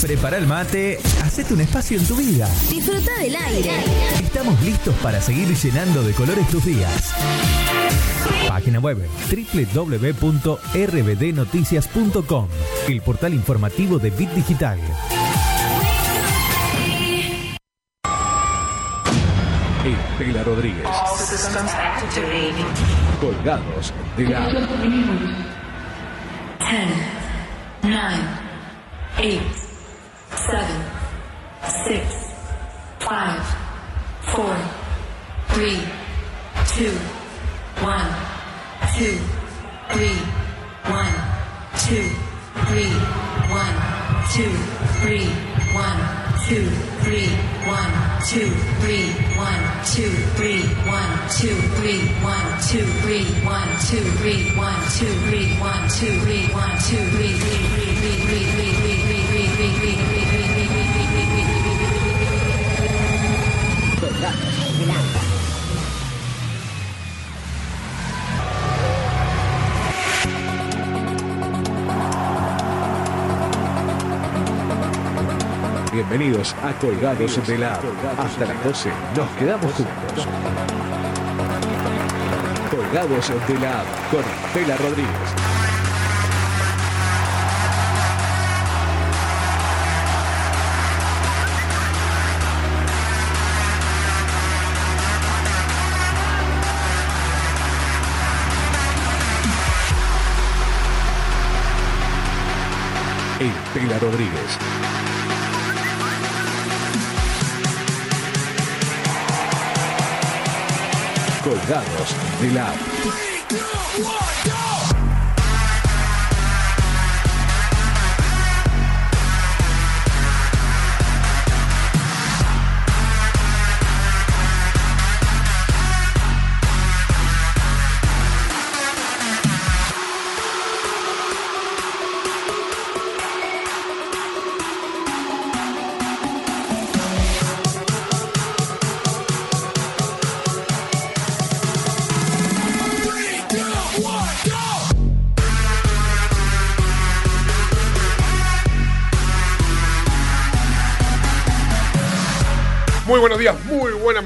Prepara el mate, hacete un espacio en tu vida. Disfruta del aire. Estamos listos para seguir llenando de colores tus días. Página web www.rbdnoticias.com, el portal informativo de Bit Digital. Estela Rodríguez. Colgados de la... 10, 9, 8, 7, 6, 5, 4, 3, 2, 1, 2, 3, 1, 2, 3, 1, 2, 3, 1, 2, 3, 1, 2, 3, 1, 2, 3, 1, 2, 3, 1, 2, 3, 1, 2, 3, 1, 2, 3, 1, 2, 3, 1, 2, 3, Bienvenidos a Colgados de la... Hasta las 12 nos quedamos juntos. Colgados de la... con Estela Rodríguez. Rodríguez. Colgados de la...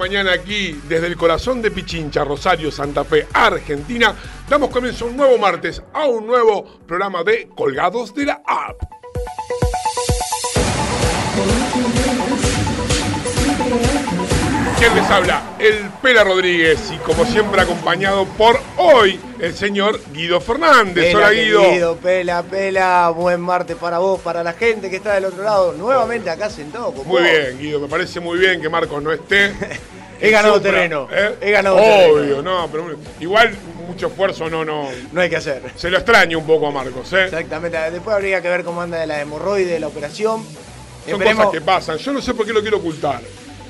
mañana aquí desde el corazón de Pichincha, Rosario, Santa Fe, Argentina. Damos comienzo un nuevo martes a un nuevo programa de Colgados de la App. ¿Quién les habla? El Pela Rodríguez y como siempre acompañado por hoy el señor Guido Fernández. Pela, Hola Guido. querido, pela, pela, buen martes para vos, para la gente que está del otro lado, nuevamente acá sentado con Muy vos. bien, Guido, me parece muy bien que Marcos no esté. He ganado Supra, terreno, ¿eh? he ganado Obvio, terreno. no, pero igual mucho esfuerzo no, no. No hay que hacer. Se lo extraño un poco a Marcos, ¿eh? Exactamente, después habría que ver cómo anda de la hemorroide, de la operación. Son Esperemos- cosas que pasan. Yo no sé por qué lo quiero ocultar.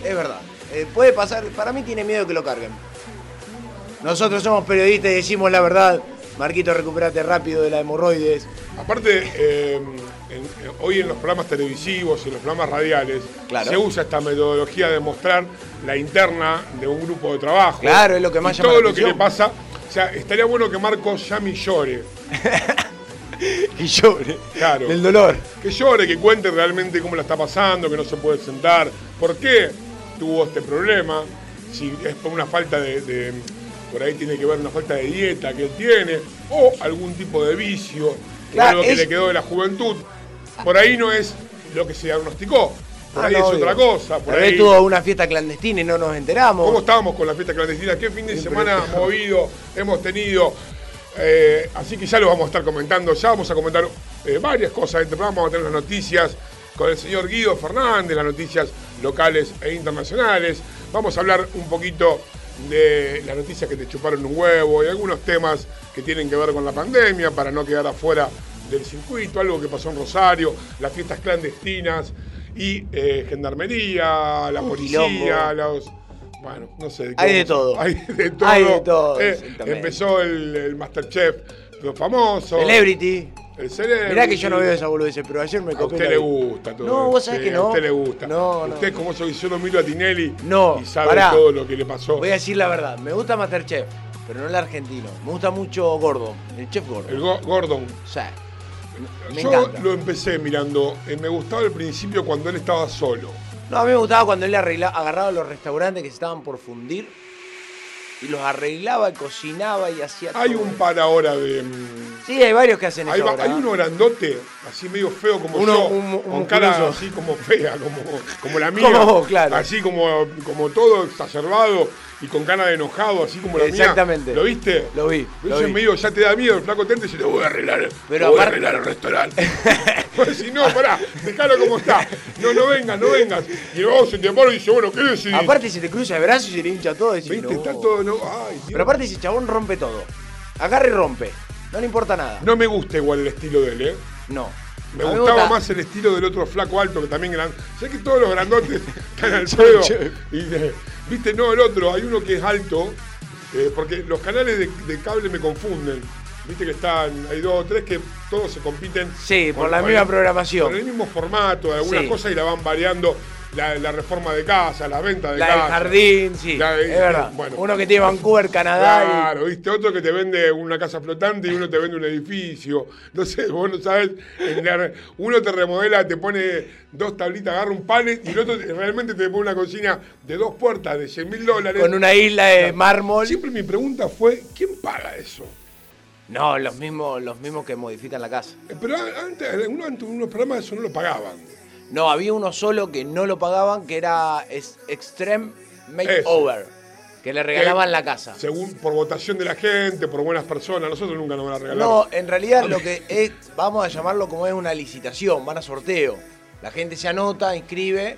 Es verdad. Eh, puede pasar, para mí tiene miedo que lo carguen. Nosotros somos periodistas y decimos la verdad. Marquito, recuperate rápido de la hemorroides. Aparte, eh, en- eh, hoy en los programas televisivos y en los programas radiales Claro. se usa esta metodología de mostrar la interna de un grupo de trabajo. Claro, es lo que más y llama todo la lo que le pasa. O sea, estaría bueno que Marcos llame y llore. Y llore. Claro. Del dolor. Que llore, que cuente realmente cómo la está pasando, que no se puede sentar, por qué tuvo este problema, si es por una falta de, de- por ahí tiene que ver una falta de dieta que él tiene, o algún tipo de vicio, Claro, algo que es- le quedó de la juventud. Por ahí no es lo que se diagnosticó, por Ah, ahí no, es obvio. otra cosa. Por ahí, tuvo una fiesta clandestina y no nos enteramos. ¿Cómo estábamos con la fiesta clandestina? ¿Qué fin de semana movido hemos tenido? Eh, así que ya lo vamos a estar comentando. Ya vamos a comentar eh, varias cosas. Programa vamos a tener las noticias con el señor Guido Fernández, las noticias locales e internacionales. Vamos a hablar un poquito de las noticias que te chuparon un huevo y algunos temas que tienen que ver con la pandemia para no quedar afuera del circuito, algo que pasó en Rosario, las fiestas clandestinas y eh, gendarmería, la Un policía, quilombo. los... Bueno, no sé. Hay de todo. Hay de todo. Hay de todo, Eh, empezó el, el Masterchef los famosos. Celebrity. Mirá que yo no veo esa boludeces, pero ayer me A copé usted la le gusta todo. No, vos sabés Sí, que no. A usted le gusta. No, no. Usted, como soy, yo lo miro a Tinelli No, y sabe pará. todo lo que le pasó. Voy a decir la verdad, me gusta Masterchef, pero no el argentino. Me gusta mucho Gordo, el chef Gordo. El Go- Gordon. O sea, Me Yo encanta. lo empecé mirando, eh, me gustaba al principio cuando él estaba solo. No, a mí me gustaba cuando él agarraba los restaurantes que se estaban por fundir y los arreglaba, cocinaba y hacía Hay todo. un par ahora de... mm, Sí, hay varios que hacen Hay, eso va- ahora. hay uno grandote, así medio feo como Uno- yo, un- con un cara así como fea, como, como la mía. Como vos, claro. Así como, como todo exacerbado y con cara de enojado, así como la mía. Exactamente. ¿Lo viste? Lo vi, lo vi. medio ya te da miedo, el flaco tente y dice, te voy a arreglar, Pero voy a arreglar el restaurante. pues si no, pará, dejalo como está. No, no vengas, no vengas. Y luego se te pone y dice, bueno, ¿qué decidís? Aparte se te cruza el brazo y se le hincha todo. decís, ¿Viste? no. Está todo, no, ay, Dios. Pero aparte ese chabón rompe todo. Agarra y rompe. No le importa nada. No me gusta igual el estilo de él, ¿eh? No. Me gustaba gusta- más el estilo del otro flaco alto que también gran. Sé que todos los grandotes están al pedo. Y, eh, Viste, no, el otro, hay uno que es alto, eh, porque los canales de, de cable me confunden. Viste que están, hay dos o tres que todos se compiten. Sí, por la con misma programación. Con el mismo formato, de algunas Sí. cosas y la van variando. La, la reforma de casa, la venta de La casa. del jardín, sí. La de- es verdad. bueno. Uno que tiene Vancouver, Canadá. y- Claro, viste, otro que te vende una casa flotante y uno te vende un edificio. No sé, vos no sabes. la- Uno te remodela, te pone dos tablitas, agarra un pallet y el otro te- realmente te pone una cocina de dos puertas de 100 mil dólares. Con una isla de mármol. Siempre mi pregunta fue, ¿quién paga eso? No, los mismos, los mismos que modifican la casa. Pero antes, uno, antes unos programas eso no lo pagaban. No, había uno solo que no lo pagaban, que era es- Extreme Makeover. Que le regalaban la casa. Según por votación de la gente, por buenas personas, nosotros nunca nos van a regalar. No, en realidad lo que es, vamos a llamarlo como es una licitación, van a sorteo. La gente se anota, inscribe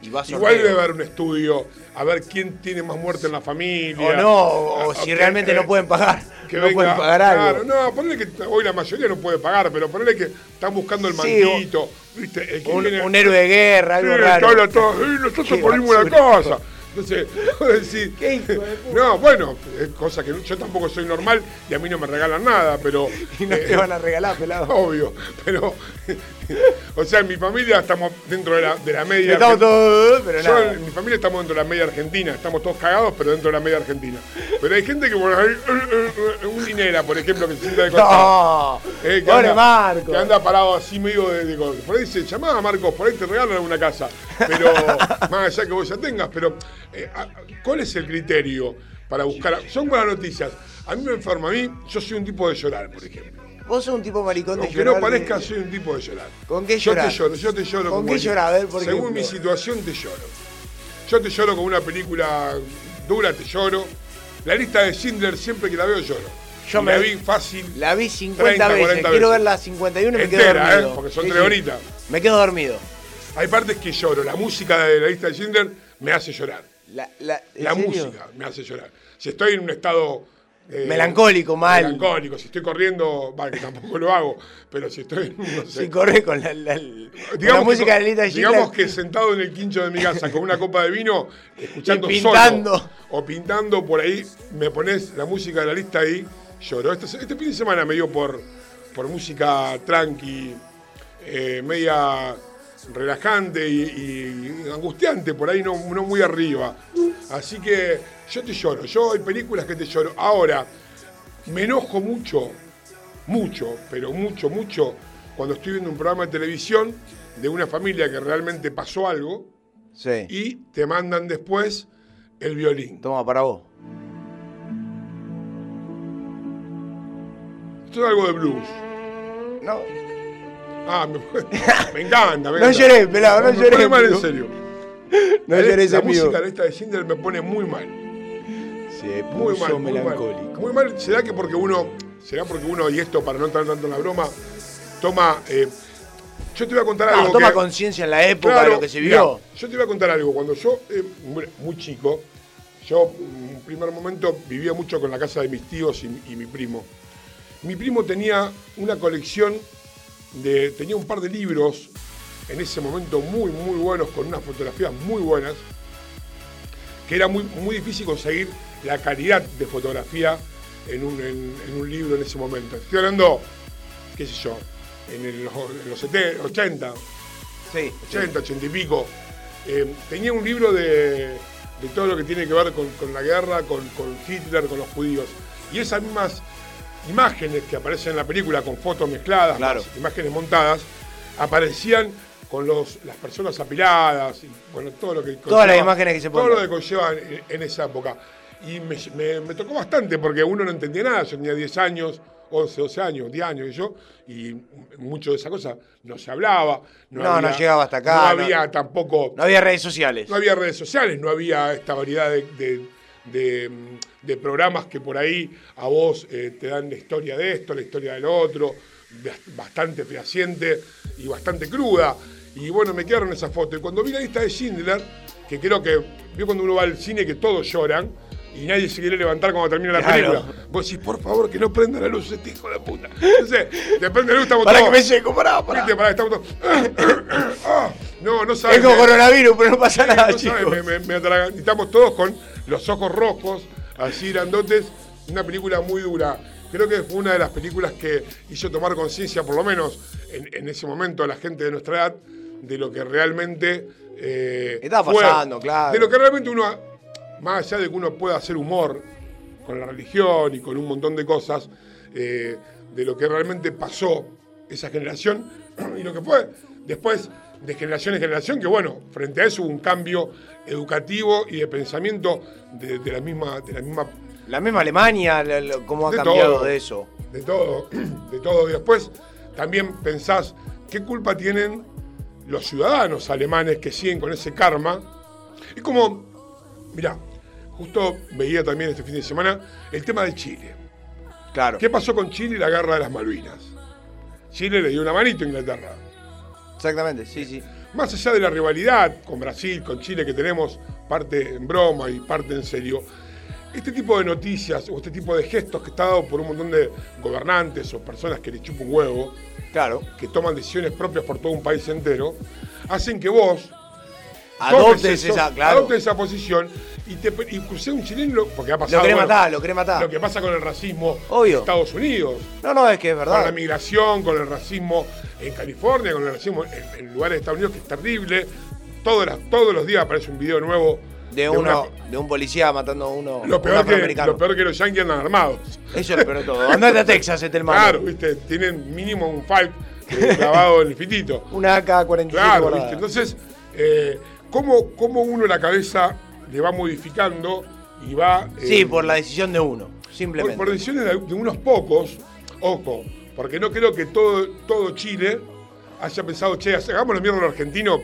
y va a sorteo. Igual debe haber un estudio, a ver quién tiene más muerte en la familia. O no, o si realmente eh, no pueden pagar. que no pueden pagar algo. Claro, no, ponle que hoy la mayoría no puede pagar, pero ponle que están buscando el Sí, ¿viste? Un, viene- un héroe de guerra, algo Sí, raro. habla todo, "Eh, nosotros Qué ponimos una cosa. Entonces, vos decís, Qué hijo de puta. no, bueno, es cosa que yo tampoco soy normal y a mí no me regalan nada, pero. Y no eh, te van a regalar, pelado. Obvio, pero. O sea, en mi familia estamos dentro de la, de la media. Estamos argen- todos, pero Yo, nada. en mi familia estamos dentro de la media argentina, estamos todos cagados, pero dentro de la media argentina. Pero hay gente que, bueno, hay, eh, eh, un dinera, por ejemplo, que se sienta de costado. No, Eh, que pobre anda- Marco. Que anda parado así medio de, de- Por ahí dice, llamá a Marcos, por ahí te regalan una casa. Pero, más allá que vos ya tengas, pero eh, ¿cuál es el criterio para buscar? Son buenas noticias. A mí me enferma, a mí, yo soy un tipo de llorar, por ejemplo. Vos sos un tipo maricón de Aunque llorar. no parezca, de- soy un tipo de llorar. ¿Con qué Yo llorás? te lloro, yo te lloro ¿Con qué? A ver, por Según ejemplo. mi situación te lloro. Yo te lloro con una película dura, te lloro. La lista de Schindler siempre que la veo lloro. Yo me- la vi fácil. La vi 50 30, veces. 40 Quiero ver la 51 y me quedo Entera, dormido. ¿eh? Porque son Sí, tres sí. horitas. Me quedo dormido. Hay partes que lloro. La música de la lista de Schindler me hace llorar. La, música me hace llorar. Si estoy en un estado. Eh, Melancólico, mal. Melancólico. Si estoy corriendo, vale, que tampoco lo hago. Pero si estoy. No sé, Si corre con la, la- con la Digamos que- música de Lita Digamos que sentado en el quincho de mi casa con una copa de vino, escuchando Y pintando. solo o pintando por ahí, me pones la música de la lista ahí, lloro. Este, este fin de semana me dio por, por música tranqui, eh, media relajante y, y angustiante, por ahí no, no muy arriba. Así que yo te lloro, yo hay películas que te lloro. Ahora, me enojo mucho, mucho, pero mucho, mucho, cuando estoy viendo un programa de televisión de una familia que realmente pasó algo Sí. y te mandan después el violín. Toma para vos. Esto es algo de blues. No, Ah, me, me encanta. me No encanta. lloré, pelado, no me lloré, pone mal en serio. no La- llores, La música de esta de Schindler me pone muy mal. Se Muy puso mal, muy mal. melancólico. Muy mal. ¿Será que porque uno, será porque uno, y esto para no entrar tanto en la broma, toma... eh, yo te voy a contar No, algo toma que- conciencia en la época Claro, de lo que se mirá, vio. yo te voy a contar algo. Cuando yo, eh, muy chico, yo en un primer momento vivía mucho con la casa de mis tíos y, y mi primo. Mi primo tenía una colección de. tenía un par de libros en ese momento muy, muy buenos, con unas fotografías muy buenas, que era muy, muy difícil conseguir la calidad de fotografía en un, en- en un libro en ese momento. Estoy hablando, qué sé yo, en, el- en los 70, 80, Sí. 80, 80 y pico. Eh, tenía un libro de, de todo lo que tiene que ver con, con la guerra, con, con Hitler, con los judíos. Y esas mismas imágenes que aparecen en la película con fotos mezcladas, Claro. más imágenes montadas, aparecían con los, las personas apiladas, y bueno, todo lo que Todas las conlleva- imágenes que se Todo lo que conlleva en, en esa época. Y me, me- me tocó bastante porque uno no entendía nada, yo tenía 10 años, 11, 12 años, 10 años y yo, y mucho de esa cosa no se hablaba. No, no llegaba hasta acá, No no- había tampoco No había redes sociales. no había redes sociales, no había esta variedad de, de- de, de programas que por ahí a vos eh, te dan la historia de esto, la historia del otro, bas- bastante fehaciente y bastante cruda. Y bueno, me quedaron esas fotos. Y cuando vi la lista de Schindler, que creo que vio cuando uno va al cine que todos lloran y nadie se quiere levantar cuando termina la Claro. película. Vos decís, por favor, que no prenda la luz este hijo de puta. Entonces, te prende la luz, estamos Para que me seco, pará, pará. Viste, pará, estamos todos- Ah, no, no sabes. Es como me- coronavirus, pero no pasa nada, no chicos. sabes, me, me- me atragan- estamos todos con los ojos rojos, así grandotes. Una película muy dura. Creo que fue una de las películas que hizo tomar conciencia, por lo menos en, en ese momento, a la gente de nuestra edad, de lo que realmente. eh, Estaba fue. pasando, claro. De lo que realmente uno, más allá de que uno pueda hacer humor con la religión y con un montón de cosas, eh, de lo que realmente pasó esa generación y lo que fue después de generación en generación, que bueno, frente a eso hubo un cambio educativo y de pensamiento de, de la misma, de la misma La misma Alemania, cómo ha cambiado todo. de eso. de todo, de todo. Y después también pensás, ¿qué culpa tienen los ciudadanos alemanes que siguen con ese karma? Es como, mirá, justo veía también este fin de semana el tema de Chile. Claro. ¿Qué pasó con Chile y la guerra de las Malvinas? Chile le dio una manito a Inglaterra. Exactamente, sí, sí. Más allá de la rivalidad con Brasil, con Chile, que tenemos parte en broma y parte en serio, este tipo de noticias o este tipo de gestos que está dado por un montón de gobernantes o personas que le chupan un huevo, Claro. que toman decisiones propias por todo un país entero, hacen que vos Adoptes esa, claro. adoptes esa posición y, te, y crucé un chileno, porque ha Lo pasado querés bueno, matar, lo querés matar. lo que pasa con el racismo Obvio. en Estados Unidos, No, no, es que es con la verdad. migración, con el racismo en California, con el racismo en, en lugares de Estados Unidos, que es terrible. Todos, las- todos los días aparece un video nuevo. De, uno, de un policía matando a uno, lo, peor que, lo peor que los yankees andan armados. Eso es lo peor de todo. Andate a Texas, este hermano. Claro, ¿viste? Tienen mínimo un Falk eh, clavado en el fitito. Una AK-47 Claro. ¿viste? Entonces, eh, ¿cómo, ¿cómo uno la cabeza le va modificando y va... eh, Sí, por la decisión de uno, por, simplemente. por decisiones de, de unos pocos, ojo, porque no creo que todo, todo Chile haya pensado, che, hagámoslo mierda a los argentinos,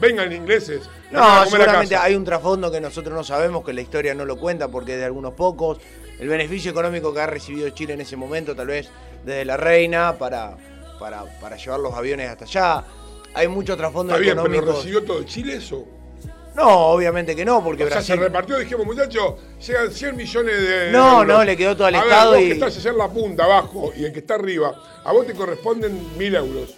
vengan ingleses, No, seguramente hay un trasfondo que nosotros no sabemos, que la historia no lo cuenta porque de algunos pocos. El beneficio económico que ha recibido Chile en ese momento, tal vez desde la reina, para, para, para llevar los aviones hasta allá. Hay mucho trasfondo Está bien, pero económico. recibió todo Chile eso. No, obviamente que no, porque O sea, Brasil. se repartió, dijimos, muchachos, llegan 100 millones de. No, euros. no, le quedó todo al a ver, Estado vos y- que estás allá en la punta, abajo, y el que está arriba, a vos te corresponden mil euros.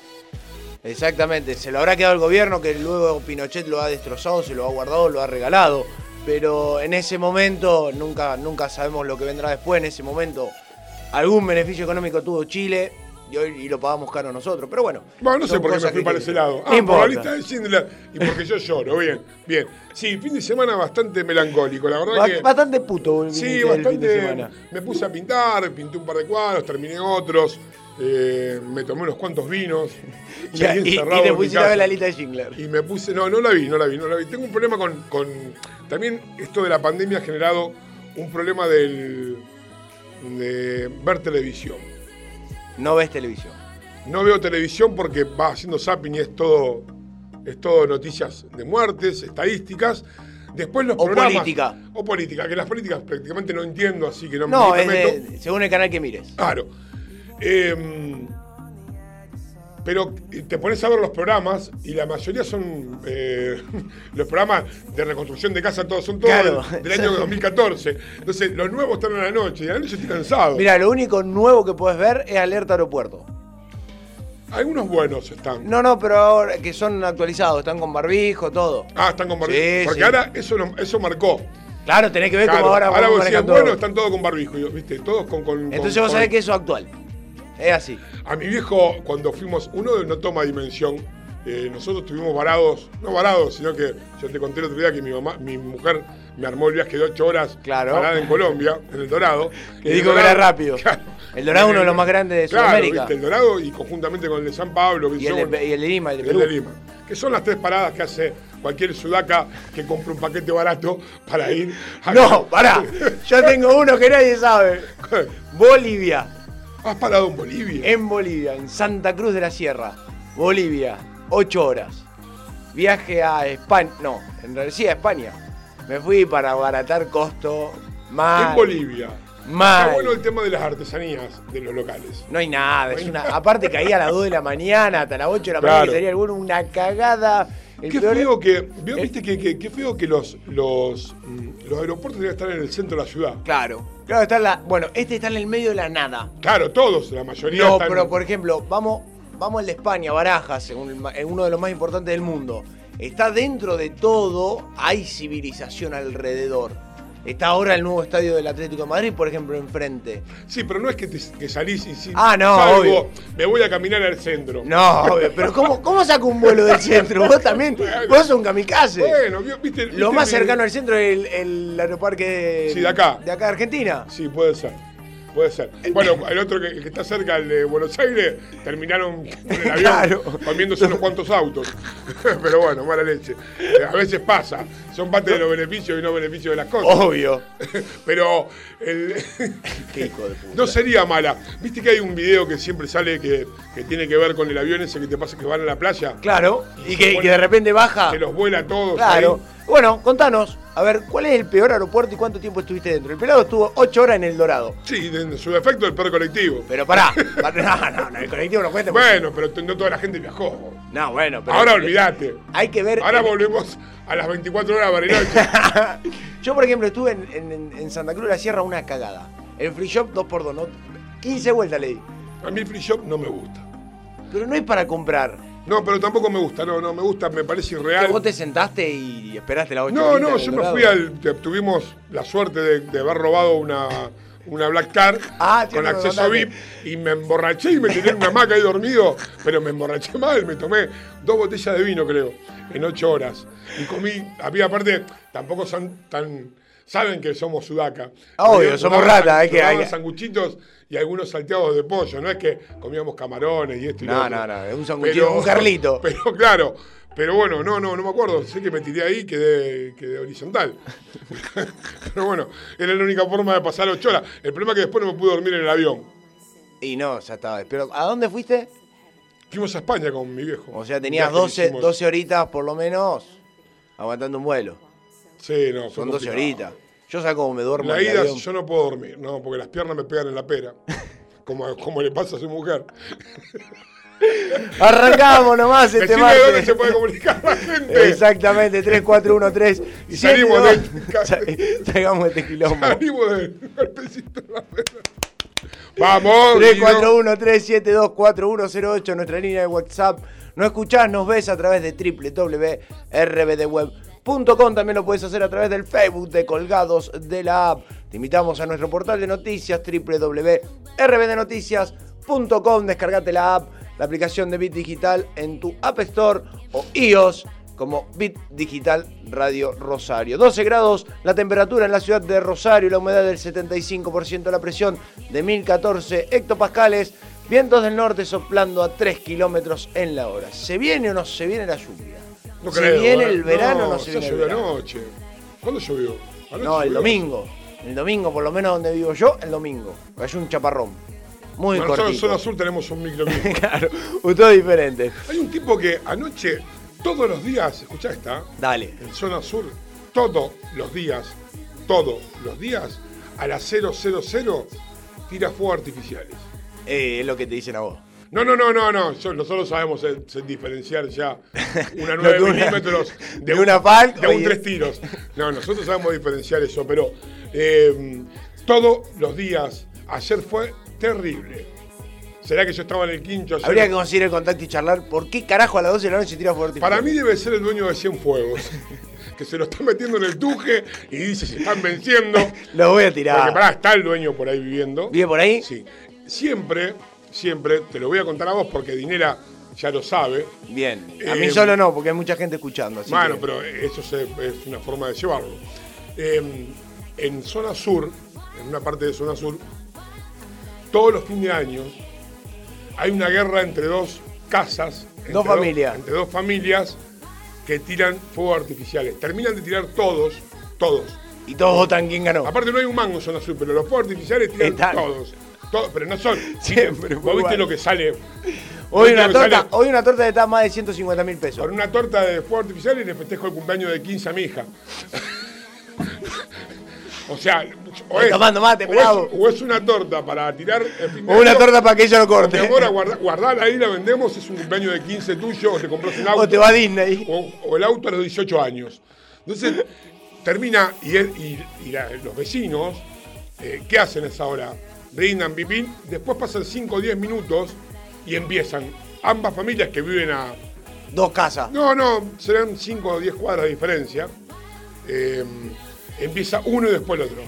Exactamente, se lo habrá quedado el gobierno que luego Pinochet lo ha destrozado, se lo ha guardado, lo ha regalado. Pero en ese momento nunca, nunca sabemos lo que vendrá después. En ese momento algún beneficio económico tuvo Chile y hoy y lo pagamos caro nosotros. Pero bueno. Bueno, no sé por qué me fui para ese lado. Ah, por la lista de Schindler y porque yo lloro. Bien, bien. Sí, fin de semana bastante melancólico, la verdad Ba- que. Bastante puto Sí, fin de bastante. semana. Me puse a pintar, pinté un par de cuadros, terminé otros, eh, me tomé unos cuantos vinos. Y, y- te pusiste a ver la lista de Schindler. Y me puse, no, no la vi, no la vi, no la vi. Tengo un problema con, con- también esto de la pandemia ha generado un problema del, de ver televisión. No ves televisión. No veo televisión porque va haciendo zapping y es todo, es todo noticias de muertes, estadísticas. Después los O programas. política. O política, que las políticas prácticamente no entiendo, así que no, No, me es de- según el canal que mires. Claro. Eh, pero te pones a ver los programas y la mayoría son eh, los programas de reconstrucción de casa, todos son todos Claro. del, del año 2014. Entonces, los nuevos están a la noche y a la noche estoy cansado. Mira, lo único nuevo que puedes ver es Alerta Aeropuerto. Algunos buenos están. No, no, pero ahora que son actualizados, están con barbijo, todo. Ah, están con barbijo. Sí, Porque sí. ahora eso, eso marcó. Claro, tenés que ver Claro, cómo ahora, ahora vos decías, todo. bueno, están todos con barbijo, ¿viste? Todos con. con- Entonces con- vos sabés que eso es actual. Es así. A mi viejo, cuando fuimos, uno no toma dimensión eh, nosotros estuvimos varados, no varados, sino que yo te conté el otro día que mi mamá, mi mujer me armó el viaje de ocho horas Claro. parada en Colombia, en el Dorado. Le dijo que era rápido. El Dorado es uno de los más grandes de Claro, Sudamérica. viste, el Dorado y conjuntamente con el de San Pablo, que Y el de, y el de Lima, el de el Lima. Que son las tres paradas que hace cualquier sudaca que compra un paquete barato para ir a... No, pará. Yo tengo uno que nadie sabe. Bolivia. ¿Has parado en Bolivia? En Bolivia, en Santa Cruz de la Sierra. Bolivia, 8 horas. Viaje a España. No, en realidad sí a España. Me fui para abaratar costo. Mal. En Bolivia. Mal. Está bueno el tema de las artesanías de los locales. No hay nada, es una. Aparte caía a las 2 de la mañana, hasta las 8 de la Claro. mañana, y sería alguno una cagada. El Qué peor- feo que, ¿vio- viste que, que- qué feo que los, los, mm, los aeropuertos deberían estar en el centro de la ciudad. Claro. Claro, está la. Bueno, este está en el medio de la nada. Claro, todos, la mayoría No, están... pero por ejemplo, vamos, vamos al de España, Barajas, un- en uno de los más importantes del mundo. Está dentro de todo, hay civilización alrededor. Está ahora el nuevo estadio del Atlético de Madrid, por ejemplo, enfrente. Sí, pero no es que, te- que salís y sí, Ah, no, salgo, obvio. me voy a caminar al centro. No, obvio, pero ¿cómo, ¿cómo saca un vuelo del centro? Vos también, vos sos un kamikaze. Bueno, ¿vio- viste, Lo viste más cercano al centro es el, el aeroparque Sí, de acá. de acá de Argentina. Sí, puede ser. Puede ser. Bueno, el otro que, que está cerca, el de Buenos Aires, terminaron en el avión Claro. comiéndose unos cuantos autos. Pero bueno, mala leche. A veces pasa. Son parte de los beneficios y no beneficios de las cosas. Obvio. Pero el- Qué hijo de puta. no sería mala. Viste que hay un video que siempre sale que, que tiene que ver con el avión ese que te pasa que van a la playa. Claro, y que, pone- que de repente baja. Que los vuela a todos. Claro. ahí. Bueno, contanos, a ver, ¿cuál es el peor aeropuerto y cuánto tiempo estuviste dentro? El pelado estuvo 8 horas en el Dorado. Sí, en su defecto el perro colectivo. Pero pará, pará, no, no, no, el colectivo no cuenta. porque- Bueno, pero no toda la gente viajó. No, bueno, pero. Ahora olvídate. Hay que ver. Ahora volvemos a las 24 horas Bariloche. Yo, por ejemplo, estuve en, en- en Santa Cruz de la Sierra una cagada. El free shop 2x2, ¿no? 15 vueltas le di. A mí el free shop no me gusta. Pero no es para comprar. No, pero tampoco me gusta, no, no me gusta, me parece irreal. vos te sentaste y esperaste la 8 No, no, yo me fui al. Tuvimos la suerte de, de haber robado una, una Black Car Ah, con acceso contaste. VIP y me emborraché y me tiré en una hamaca ahí dormido, pero me emborraché mal, me tomé dos botellas de vino, creo, en ocho horas. Y comí, había aparte, tampoco son tan. Saben que somos sudaca. Ah, obvio, somos ratas, hay que- hay sanguchitos y algunos salteados de pollo, no es que comíamos camarones y esto y lo No, otro. no, no, es un sanguchito, un Carlito. Pero claro, pero bueno, no, no, no me acuerdo. Sé que me tiré ahí y quedé, quedé horizontal. pero bueno, era la única forma de pasar ocho horas. El problema es que después no me pude dormir en el avión. Y no, ya estaba. Pero, ¿a dónde fuiste? Fuimos a España con mi viejo. O sea, tenías viaje que 12, hicimos. 12 horitas por lo menos aguantando un vuelo. Sí, no, Son 12 complicado. horitas. Yo sé cómo me duermo La en ida avión. yo no puedo dormir, no, porque las piernas me pegan en la pera. Como, como le pasa a su mujer. Arrancamos nomás este Decime de dónde se puede comunicar la gente. Exactamente, 3413. Y salimos de- Salgamos este quilombo. Salimos pera. Vamos. Guido. 341-372-4108, nuestra línea de WhatsApp. Nos escuchás, nos ves a través de www.rbdweb.com. También lo puedes hacer a través del Facebook de Colgados de la App. Te invitamos a nuestro portal de noticias www.rbdnoticias.com. Descargate la app, la aplicación de Bit Digital en tu App Store o iOS como Bit Digital Radio Rosario. 12 grados la temperatura en la ciudad de Rosario, la humedad del 75%, la presión de 1014 hectopascales, vientos del norte soplando a 3 kilómetros en la hora. ¿Se viene o no se viene la lluvia? No ¿Se creo, viene eh. el verano no se viene llovió anoche. ¿Cuándo llovió? ¿Anoche No, el llovió? domingo. El domingo, por lo menos donde vivo yo, el domingo. Cayó un chaparrón. Muy Bueno, nosotros en cortito. zona sur tenemos un microclima. claro, todo diferente. Hay un tipo que anoche, todos los días, escuchá esta, Dale. en zona sur, todos los días, todos los días, a las 000, tira fuegos artificiales. Eh, es lo que te dicen a vos. No, no, no, no, no. yo- nosotros sabemos eh, diferenciar ya una Lo 9 que una- milímetros de un- una Falk, de un tres tiros. No, nosotros sabemos diferenciar eso, pero eh, todos los días, ayer fue terrible. ¿Será que yo estaba en el quincho ayer? Habría que conseguir el contacto y charlar. ¿Por qué carajo a las 12 de la noche tira fuerte? Para mí debe ser el dueño de Cienfuegos, que se lo está metiendo en el tuje y dice se están venciendo. Lo voy a Porque tirar. pará, está el dueño por ahí viviendo. ¿Vive por ahí? Sí. Siempre, siempre, te lo voy a contar a vos porque Dinera ya lo sabe. Bien. A mí Eh, solo no, porque hay mucha gente escuchando. Así Bueno, que- pero eso se- es una forma de llevarlo. Eh, en zona sur, en una parte de zona sur, todos los fines de año hay una guerra entre dos casas. entre Dos familias. entre dos familias que tiran fuegos artificiales. Terminan de tirar todos, todos. Y todos votan quién ganó. Aparte no hay un mango en zona sur, pero los fuegos artificiales tiran Están. todos. Pero no son. Siempre ¿Vos viste lo que sale? Hoy ¿Viste una, torta, sale? hoy una torta está más de 150 mil pesos. Con una torta de fuego artificial y le festejo el cumpleaños de 15 a mi hija. o sea, o es, tomando mate, o es, o es una torta para tirar el de O una torta para que ella lo corte. Mi amor, guarda, guardala ahí, la vendemos, es un cumpleaños de 15 tuyo, o te compras un auto. O te va a Disney. o, o el auto a los 18 años. Entonces, termina y, él- y- y la- los vecinos, eh, ¿qué hacen a esa hora? Brindan, pipín, después pasan 5 o 10 minutos y empiezan ambas familias que viven a... Dos casas. No, no, serán 5 o 10 cuadras de diferencia. eh, empieza uno y después el otro.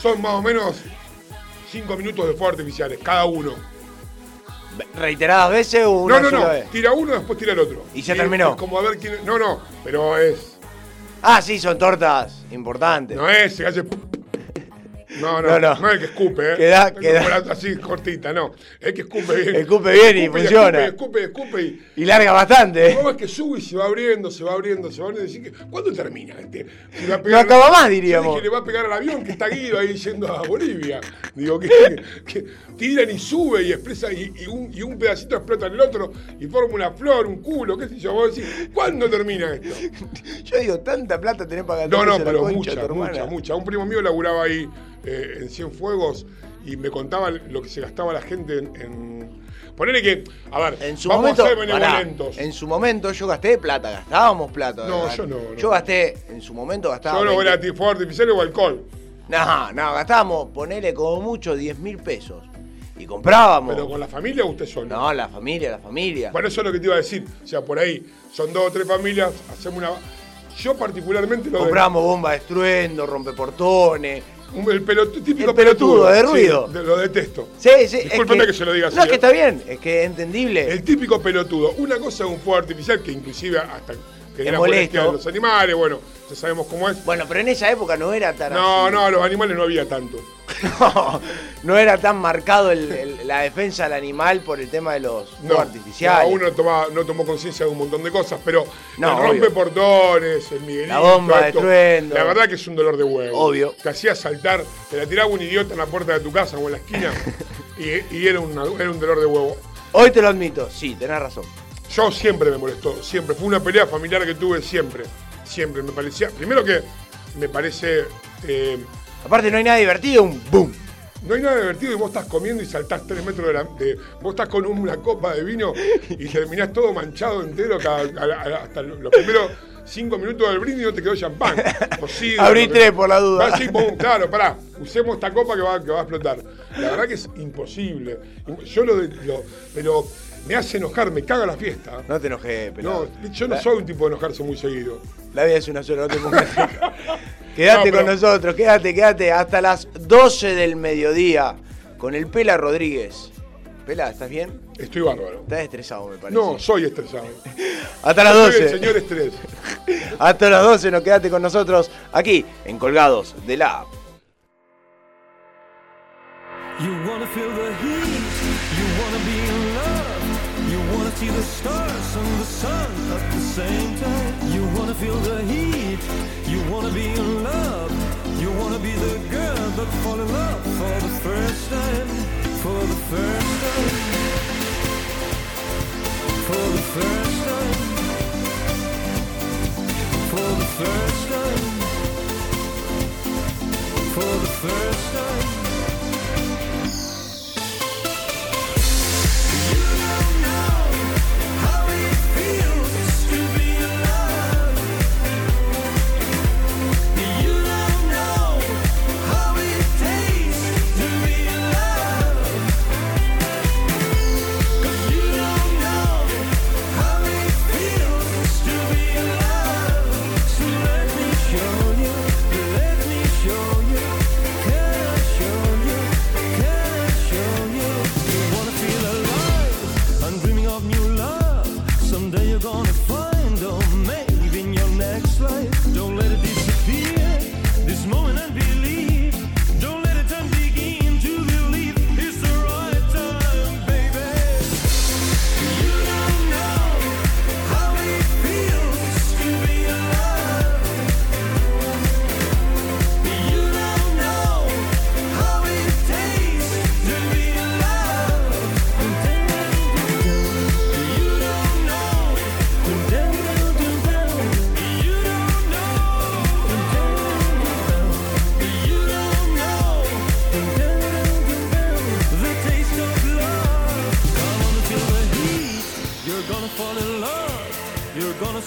Son más o menos 5 minutos de fuegos artificiales, cada uno. ¿Reiteradas veces o una no, no, no. vez? Tira uno, después tira el otro. Y se terminó. Es como a ver quién. No, no. Pero es. Ah, sí, son tortas importantes. No es, se hace. No, no, No, no, no. es el que escupe, ¿eh? Queda- No queda- así cortita, no. Es que escupe bien. Escupe bien y funciona. Escupe, escupe, escupe y. Y larga bastante. ¿Cómo es que sube y se va abriendo, se va abriendo, se va abriendo? Así que, ¿Cuándo termina este? Si va a No acaba más, diríamos. dije, le va a pegar al avión que está Guido ahí yendo a Bolivia. Digo, que, que tiran y sube y expresa y, y un, y un pedacito explota en el otro y forma una flor, un culo, qué sé yo. Vos decís, ¿cuándo termina esto? Yo digo, tanta plata tenés para No, gastar no, la pero concha, mucha, mucha, mucha. Un primo mío laburaba ahí eh, en Cienfuegos y me contaba lo que se gastaba la gente en. en... Ponele que, a ver, En su vamos momento, a ser pará, benevolentos. en su momento yo gasté plata, gastábamos plata. No, ¿verdad? yo no, no. Yo gasté, en su momento gastaba. Voy 20. a fuego artificial o alcohol. No, no, gastábamos, ponele como mucho 10 mil pesos. Y comprábamos. Pero con la familia o usted solo. No, la familia, la familia. Bueno, eso es lo que te iba a decir. O sea, por ahí son dos o tres familias, hacemos una. Yo particularmente lo de- Compramos bomba de estruendo, rompeportones. Un- el pelotudo, típico El pelotudo, de sí, ruido. de- lo detesto. Sí, sí. es Discúlpeme que se lo diga así, No, es que ¿eh? está bien, es que es entendible. El típico pelotudo. Una cosa es un fuego artificial que inclusive hasta genera molestia a los animales, bueno, ya sabemos cómo es. Bueno, pero en esa época no era tan No, así. no, a los animales no había tanto. No, no era tan marcado el- el- la defensa del animal por el tema de los No, artificiales. no, uno toma- no tomó conciencia de un montón de cosas, pero No, el obvio. rompe portones, el Miguelito, La bomba de estruendo. La verdad que es un dolor de huevo. Obvio. Te hacía saltar, te la tiraba un idiota en la puerta de tu casa o en la esquina y, y era, una- era un dolor de huevo. Hoy te lo admito, sí, tenés razón. Yo siempre me molestó, siempre. Fue una pelea familiar que tuve siempre. Siempre. Me parecía. Primero que me parece. eh, Aparte no hay nada divertido, un boom. no hay nada divertido y vos estás comiendo y saltás tres metros de la. de- vos estás con una copa de vino y terminás todo manchado entero cada- a- a- hasta los primeros cinco minutos del brindis y no te quedó champán. Abrí tres por la duda. Así, pum, claro, pará, usemos esta copa que va, que va a explotar. La verdad que es imposible. Yo lo, lo- Pero me hace enojar, me caga la fiesta. No te enojes, pero. No, yo no soy un tipo de enojarse muy seguido. La vida es una sola, no te pongas. quédate No, pero- con nosotros, quédate, quédate hasta las 12 del mediodía con el Pela Rodríguez. Pela, ¿estás bien? Estoy bárbaro. Estás estresado, me parece. No, soy estresado. hasta las Soy 12. el señor estrés. Hasta las 12 nos quédate con nosotros aquí en Colgados de la App. You wanna feel the heat, you wanna be in love, see the stars and the sun at the same time. You wanna feel the heat, you wanna be in love, you wanna be the girl that fall in love for the first time, for the first time, for the first time, for the first time, for the first time.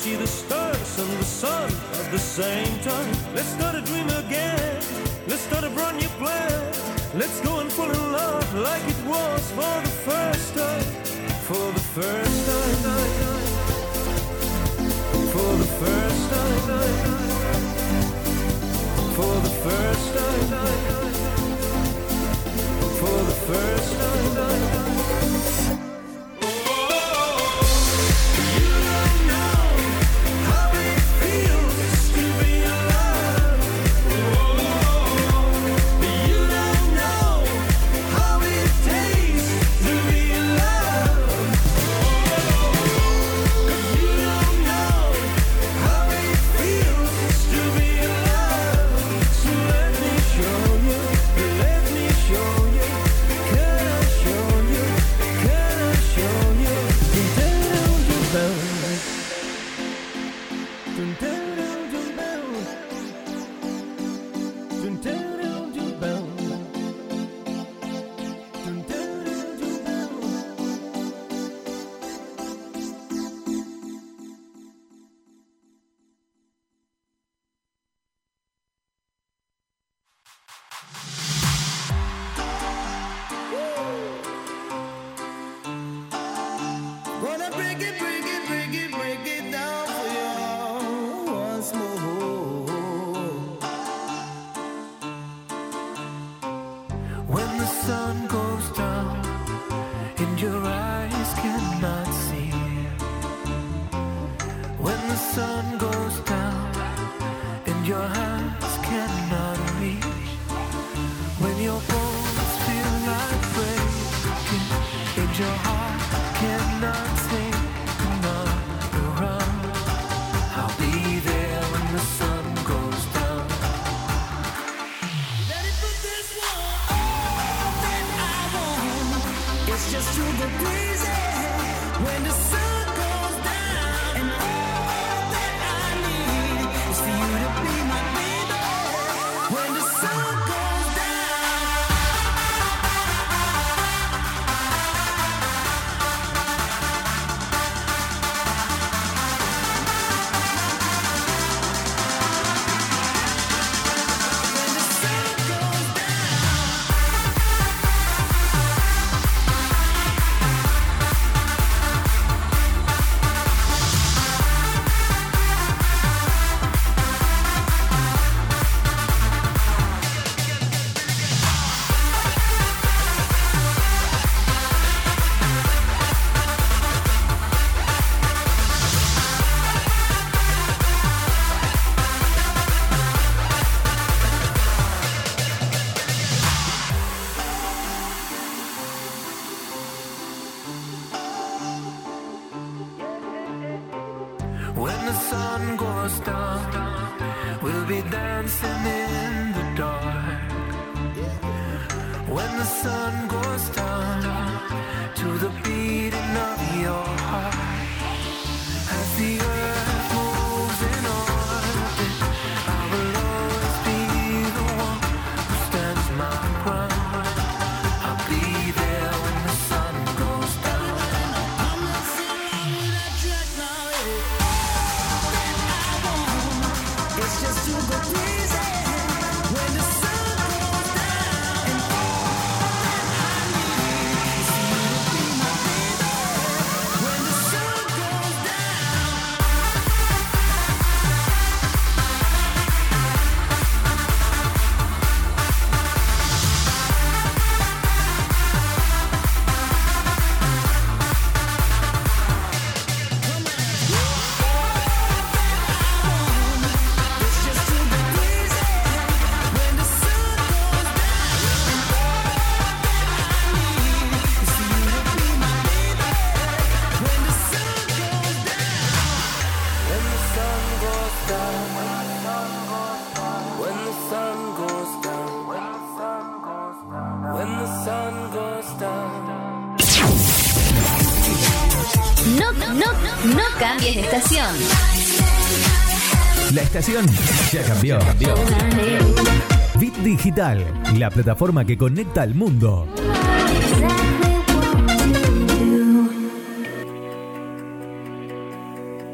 see the stars and the sun at the same time. Let's start a dream again. Let's start a brand new plan. Let's go and fall in love like it was for the first time. For the first time. For the first time. For the first time. For the first time.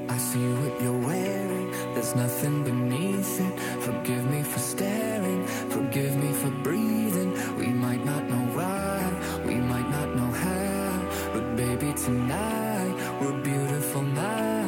I see what you're wearing, there's nothing beneath it. Forgive me for staring, forgive me for breathing. We might not know why, we might not know how, but baby tonight we're beautiful now.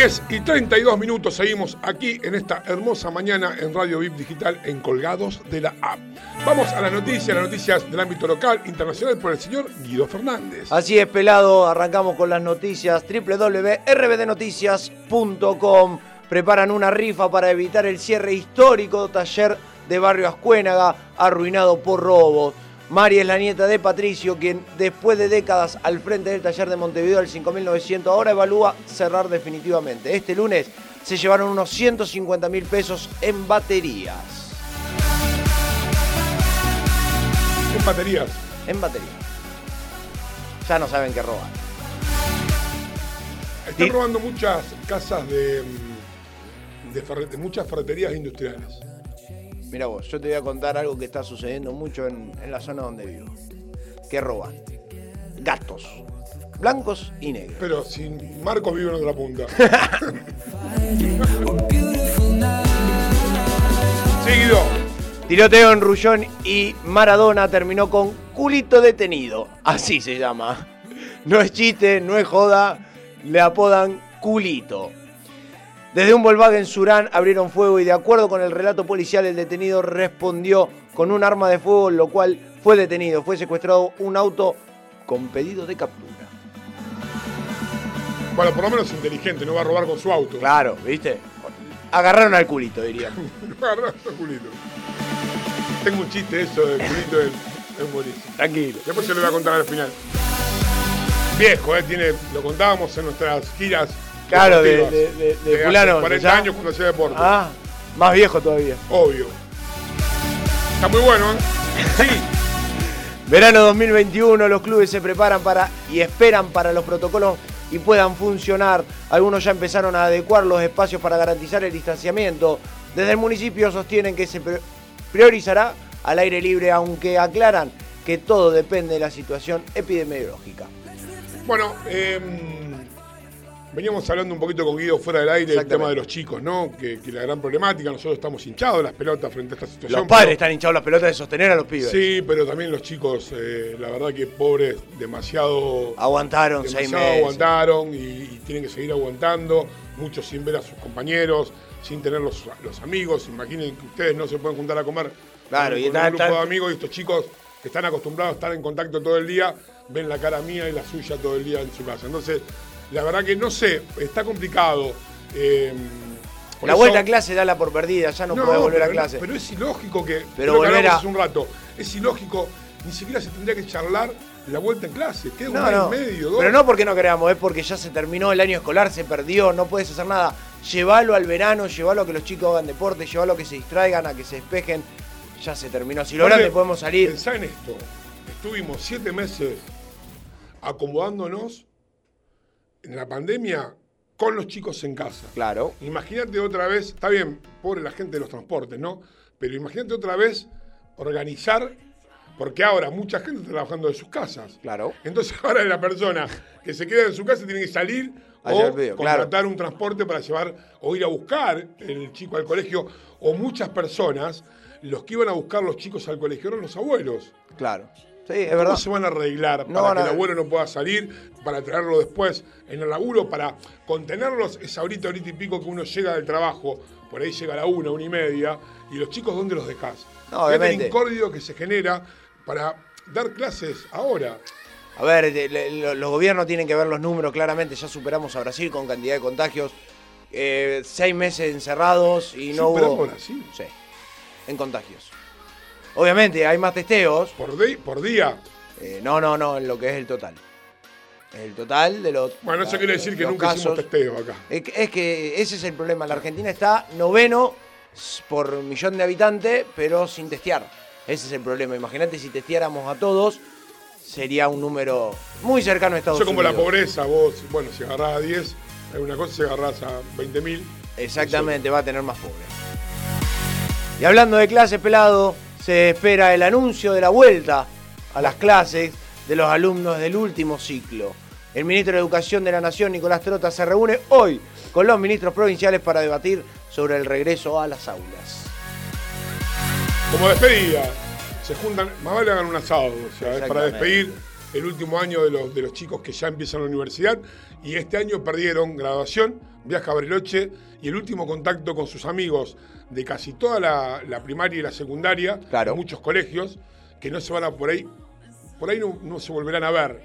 10 y 32 minutos seguimos aquí en esta hermosa mañana en Radio VIP Digital en Colgados de la App. Vamos a las noticias, las noticias del ámbito local, internacional por el señor Guido Fernández. Así es, pelado. Arrancamos con las noticias. www.rbdnoticias.com preparan una rifa para evitar el cierre histórico taller de Barrio Ascuénaga, arruinado por robos. Mari es la nieta de Patricio, quien después de décadas al frente del taller de Montevideo del 5900 ahora evalúa cerrar definitivamente. Este lunes se llevaron unos 150 mil pesos en baterías. En baterías. En baterías. Ya no saben qué robar. Están Sí. robando muchas casas de, mm, de, ferre- de muchas ferreterías industriales. Mira vos, yo te voy a contar algo que está sucediendo mucho en, en la zona donde vivo. ¿Qué roban? Gatos. Blancos y negros. Pero si Marcos vive en otra punta. Sí, Guido. Tiroteo en Rullón y Maradona terminó con culito detenido. Así se llama. No es chiste, no es joda. Le apodan culito. Desde un Volkswagen Surán abrieron fuego y de acuerdo con el relato policial el detenido respondió con un arma de fuego, lo cual fue detenido. Fue secuestrado un auto con pedido de captura. Bueno, por lo menos inteligente, no va a robar con su auto. Claro, ¿viste? Agarraron al culito, diría. No va a robar con culito. Tengo un chiste eso del culito del, es buenísimo. Tranquilo. Después se lo voy a contar al final. Viejo, ¿eh? Tiene, lo contábamos en nuestras giras. Claro, de, de, de- de fulano, 40 ya. años cuando hacía deporte. Ah, más viejo todavía. Obvio. Está muy bueno, ¿eh? Sí. Verano 2021, los clubes se preparan para y esperan para los protocolos y puedan funcionar. Algunos ya empezaron a adecuar los espacios para garantizar el distanciamiento. Desde el municipio sostienen que se priorizará al aire libre, aunque aclaran que todo depende de la situación epidemiológica. Bueno, eh, veníamos hablando un poquito con Guido fuera del aire del tema de los chicos, ¿no? Que, que la gran problemática, nosotros estamos hinchados las pelotas frente a esta situación. Los padres pero- están hinchados las pelotas de sostener a los pibes. Sí, pero también los chicos, eh, la verdad que pobres, demasiado, Aguantaron seis meses. aguantaron y, y tienen que seguir aguantando, muchos sin ver a sus compañeros, sin tener los, los amigos. Imaginen que ustedes no se pueden juntar a comer Claro, con, y está- un grupo está- de amigos y estos chicos que están acostumbrados a estar en contacto todo el día, ven la cara mía y la suya todo el día en su casa. Entonces, la verdad que no sé, está complicado. eh, La eso- vuelta a clase dala por perdida, ya no, puede volver a clase. Pero es ilógico que. Pero volver a- hace un rato. Es ilógico, ni siquiera se tendría que charlar la vuelta en clase. Queda un No, mes no. y medio, dos. Pero no porque no queramos, es porque ya se terminó el año escolar, se perdió, no puedes hacer nada. Llévalo al verano, llévalo a que los chicos hagan deporte, llévalo a que se distraigan, a que se despejen. Ya se terminó. Si lo grande podemos salir. Pensá en esto. Estuvimos siete meses acomodándonos en la pandemia con los chicos en casa. Claro. Imagínate otra vez, está bien, pobre la gente de los transportes, ¿no? Pero imagínate otra vez organizar, porque ahora mucha gente está trabajando de sus casas. Claro. Entonces ahora la persona que se queda en su casa tiene que salir o claro. contratar un transporte para llevar o ir a buscar el chico al colegio. O muchas personas, los que iban a buscar los chicos al colegio eran los abuelos. Claro. Sí, es ¿Cómo se van a arreglar No para van que el abuelo no pueda salir, para traerlo después en el laburo, para contenerlos esa horita, horita y pico que uno llega del trabajo, por ahí llega a la una, una y media, y los chicos ¿dónde los dejás? No, Fíjate el incordio que se genera para dar clases ahora. A ver, los gobiernos tienen que ver los números claramente. Ya superamos a Brasil con cantidad de contagios. Eh, seis meses encerrados y no ¿Superamos hubo. Brasil? Sí. En contagios. Obviamente hay más testeos. Por, di- por día. Eh, no, no, no, en lo que es el total. El total de los. Bueno, eso quiere decir que nunca hicimos casos. testeo acá. Es que, es que ese es el problema. La Argentina está noveno por millón de habitantes, pero sin testear. Ese es el problema. Imagínate si testeáramos a todos, sería un número muy cercano a Estados Eso es como la Unidos. pobreza, vos, bueno, si agarrás a 10, hay una cosa si agarrás a 20 mil. Exactamente, va a tener más pobres. Y hablando de clases, pelado, se espera el anuncio de la vuelta a las clases de los alumnos del último ciclo. El ministro de Educación de la Nación, Nicolás Trota, se reúne hoy con los ministros provinciales para debatir sobre el regreso a las aulas. Como despedida, se juntan, más vale hagan un asado, o sea, es para despedir el último año de los, de los chicos que ya empiezan la universidad y este año perdieron graduación, viaje a Bariloche y el último contacto con sus amigos de casi toda la, la primaria y la secundaria, Claro. muchos colegios, que no se van a por ahí, por ahí no, no se volverán a ver.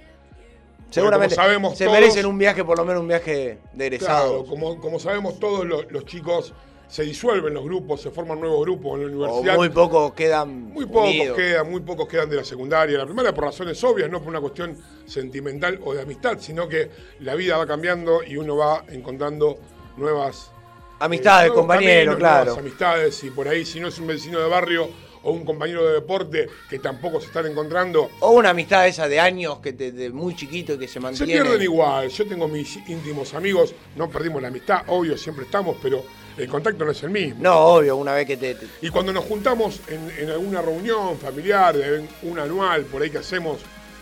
Seguramente sabemos se todos- merecen un viaje, por lo menos un viaje de. Claro, como, como sabemos todos, lo- los chicos se disuelven los grupos, se forman nuevos grupos en la o universidad. muy pocos quedan Muy pocos unidos. quedan, muy pocos quedan de la secundaria. La primaria por razones obvias, no por una cuestión sentimental o de amistad, sino que la vida va cambiando y uno va encontrando nuevas Amistades, eh, compañeros, claro. nuevas amistades y por ahí si no es un vecino de barrio o un compañero de deporte que tampoco se están encontrando, O una amistad esa de años que te, de muy chiquito y que se se mantiene. pierden igual. Yo tengo mis íntimos amigos, no perdimos la amistad, obvio, siempre estamos, pero el contacto no es el mismo. No, obvio, una vez que te. te- Y cuando nos juntamos en, en alguna reunión familiar, un anual, por ahí que hacemos,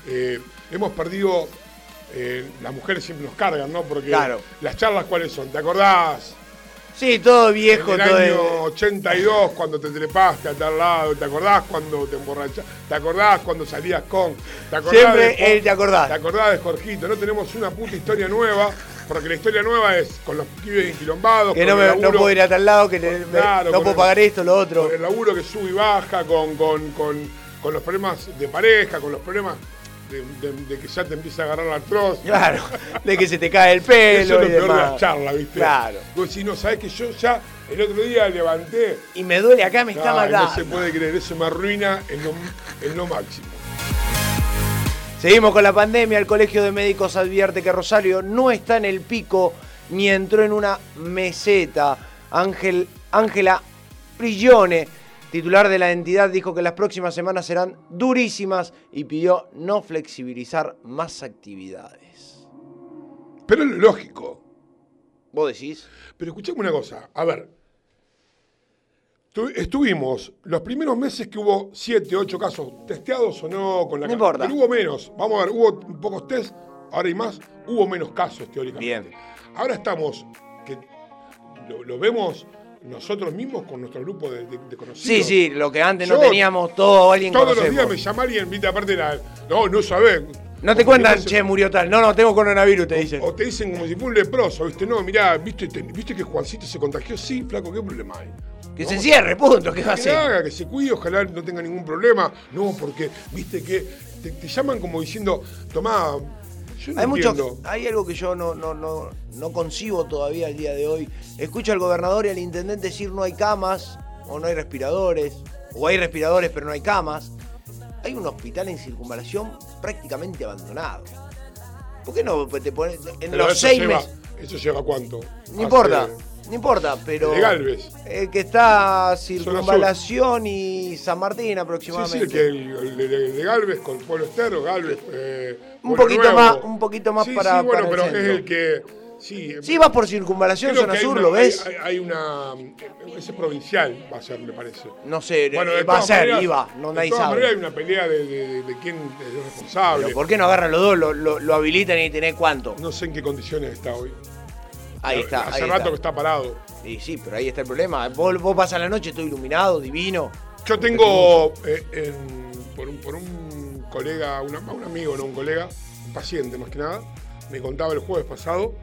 eh, hemos perdido, eh, las mujeres siempre nos cargan, ¿no? Porque Claro. las charlas, ¿cuáles son? ¿Te acordás? Sí, todo viejo, en el todo. año 82, cuando te trepaste a tal lado, ¿te acordás cuando te emborrachaste? ¿Te acordás cuando salías con? ¿Te acordás Siempre de él te acordás. ¿Te acordás de Jorgito? No tenemos una puta historia nueva, porque la historia nueva es con los pibes enquilombados, que con no, me, no laburo- puedo ir a tal lado, que le- me- Claro, no puedo el- pagar esto, lo otro. con el laburo que sube y baja, con, con, con, con los problemas de pareja, con los problemas de, de- de que ya te empieza a agarrar la artroz. Claro, de que se te cae el pelo. Eso es lo y peor de demás. las charlas, ¿viste? Claro. Vos decís, no, sabés que yo ya el otro día levanté. Y me duele acá, me está matando. no se puede creer, eso me arruina en lo, en lo máximo. Seguimos con la pandemia. El Colegio de Médicos advierte que Rosario no está en el pico ni entró en una meseta. Ángel, Ángela Prigione, titular de la entidad, dijo que las próximas semanas serán durísimas y pidió no flexibilizar más actividades. Pero es lo lógico. ¿Vos decís? Pero escuchame una cosa, a ver. Tu- Estuvimos los primeros meses que hubo 7, 8 casos testeados o no con la No importa. Pero hubo menos. Vamos a ver, hubo pocos test, ahora hay más. Hubo menos casos teóricamente. Bien. Ahora estamos, que lo, lo vemos nosotros mismos con nuestro grupo de, de- de conocidos. Sí, sí, lo que antes no Yo teníamos todo alguien Todos los días me llama alguien, viste, aparte la. No, no sabés. No te cuentan, dicen- che, murió tal. No, no, tengo coronavirus, te dicen. O te dicen como si fuera un leproso, ¿viste? No, mirá, ¿viste, te- ¿viste que Juancito se contagió? Sí, flaco, ¿qué problema hay? Que se cierre, punto, ¿qué va a Que haga, que se cuide, ojalá no tenga ningún problema. No, porque, viste que te, te llaman como diciendo, tomá, yo no Hay mucho, hay algo que yo no, no, no, no concibo todavía al día de hoy. Escucho al gobernador y al intendente decir no hay camas, o no hay respiradores, o hay respiradores pero no hay camas. Hay un hospital en circunvalación prácticamente abandonado. ¿Por qué no te pones en Pero los seis lleva, meses? ¿Eso lleva cuánto? No importa, no importa, pero. De Galvez. El que está circunvalación y San Martín Sí, sí, aproximadamente. el, que el, el de, Galvez con Pueblo Estero, Galvez. eh, Un poquito más- un poquito más Sí, para- Sí, bueno, para el pero es el que. Sí, Sí, vas por circunvalación, zona sur, una- ¿lo ves? Hay, hay una. Ese es provincial, va a ser, me parece. No sé, Bueno, eh, de va a ser, maneras- iba, no de nadie todas sabe. hay una pelea de, de- de- de quién es responsable. Pero ¿por qué no agarran los dos? Lo, lo- lo habilitan y tenés cuánto. No sé en qué condiciones está hoy. Ahí está, Hace ahí rato está. que está parado. Y sí, pero ahí está el problema. Vos, vos pasas la noche, todo iluminado, divino. Yo tengo eh, en- por, un, por un colega, una- un amigo, no un colega, un paciente más que nada, me contaba el jueves pasado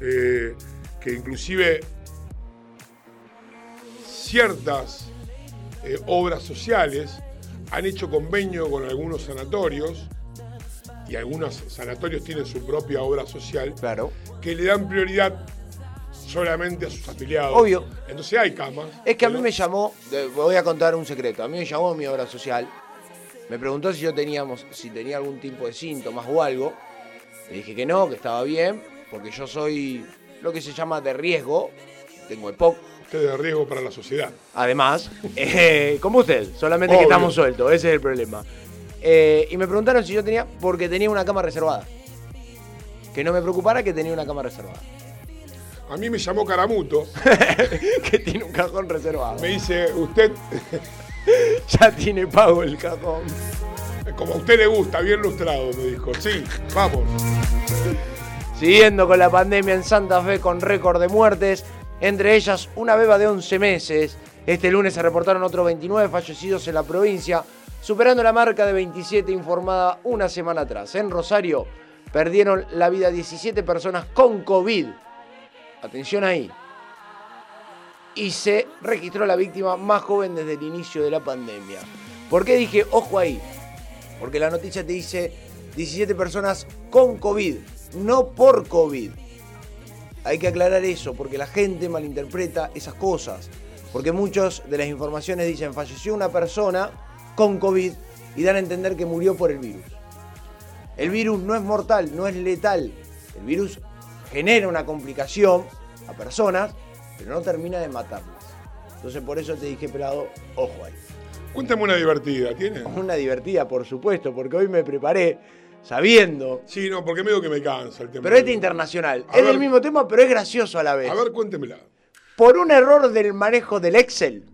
eh, que inclusive ciertas eh, obras sociales han hecho convenio con algunos sanatorios y algunos sanatorios tienen su propia obra social Claro. que le dan prioridad solamente a sus afiliados. Obvio. Entonces hay camas. Es que a mí me llamó, voy a contar un secreto, a mí me llamó mi obra social, me preguntó si yo teníamos, si tenía algún tipo de síntomas o algo, le dije que no, que estaba bien, porque yo soy lo que se llama de riesgo, tengo EPOC, Usted es de riesgo para la sociedad. además, eh, como usted, solamente que estamos sueltos, ese es el problema. Eh, y me preguntaron si yo tenía, porque tenía una cama reservada. Que no me preocupara que tenía una cama reservada. A mí me llamó Caramuto, que tiene un cajón reservado. me dice, usted, Ya tiene pago el cajón. Como a usted le gusta, bien lustrado, me dijo. Sí, vamos. Siguiendo con la pandemia en Santa Fe con récord de muertes, entre ellas una beba de 11 meses. Este lunes se reportaron otros 29 fallecidos en la provincia, superando la marca de 27 informada una semana atrás. En Rosario perdieron la vida 17 personas con COVID. Atención ahí. Y se registró la víctima más joven desde el inicio de la pandemia. ¿Por qué dije ojo ahí? Porque la noticia te dice 17 personas con COVID, no por COVID. Hay que aclarar eso, porque la gente malinterpreta esas cosas. Porque muchas de las informaciones dicen falleció una persona con COVID y dan a entender que murió por el virus. El virus no es mortal, no es letal. El virus genera una complicación a personas, pero no termina de matarlas. Entonces por eso te dije, pelado, ojo ahí. Cuéntame una divertida, ¿tiene? Una divertida, por supuesto, porque hoy me preparé sabiendo. Sí, no, porque medio que me cansa el tema. Pero este internacional. A es ver. del mismo tema, pero es gracioso a la vez. A ver, cuéntemela. Por un error del manejo del Excel,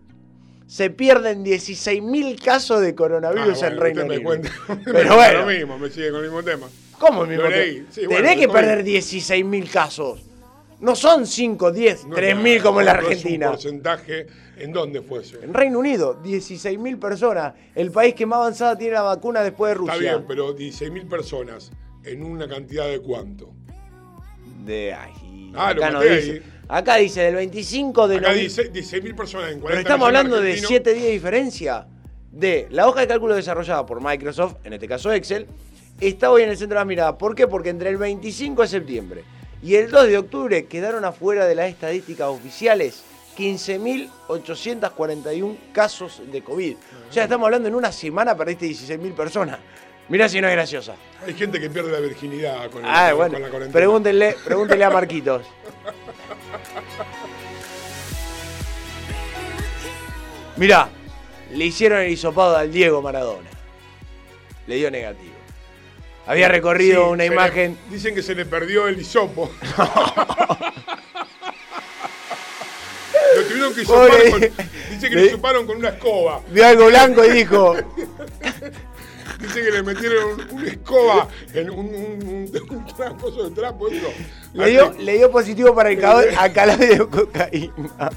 se pierden 16.000 casos de coronavirus Ah, en bueno, Reino usted me Unido. cuenta. Pero bueno. Lo mismo, me sigue con el mismo tema. ¿Cómo el mismo tema? Sí, bueno, Tenés que lo perder leí. 16.000 casos. No son 5, 10, No, 3.000 no, como en la no, Argentina. Es un porcentaje. ¿En dónde fue eso? En Reino Unido, 16.000 personas. El país que más avanzada tiene la vacuna después de Rusia. Está bien, pero 16.000 personas en una cantidad de cuánto. De ahí. Ah, lo acá, maté dice, ahí. acá dice del 25 de Acá noviembre. dice 16.000 personas en 40 Pero estamos hablando de argentinos. 7 días de diferencia de la hoja de cálculo desarrollada por Microsoft, en este caso Excel, está hoy en el centro de la mirada. ¿Por qué? Porque entre el 25 de septiembre y el 2 de octubre quedaron afuera de las estadísticas oficiales 15.841 casos de COVID. O sea, estamos hablando en una semana perdiste 16.000 personas. Mirá si no es graciosa. Hay gente que pierde la virginidad con, el- Ah, con bueno, la cuarentena. pregúntenle, pregúntenle a Marquitos. Mirá, le hicieron el hisopado al Diego Maradona. Le dio negativo. Había recorrido Sí, una le- imagen. dicen que se le perdió el hisopo. Lo tuvieron que con, Dice que le- le hisoparon con una escoba. Vio algo blanco y dijo. Dice que le metieron un- una escoba en un, un, un, trapo. Eso. Le dio, le dio positivo para el ca- acalabio de cocaína.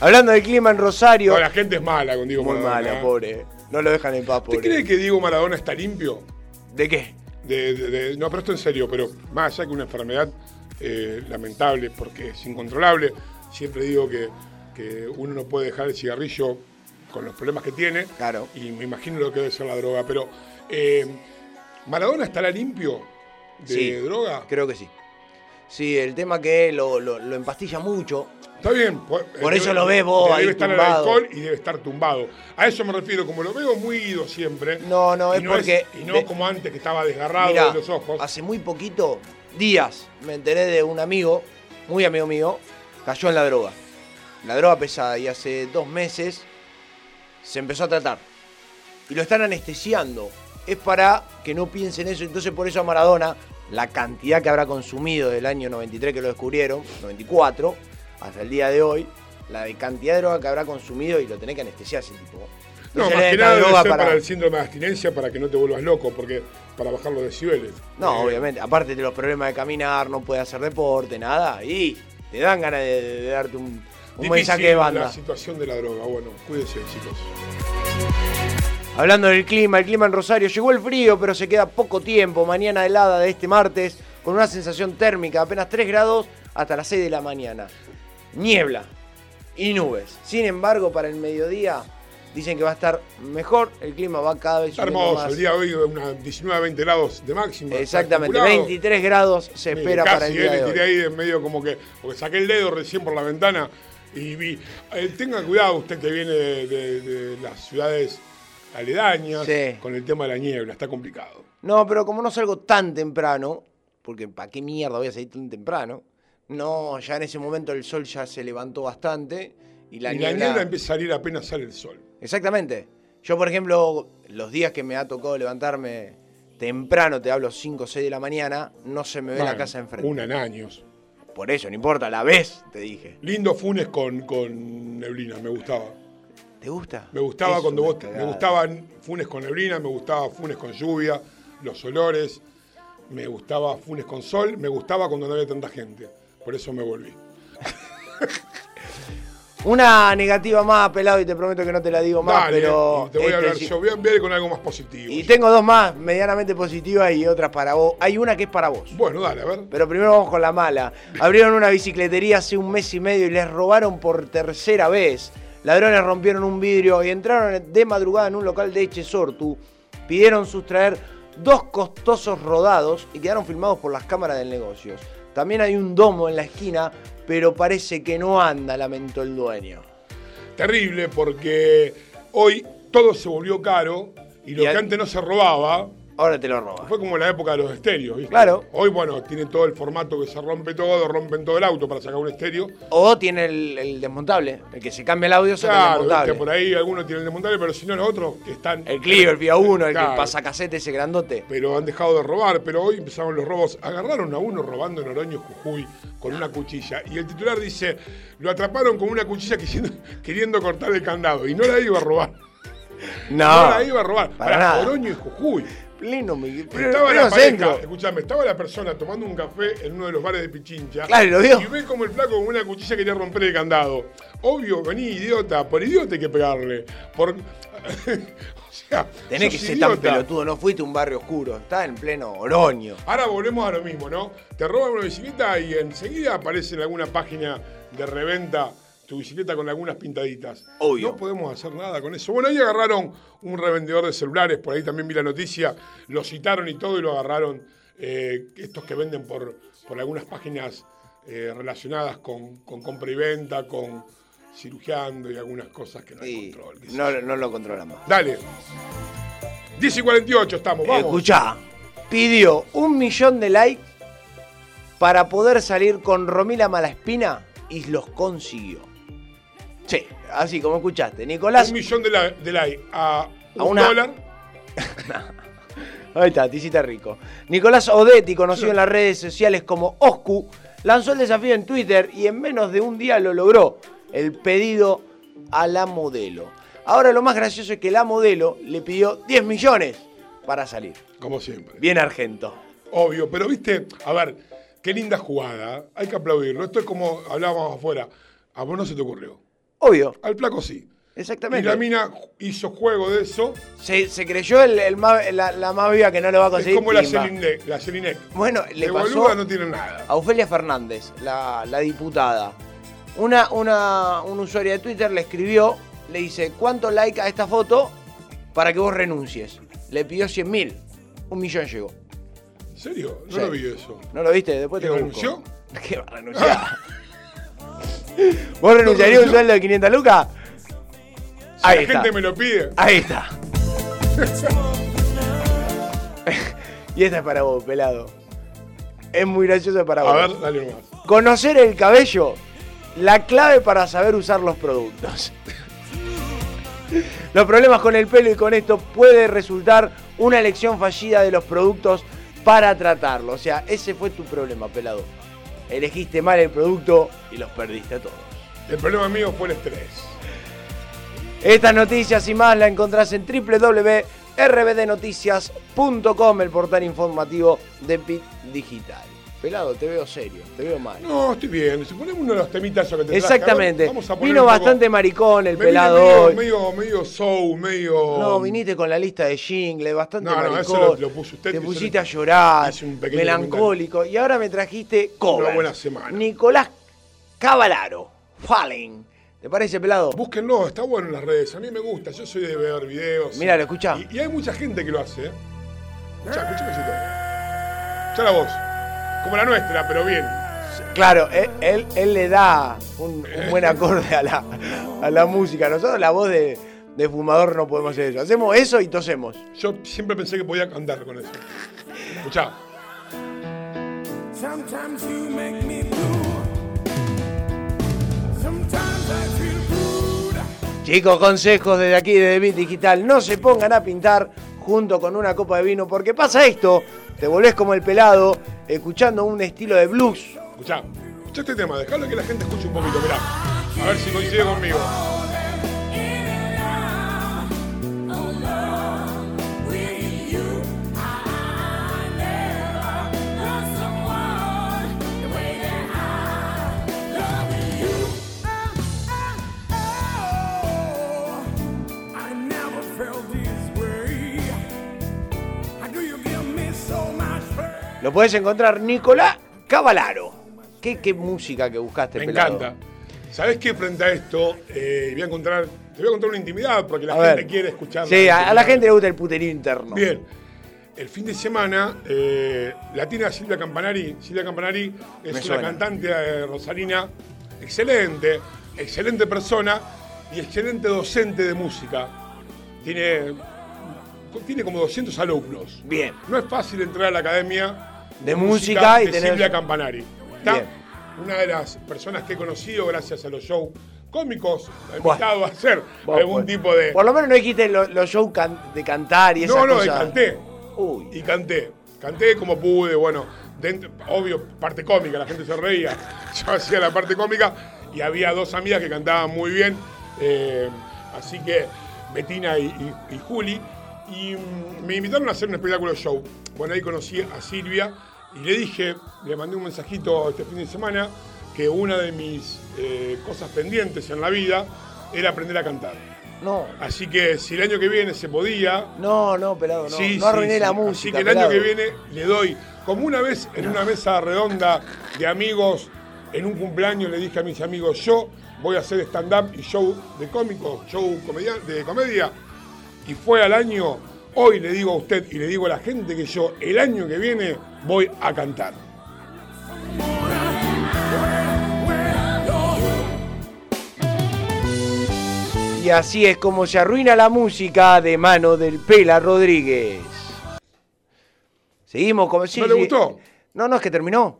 Hablando del clima en Rosario. No, la gente es mala con Diego Muy Maradona. mala, pobre. No lo dejan en paz, ¿Usted pobre. cree que Diego Maradona está limpio? ¿De qué? De, de- de- no, pero esto en serio, pero más allá que una enfermedad eh, lamentable porque es incontrolable, siempre digo que, que uno no puede dejar el cigarrillo con los problemas que tiene. Claro. Y me imagino lo que debe ser la droga, pero eh, ¿Maradona estará limpio de Sí. droga? Creo que sí. Sí, el tema que lo, lo- lo empastilla mucho. Está bien. Por, Por eso lo ves vos Debe estar tumbado. el alcohol y debe estar tumbado. A eso me refiero, como lo veo muy ido siempre. No, no, es porque- y no de- como antes que estaba desgarrado Mirá, de los ojos. hace muy poquito, días, me enteré de un amigo, muy amigo mío, cayó en la droga. La droga pesada y hace dos meses se empezó a tratar. Y lo están anestesiando. Es para que no piensen eso. Entonces por eso a Maradona, la cantidad que habrá consumido del año 93 que lo descubrieron, 94, hasta el día de hoy, la cantidad de droga que habrá consumido y lo tenés que anestesiar ese tipo. No, más que nada droga para... para- el síndrome de abstinencia para que no te vuelvas loco, porque para bajar los decibeles. No, Eh, obviamente. Aparte de los problemas de caminar, no puede hacer deporte, nada. Y te dan ganas de, de darte un, un difícil mensaje de banda. La situación de la droga. Bueno, cuídense, chicos. Hablando del clima, el clima en Rosario llegó el frío, pero se queda poco tiempo. Mañana helada de este martes, con una sensación térmica de apenas 3 grados hasta las 6 de la mañana. Niebla y nubes. Sin embargo, para el mediodía dicen que va a estar mejor. El clima va cada vez Está hermoso. más. El día de hoy, una 19 a 20 grados de máxima. está Exactamente, estipulado. 23 grados se Mire, espera casi, para el eh, día de tiré hoy. ahí de medio como que. Porque saqué el dedo recién por la ventana y vi. eh, tenga cuidado usted que viene de, de- de las ciudades aledañas Sí. con el tema de la niebla. Está complicado. No, pero como no salgo tan temprano, porque ¿para qué mierda voy a salir tan temprano? No, ya en ese momento el sol ya se levantó bastante y la y niebla... la niebla empieza a salir apenas sale el sol. Exactamente. Yo, por ejemplo, los días que me ha tocado levantarme temprano, te hablo 5 o 6 de la mañana, no se me ve la Bueno, casa enfrente. Una en años. Por eso, no importa, la ves, te dije. Lindo Funes con, con neblina, me gustaba. ¿Te gusta? Me gustaba Es cuando vos, me gustaban Funes con neblina, me gustaba Funes con lluvia, los olores, me gustaba Funes con sol, me gustaba cuando no había tanta gente. Por eso me volví. Una negativa más, pelado, y te prometo que no te la digo más, Dale, pero. te voy a este, hablar, sí. yo voy a enviar con algo más positivo. Y tengo dos más medianamente positivas y otras para vos. Hay una que es para vos. Bueno, dale, a ver. Pero primero vamos con la mala. Abrieron una bicicletería hace un mes y medio y les robaron por tercera vez. Ladrones rompieron un vidrio y entraron de madrugada en un local de Echesortu. Pidieron sustraer dos costosos rodados y quedaron filmados por las cámaras del negocio. También hay un domo en la esquina, pero parece que no anda, lamentó el dueño. Terrible porque hoy todo se volvió caro y lo Y que antes no se robaba Ahora te lo roba. fue como la época de los estéreos. ¿viste? Claro. Hoy, bueno, tiene todo el formato que se rompe todo, rompen todo el auto para sacar un estéreo. O tiene el, el desmontable, el que se cambia el audio, saca el Claro, desmontable. ¿viste? por ahí algunos tienen el desmontable, pero si no los otros que están... El Clio, el Vía 1, el Claro. que pasa casete ese grandote. pero han dejado de robar, pero hoy empezaron los robos. Agarraron a uno robando en Oroño, Jujuy, con una cuchilla. Y el titular dice, lo atraparon con una cuchilla queriendo, queriendo cortar el candado. Y no la iba a robar. No, No la iba a robar. para Para nada. Oroño y Jujuy. Pleno, mi- Estaba pleno la pareja, escuchame, estaba la persona tomando un café en uno de los bares de Pichincha. Claro, lo vio. Y ve como el flaco con una cuchilla quería romper el candado. Obvio, vení, idiota. Por idiota hay que pegarle. Por... o sea, Tenés que ser tan idiota. pelotudo, no fuiste a un barrio oscuro, está en pleno Oroño. Ahora volvemos a lo mismo, ¿no? Te roban una bicicleta y enseguida aparece en alguna página de reventa tu bicicleta con algunas pintaditas. Obvio. No podemos hacer nada con eso. Bueno, ahí agarraron un revendedor de celulares, por ahí también vi la noticia, lo citaron y todo y lo agarraron eh, estos que venden por, por algunas páginas eh, relacionadas con, con compra y venta, con cirugiando y algunas cosas que no hay control. no lo controlamos. Dale. 10 y 48 estamos, vamos. Escuchá, pidió un millón de likes para poder salir con Romila Malaspina y los consiguió. Sí, así como escuchaste. Nicolás. Un millón de, la, de like a un A una- dólar. Ahí está, Tisita Rico. Nicolás Odetti, conocido en las redes sociales como Oscu, lanzó el desafío en Twitter y en menos de un día lo logró. El pedido a la modelo. Ahora lo más gracioso es que la modelo le pidió 10 millones para salir. Como siempre. Bien argento. Obvio, pero viste, a ver, qué linda jugada. Hay que aplaudirlo. Esto es como hablábamos afuera. A vos no se te ocurrió. Obvio, Al flaco sí. Y exactamente. la mina hizo juego de eso. Se, se creyó el, el la, la más viva que no lo va a Es conseguir. como la pimba. Celine, la Celine. Bueno, le De pasó no tiene nada. a Ofelia Fernández, la, la diputada. Una, una, un usuario de Twitter le escribió, le dice, ¿cuánto like a esta foto para que vos renuncies? Le pidió 100 mil. Un millón llegó. ¿En serio? No Sí. lo vi eso. ¿No lo viste? Después te ¿Y lo renunció? ¿Qué va a renunciar? ¿Vos renunciarías a un sueldo de 500 lucas? Si Ahí la está. gente me lo pide. Ahí está. y esta es para vos, pelado. Es muy graciosa para vos. A ver, dale nomás. Conocer el cabello, la clave para saber usar los productos. Los problemas con el pelo y con esto puede resultar una elección fallida de los productos para tratarlo. O sea, ese fue tu problema, pelado. Elegiste mal el producto y los perdiste a todos. El problema mío fue el estrés. Estas noticias y más la encontrás en www.rbdnoticias.com, el portal informativo de Pit Digital. Pelado, te veo serio, te veo mal. No, estoy bien. Si ponemos uno de los temitas que te traje, Exactamente. vamos a poner Vino poco- bastante maricón el Me pelado medio, hoy. medio, medio soul, medio. No, viniste con la lista de jingle, bastante No, no, maricón. eso lo- lo puso usted, Te pusiste a llorar, melancólico. Y ahora me trajiste cover. Una buena semana. Nicolás Cavalaro, Falling. ¿Te parece, pelado? Búsquenlo, está bueno en las redes. A mí me gusta, yo soy de ver videos. Míralo, escuchá. Y, y hay mucha gente que lo hace, ¿eh? Escuchá, escuchá. Escuchá la voz. Como la nuestra, pero bien. Claro, él, él- él le da un, un buen acorde a la, a la música. Nosotros la voz de, de fumador no podemos hacer eso. Hacemos eso y tosemos. Yo siempre pensé que podía andar con eso. Escuchá. Sometimes you make me blue. Sometimes I feel good. Chicos, consejos desde aquí, desde Bit Digital. No se pongan a pintar junto con una copa de vino, porque pasa esto. Te volvés como el pelado, escuchando un estilo de blues. Escuchá. Escuchá este tema, dejalo que la gente escuche un poquito, mirá. A ver si coincide conmigo. Lo podés encontrar Nicolás Cavalaro. ¿Qué, qué música que buscaste, Me pelado? encanta. ¿Sabés qué? Frente a esto, eh, voy a encontrar, te voy a contar una intimidad porque la A gente ver. quiere escuchar. Sí, a, a la gente le gusta el puterío interno. Bien. El fin de semana, eh, la tiene a Silvia Campanari. Silvia Campanari es Me una suena. cantante eh, rosarina excelente, excelente persona y excelente docente de música. Tiene, tiene como 200 alumnos. Bien. No es fácil entrar a la academia De música y de tener- Silvia Campanari. ¿Está? Bien. Una de las personas que he conocido gracias a los shows cómicos, he Bueno. invitado a hacer Bueno, algún bueno. tipo de... Por lo menos no dijiste lo- los shows can- de cantar y esas No, no, cosas. canté. Uy. Y canté. Canté como pude, bueno, dentro- obvio, parte cómica, la gente se reía. Yo hacía la parte cómica y había dos amigas que cantaban muy bien. eh, así que Betina y, y- y Juli. Y mm, me invitaron a hacer un espectáculo show. Bueno, ahí conocí a Silvia y le dije, le mandé un mensajito este fin de semana, que una de mis eh, cosas pendientes en la vida era aprender a cantar. No, Así que si el año que viene se podía, no, no, pelado, no. Sí, no arruiné sí. la Así música. que el año que viene le doy, como una vez en una mesa redonda de amigos, en un cumpleaños le dije a mis amigos, yo voy a hacer stand-up y show de cómico, show comedia, de comedia, y fue al año, hoy le digo a usted y le digo a la gente que yo el año que viene voy a cantar. Y así es como se arruina la música de mano del Pela Rodríguez. Seguimos como sí, ¿No le sí. gustó? No, no, es que terminó.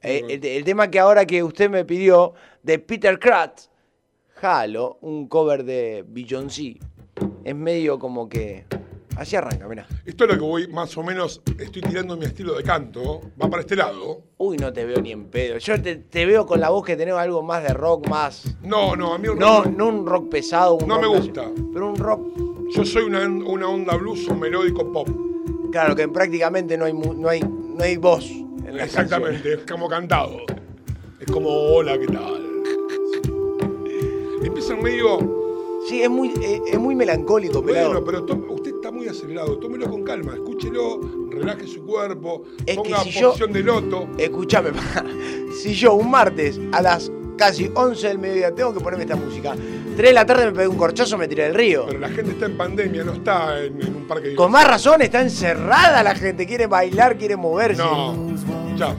Eh, el, el tema que ahora que usted me pidió de Peter Kratz, Halo, un cover de Beyoncé, es medio como que. Así arranca, mirá. Esto es lo que voy, más o menos, estoy tirando mi estilo de canto, va para este lado. Uy, no te veo ni en pedo. Yo te, te veo con la voz que tenés algo más de rock, más. No, no, a mí el No, rock no un rock pesado, un No rock me gusta. Pero un rock, Yo soy una, una onda blues o melódico pop. claro, que prácticamente no hay, mu- no hay, no hay voz. En las Exactamente, es como cantado. Es como, hola, ¿qué tal? Empiezan medio. Sí, es muy, eh, es muy melancólico, pelado. Bueno, pero to- usted está muy acelerado. Tómelo con calma, escúchelo, relaje su cuerpo, Es que ponga si yo- posición de loto. Escúchame, si yo un martes a las casi 11 del mediodía tengo que ponerme esta música, 3 de la tarde me pegué un corchazo, me tiré del río. Pero la gente está en pandemia, no está en, en un parque de Con más razón está encerrada la gente, quiere bailar, quiere moverse. No, ya.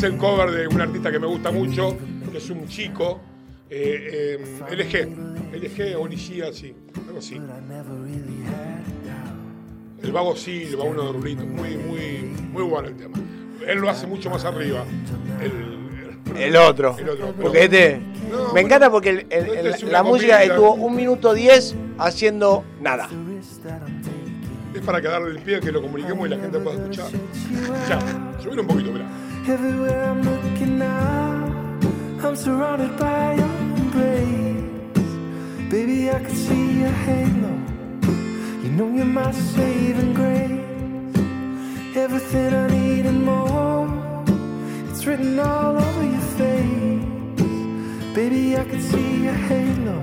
Es el cover de un artista que me gusta mucho, que es un chico, eh, eh, LG, LG o Ligia, sí, algo así. Had a doubt. El vago uno de Rulito, muy, muy, muy bueno el tema. Él lo hace mucho más arriba. El, El otro. El otro, pero- Porque este. No, me bueno, encanta porque el- el- este el- la música estuvo un minuto 10 haciendo nada. Es para que darle el pie, que lo comuniquemos y la gente pueda escuchar. Ya, subir un poquito, mirá. Everywhere I'm looking now, I'm surrounded by your embrace. Baby, I can see your halo. You know you're my saving grace. Everything I need and more. It's written all over your face. Baby, I can see your halo.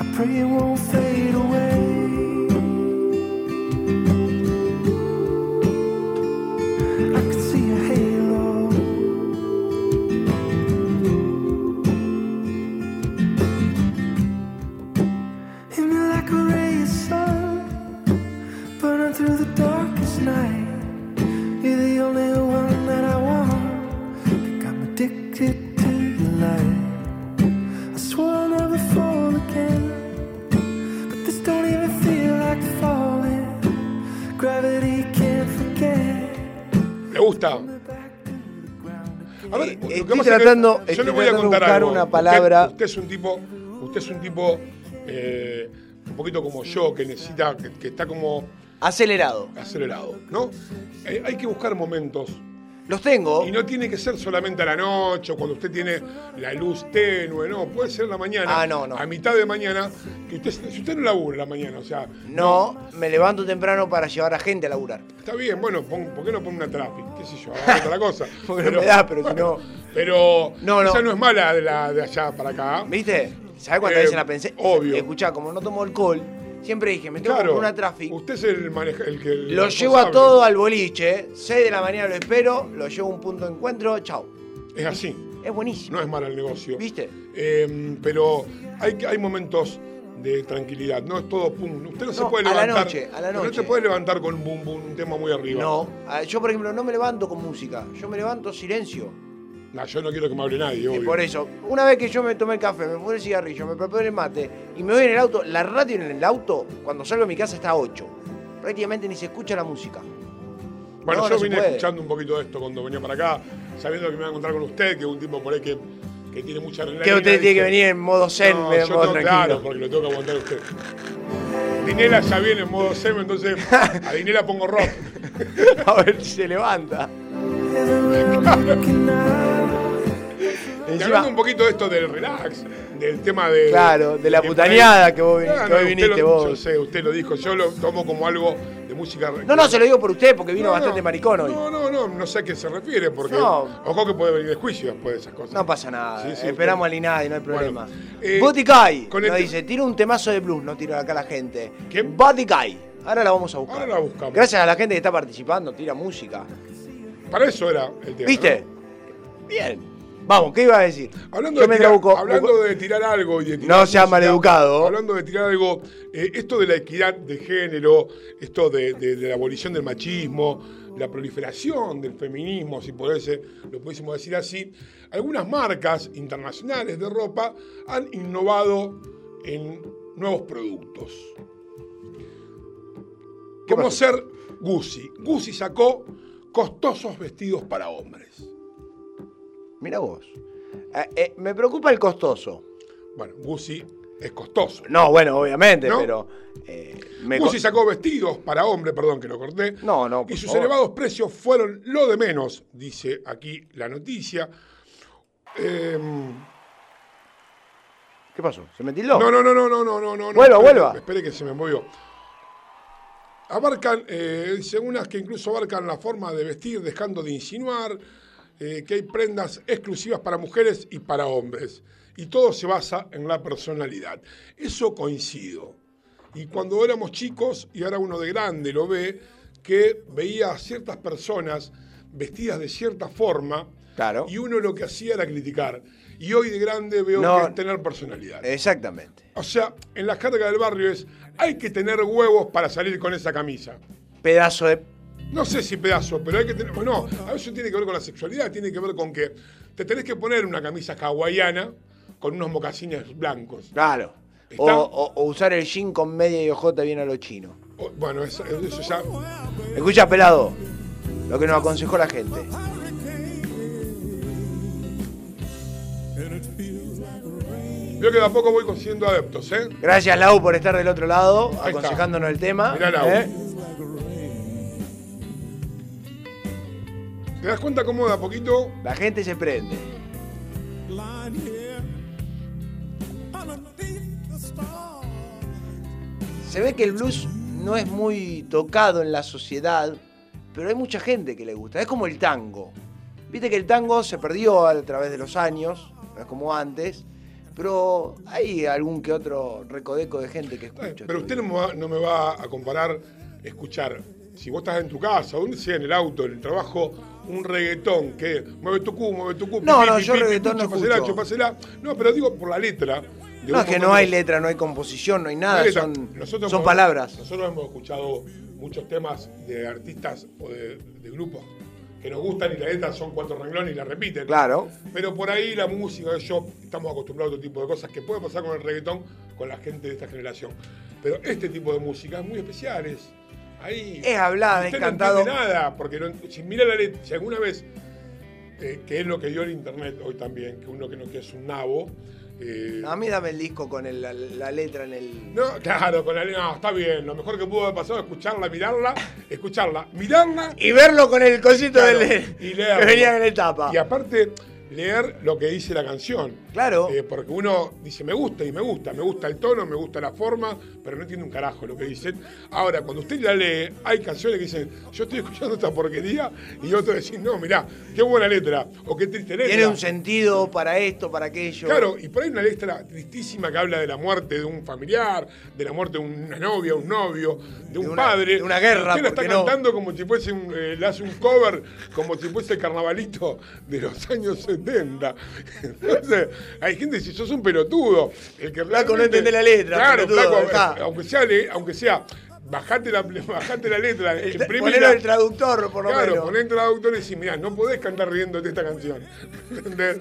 I pray it won't fade away. ¿Le gusta? A ver, Eh, lo que pasa es que tratando- yo le voy a tratando contar algo. una Usted- palabra. Usted, es un tipo, usted es un tipo eh, un poquito como yo, que necesita, que, que está como Acelerado. acelerado, ¿no? Eh, hay que buscar momentos. Los tengo. Y no tiene que ser solamente a la noche o cuando usted tiene la luz tenue, no, puede ser la mañana, Ah, no, no. a mitad de mañana, que usted, si usted no labura la mañana, o sea, No, me levanto temprano para llevar a gente a laburar. Está bien, bueno, pon- ¿por qué no pone una traffic? ¿Qué sé yo? Otra cosa. Porque no me da, pero si no- Pero No, no. esa no es mala de, la, de allá para acá. ¿Viste? ¿Sabes cuántas Eh, veces la pensé? obvio. Escuchá, como no tomo alcohol, siempre dije, me tengo que Claro. comprar una traffic. Usted es el maneja, el que. el Lo llevo a todo al boliche, 6 de la mañana lo espero, lo llevo a un punto de encuentro, chao. Es así. Es buenísimo. No es mal el negocio. ¿Viste? Eh, pero hay, hay momentos de tranquilidad. No es todo pum. Usted no, se No, puede a la levantar. noche, a la No noche. se puede levantar con un boom, boom, un tema muy arriba. No, yo por ejemplo no me levanto con música, yo me levanto silencio. No, yo no quiero que me hable nadie, Y por eso, una vez que yo me tomé el café, me puse el cigarrillo, me preparé el mate y me voy en el auto, la radio en el auto, cuando salgo de mi casa está a 8. Prácticamente ni se escucha la música. Bueno, No, yo no vine escuchando un poquito de esto cuando venía para acá, sabiendo que me iba a encontrar con usted, que es un tipo por ahí que, que tiene mucha adrenalina. Que usted tiene que venir en modo zen, No, en yo modo no, tranquilo. claro, porque lo tengo que aguantar a usted. Dinela ya viene en modo semi, entonces a Dinela pongo rock. a ver si se levanta. Y hablando un poquito de esto del relax, del tema de. Claro, de la que putañeada por que vos- que hoy viniste lo- vos. Yo sé, usted lo dijo, yo lo tomo como algo de música. No, no, se lo digo por usted porque vino No, bastante no. maricón hoy. No, no, no, no sé a qué se refiere, porque. No. Ojo que puede venir de juicio después de esas cosas. No pasa nada, Sí, sí, esperamos usted- al INADI, no hay problema. Bueno, eh, con nos el- dice, tira un temazo de blues, no tira acá la gente. Guy. Ahora la vamos a buscar. Ahora la buscamos. Gracias a la gente que está participando, tira música. Para eso era el tema. ¿Viste? ¿no? Bien. Vamos, ¿qué iba a decir? Hablando, Yo de, me tirar, trabuco- hablando de tirar algo y de tirar No sea maleducado. Hablando de tirar algo, eh, esto de la equidad de género, esto de, de- de la abolición del machismo, la proliferación del feminismo, si pudiese, lo pudiésemos decir así, algunas marcas internacionales de ropa han innovado en nuevos productos. ¿Qué Como ser Gucci. Gucci sacó costosos vestidos para hombres. Mira vos. Eh, eh, me preocupa el costoso. Bueno, Gucci es costoso. No, bueno, obviamente, ¿No? pero. eh, me Gucci sacó vestidos para hombre, perdón que lo corté. No, no, Y sus favor. elevados precios fueron lo de menos, dice aquí la noticia. Em, ¿Qué pasó? ¿Se me tildó? no, no, no, no, no, no, no, no. Vuelva, espere, vuelva. Espere que se me movió. Abarcan, eh, dice unas que incluso abarcan la forma de vestir, dejando de insinuar eh, que hay prendas exclusivas para mujeres y para hombres. Y todo se basa en la personalidad. Eso coincido. Y cuando éramos chicos, y ahora uno de grande lo ve, que veía a ciertas personas vestidas de cierta forma, Claro. y uno lo que hacía era criticar. Y hoy de grande veo No. que es tener personalidad. Exactamente. O sea, en la carga del barrio es, hay que tener huevos para salir con esa camisa. Pedazo de. No sé si pedazo, pero hay que tener. Bueno, a veces tiene que ver con la sexualidad, tiene que ver con que te tenés que poner una camisa hawaiana con unos mocasines blancos. Claro. O, Está- o- o usar el jean con media y ojota bien a lo chino. O- Bueno, eso, eso ya. Escucha, pelado. Lo que nos aconsejó la gente. Veo que de a poco voy consiguiendo adeptos, ¿eh? Gracias, Lau, por estar del otro lado, Ahí está. aconsejándonos el tema. Mirá, Lau. ¿eh? ¿Te das cuenta cómo de a poquito La gente se prende. Se ve que el blues no es muy tocado en la sociedad, pero hay mucha gente que le gusta. Es como el tango. Viste que el tango se perdió a través de los años, no es como antes, pero hay algún que otro recodeco de gente que escucha. Eh, Pero usted no me, va, no me va a comparar escuchar, si vos estás en tu casa, donde sea, en el auto, en el trabajo, un reggaetón que mueve tu cu, mueve tu cu, No, no, yo pi, pi, reggaetón no escucho. chupasela. No, pero digo por la letra. No, es que no hay letra, no hay composición, no hay nada, son, Nosotros son hemos- palabras. Nosotros hemos escuchado muchos temas de artistas o de, de grupos que nos gustan y la letra son cuatro renglones y la repiten. Claro. Pero por ahí la música, yo estamos acostumbrados a otro tipo de cosas que puede pasar con el reggaetón con la gente de esta generación. Pero este tipo de música es muy especial, es ahí. Es hablada, es no cantado. nada, porque no- si mira la letra, si alguna vez, eh, que es lo que dio el internet hoy también, que uno que no que es un nabo. Eh, A mí dame el disco con el- la, la letra en el. no, claro, con la no, está bien. Lo mejor que pudo haber pasado es escucharla, mirarla, escucharla, mirarla Y verlo con el cosito Claro, del. y que leerlo. venía en el tapa. Y aparte, leer lo que dice la canción. Claro. Eh, porque uno dice, me gusta y me gusta, me gusta el tono, me gusta la forma, pero no entiende un carajo lo que dicen. Ahora, cuando usted la lee, hay canciones que dicen, yo estoy escuchando esta porquería, y otros decís, no, mirá, qué buena letra, o qué triste letra. Tiene un sentido para esto, para aquello. Claro, y por ahí una letra tristísima que habla de la muerte de un familiar, de la muerte de una novia, un novio, de un una- padre. de una guerra, Usted la está cantando como si fuese un, eh, le hace un cover, como si fuese el carnavalito de los años 70. Entonces, hay gente que dice, sos un pelotudo. El que Flaco, no entendés la letra, Claro, pelotudo, flaco, dejá. eh, aunque sea, aunque sea, bajate la, bajate la letra, El- imprimila. ponelo el traductor, por lo Claro, menos. poné el traductor y decís, mirá, no podés cantar riéndote esta canción. ¿Entendés?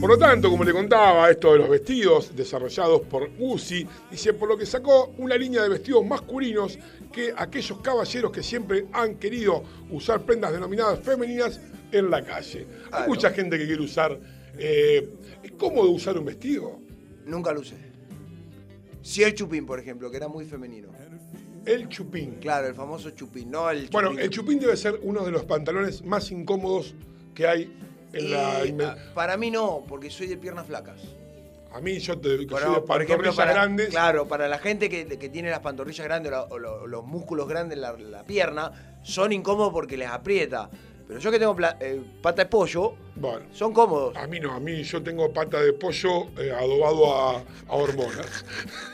Por lo tanto, como le contaba, esto de los vestidos desarrollados por Uzi, dice, por lo que sacó una línea de vestidos masculinos que aquellos caballeros que siempre han querido usar prendas denominadas femeninas en la calle. Hay mucha gente que quiere usar... eh, ¿Es cómodo usar un vestido? Nunca lo usé. Si el chupín, por ejemplo, que era muy femenino. El chupín. Claro, el famoso chupín, no el chupín. Bueno, el chupín debe ser uno de los pantalones más incómodos que hay en la... Eh, inmen- a- para mí no, porque soy de piernas flacas. A mí yo te, Pero, soy de ejemplo, pantorrillas para, grandes. Claro, para la gente que, que tiene las pantorrillas grandes o, la- o lo- los músculos grandes en la, la pierna, son incómodos porque les aprieta. Pero yo que tengo pla- eh, pata de pollo, Bueno, son cómodos. a mí no, a mí yo tengo pata de pollo eh, adobado a, a hormonas.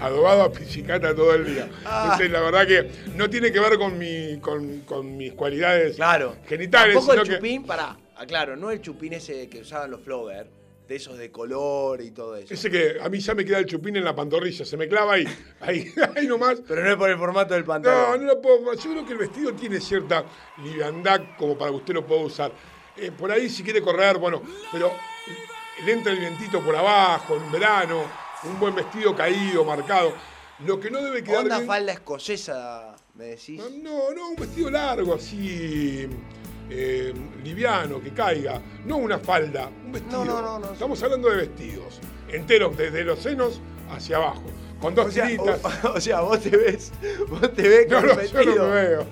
adobado a pichicata todo el día. Ah. Entonces, la verdad que no tiene que ver con, mi, con, con mis cualidades Claro. genitales, Tampoco el sino que- chupín, pará, aclaro, no el chupín ese que usaban los flogger, de esos de color y todo eso. Ese que a mí ya me queda el chupín en la pantorrilla, se me clava ahí, ahí, ahí nomás. Pero no es por el formato del No, pantalón. no lo puedo. Yo creo que el vestido tiene cierta liviandad como para que usted lo pueda usar. Eh, por ahí, si quiere correr, bueno, pero le entra el vientito por abajo, en verano, un buen vestido caído, marcado. Lo que no debe quedar. Bien- falda escocesa, me decís. No, no, un vestido largo, así. eh, liviano, que caiga. No una falda, un vestido. No, no, no, no. Estamos hablando de vestidos. Enteros, desde los senos hacia abajo. Con dos O sea, tiritas. o, o sea, vos te ves, vos te ves No, con no, yo no me veo.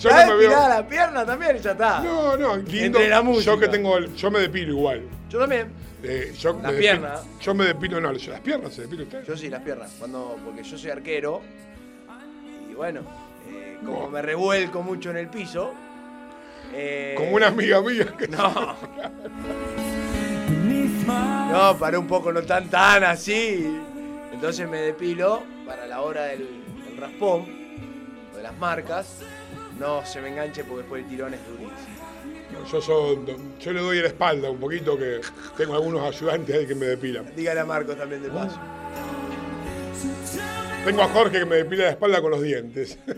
Yo Ya no me veo. la pierna también y ya está. No, no, lindo. Entre la música. Yo que tengo, el- yo me depilo igual. Yo también. Eh, yo Las me piernas. depilo- Yo me depilo, no, las piernas se depila usted. Yo sí, las piernas. Cuando, porque yo soy arquero. Y bueno, eh, como No. me revuelco mucho en el piso. eh, Como una amiga mía que No. No, para un poco no tan tan así. Entonces me depilo para la hora del, del raspón o de las marcas. No se me enganche porque después el tirón es durísimo. yo, yo le doy la espalda un poquito que tengo algunos ayudantes ahí que me depilan. Dígale a Marcos también de paso. Tengo a Jorge que me depila la espalda con los dientes.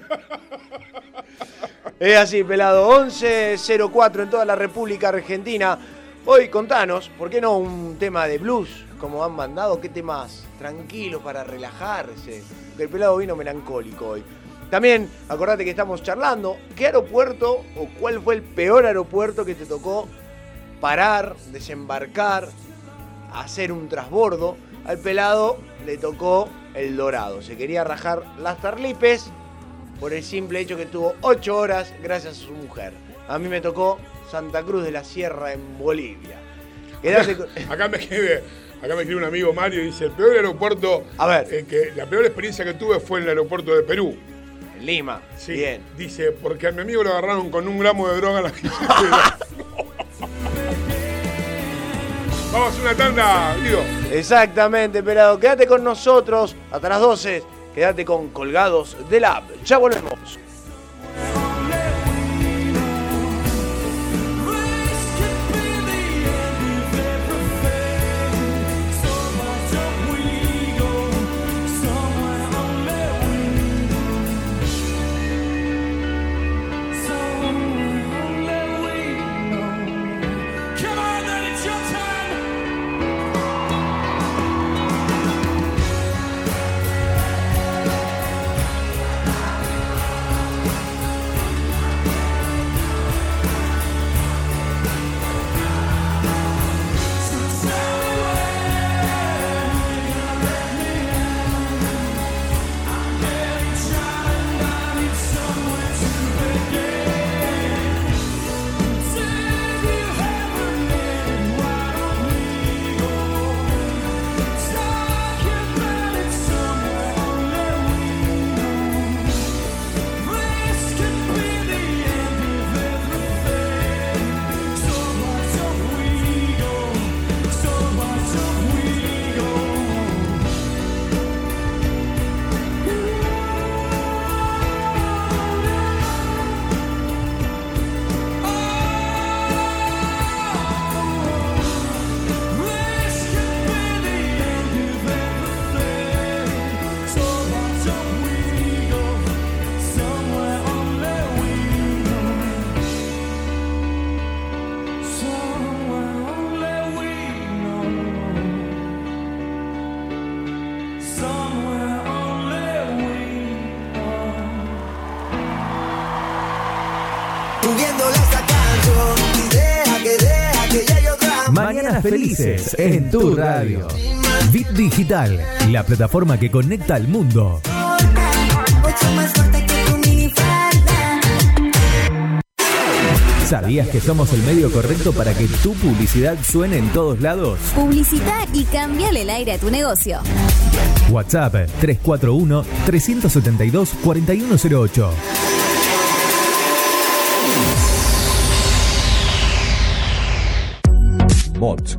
Es así, pelado. 11.04 en toda la República Argentina. Hoy contanos, ¿por qué no un tema de blues? Como han mandado, ¿qué temas tranquilos para relajarse? Porque el pelado vino melancólico hoy. También, acordate que estamos charlando. ¿Qué aeropuerto o cuál fue el peor aeropuerto que te tocó parar, desembarcar, hacer un trasbordo? Al pelado le tocó el dorado. Se quería rajar las tarlipes por el simple hecho que tuvo 8 horas gracias a su mujer. A mí me tocó Santa Cruz de la Sierra en Bolivia. Quedate Acá me escribe, acá me escribe un amigo Mario y dice, el peor aeropuerto, A ver. eh, que la peor experiencia que tuve fue en el aeropuerto de Perú. en Lima. Sí, Bien. Dice, porque a mi amigo lo agarraron con un gramo de droga en la billetera. Vamos a una tanda, Guido. Exactamente, pelado. Quédate con nosotros hasta las 12. Quédate con Colgados del App. Ya volvemos. Felices en tu radio. Bit Digital, la plataforma que conecta al mundo. ¿Sabías que somos el medio correcto para que tu publicidad suene en todos lados? Publicita y cambiale el aire a tu negocio. WhatsApp 341 372 4108. Mods,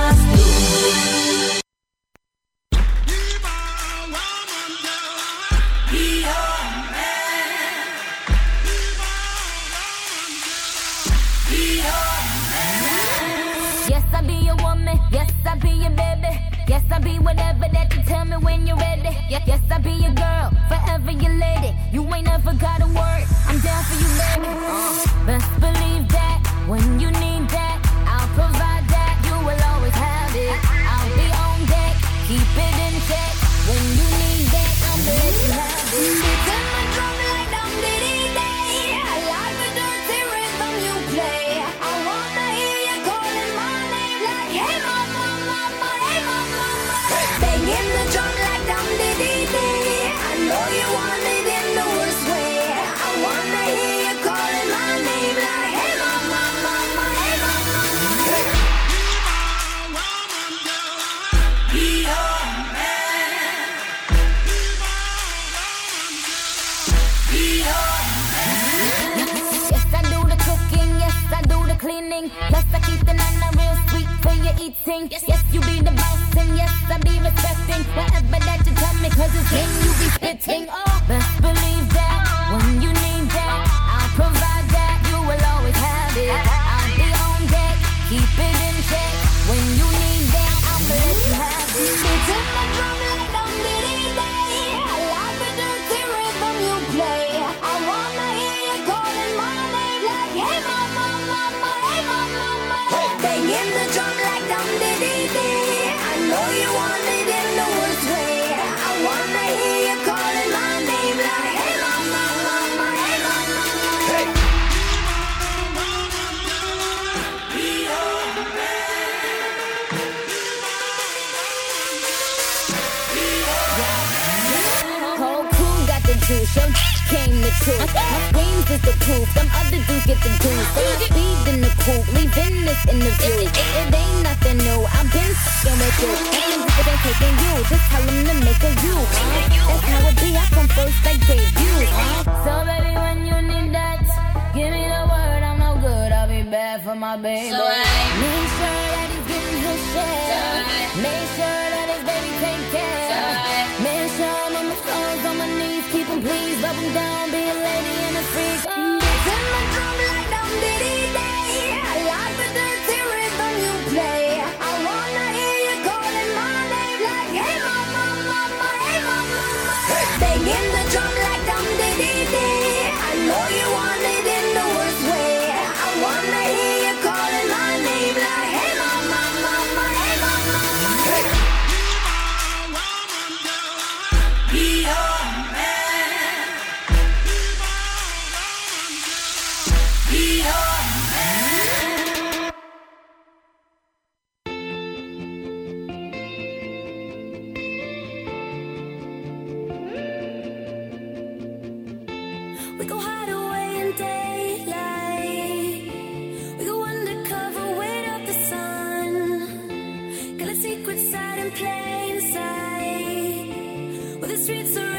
Streets are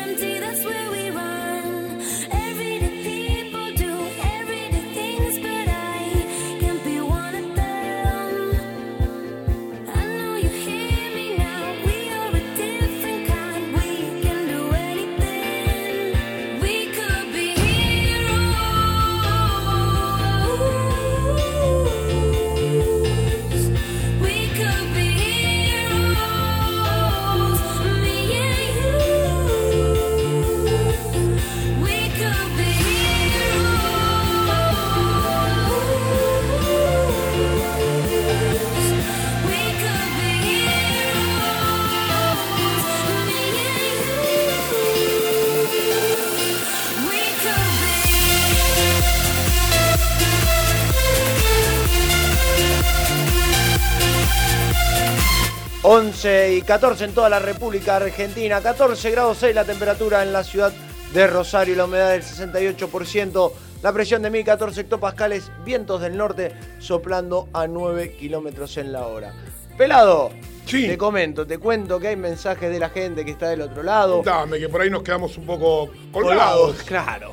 14 en toda la República Argentina, 14 grados 6 la temperatura en la ciudad de Rosario, la humedad del 68%, la presión de 1014 hectopascales, vientos del norte soplando a 9 kilómetros en la hora. Pelado, Sí. te comento, te cuento que hay mensajes de la gente que está del otro lado. Dame, que por ahí nos quedamos un poco colgados. Claro.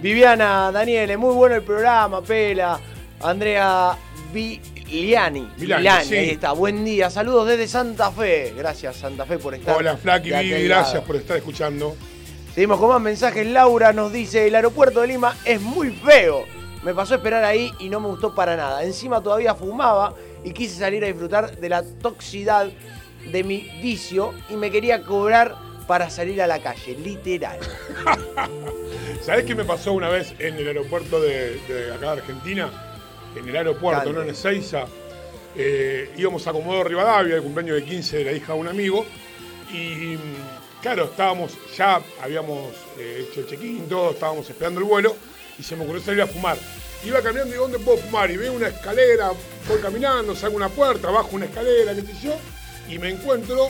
Viviana, Daniele, muy bueno el programa, Pela. Andrea Viliani. Milani, sí. ahí está. Buen día. Saludos desde Santa Fe. Gracias, Santa Fe, por estar. Hola, Flaky gracias lado. por estar escuchando. Seguimos con más mensajes. Laura nos dice: el aeropuerto de Lima es muy feo. Me pasó a esperar ahí y no me gustó para nada. Encima todavía fumaba y quise salir a disfrutar de la toxicidad de mi vicio y me quería cobrar para salir a la calle, literal. ¿Sabés qué me pasó una vez en el aeropuerto de, de acá de Argentina? En el aeropuerto, no en Ezeiza. Eh, íbamos a Comodoro Rivadavia, el cumpleaños de 15 de la hija de un amigo. Y mm, claro, estábamos, ya habíamos eh, hecho el check-in, todo, estábamos esperando el vuelo. Y se me ocurrió salir a fumar. Iba caminando y digo, ¿dónde puedo fumar? Y veo una escalera, voy caminando, salgo una puerta, bajo una escalera, qué sé yo. Y me encuentro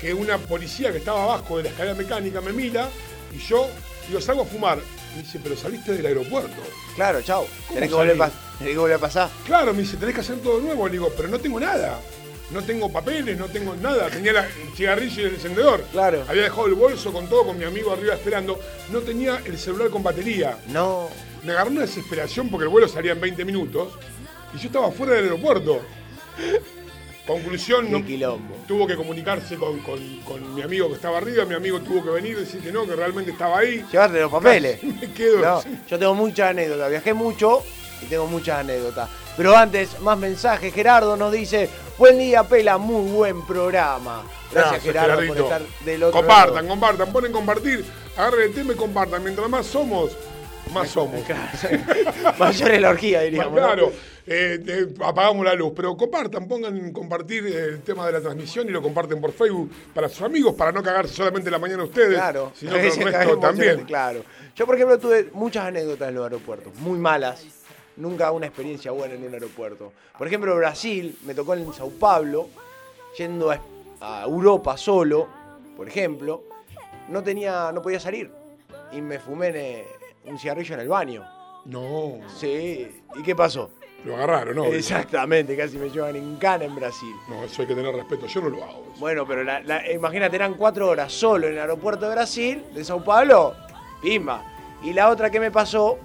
que una policía que estaba abajo de la escalera mecánica me mira y yo digo, salgo a fumar. Me dice, pero saliste del aeropuerto. Claro, chao. ¿Cómo Tenés que, volver salí? pas- tenés que volver a pasar. Claro, me dice, tenés que hacer todo nuevo. Le digo, pero no tengo nada. No tengo papeles, no tengo nada. Tenía la- el cigarrillo y el encendedor. Claro. Había dejado el bolso con todo, con mi amigo arriba esperando. No tenía el celular con batería. No. Me agarró una desesperación porque el vuelo salía en 20 minutos y yo estaba fuera del aeropuerto. Conclusión, no, tuvo que comunicarse con, con- con mi amigo que estaba arriba, mi amigo tuvo que venir y decir que no, que realmente estaba ahí. Llevarte los papeles. Me quedo. No, yo tengo muchas anécdotas. Viajé mucho y tengo muchas anécdotas. Pero antes, más mensajes. Gerardo nos dice: Buen día, Pela, muy buen programa. Gracias, Gerardo, por estar del otro Compartan, lado. compartan, ponen compartir, agarren el tema y compartan. Mientras más somos, más somos. Mayor es la orgía, diríamos. Claro, eh, eh, apagamos la luz, pero compartan, pongan compartir el tema de la transmisión y lo comparten por Facebook para sus amigos, para no cagarse solamente la mañana ustedes, Claro, sino que el resto también. Claro. Yo, por ejemplo, tuve muchas anécdotas en los aeropuertos, muy malas. Nunca una experiencia buena en un aeropuerto. Por ejemplo, Brasil, me tocó en Sao Paulo, yendo a, a Europa solo, por ejemplo, no tenía, no podía salir. Y me fumé eh, un cigarrillo en el baño. No, Sí. ¿Y qué pasó? lo agarraron, ¿no? Exactamente, casi me llevan en cana en Brasil. No, eso hay que tener respeto, yo no lo hago. eso. Bueno, pero la- la- imagínate, eran cuatro horas solo en el aeropuerto de Brasil, de Sao Paulo, pimba. Y la otra que me pasó,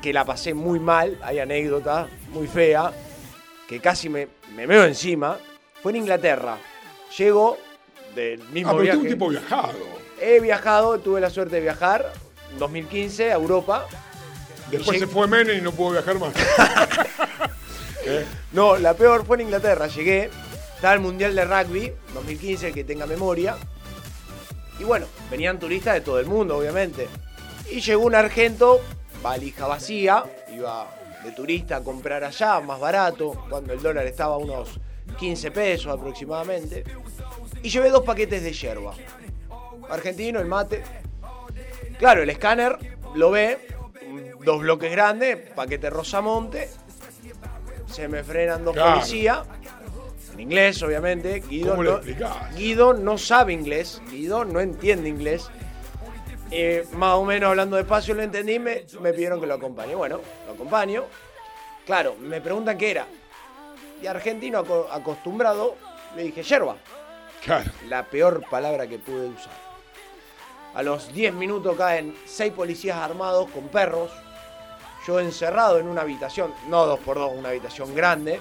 que la pasé muy mal, hay anécdota muy fea, que casi me, me veo encima, fue en Inglaterra. Llego del mismo Ah, pero viaje. tú un tipo viajado. He viajado, tuve la suerte de viajar 2015 a Europa. Después se fue Menem y no pudo viajar más. ¿Eh? No, la peor fue en Inglaterra. Llegué, estaba el Mundial de Rugby 2015, el que tenga memoria. Y bueno, venían turistas de todo el mundo, obviamente. Y llegó un argento, valija vacía, iba de turista a comprar allá, más barato, cuando el dólar estaba a unos 15 pesos aproximadamente. Y llevé dos paquetes de yerba. Argentino, el mate. Claro, el escáner lo ve, dos bloques grandes, paquete Rosamonte. Se me frenan dos Claro. policías. En inglés, obviamente. Guido ¿Cómo le no, explicás? Guido no sabe inglés. Guido no entiende inglés. Eh, más o menos hablando despacio lo entendí, me, me pidieron que lo acompañe. Bueno, lo acompaño. Claro, me preguntan qué era. Y argentino aco- acostumbrado, le dije yerba. Claro. La peor palabra que pude usar. A los 10 minutos caen seis policías armados con perros. Yo encerrado en una habitación, no dos por dos, una habitación grande.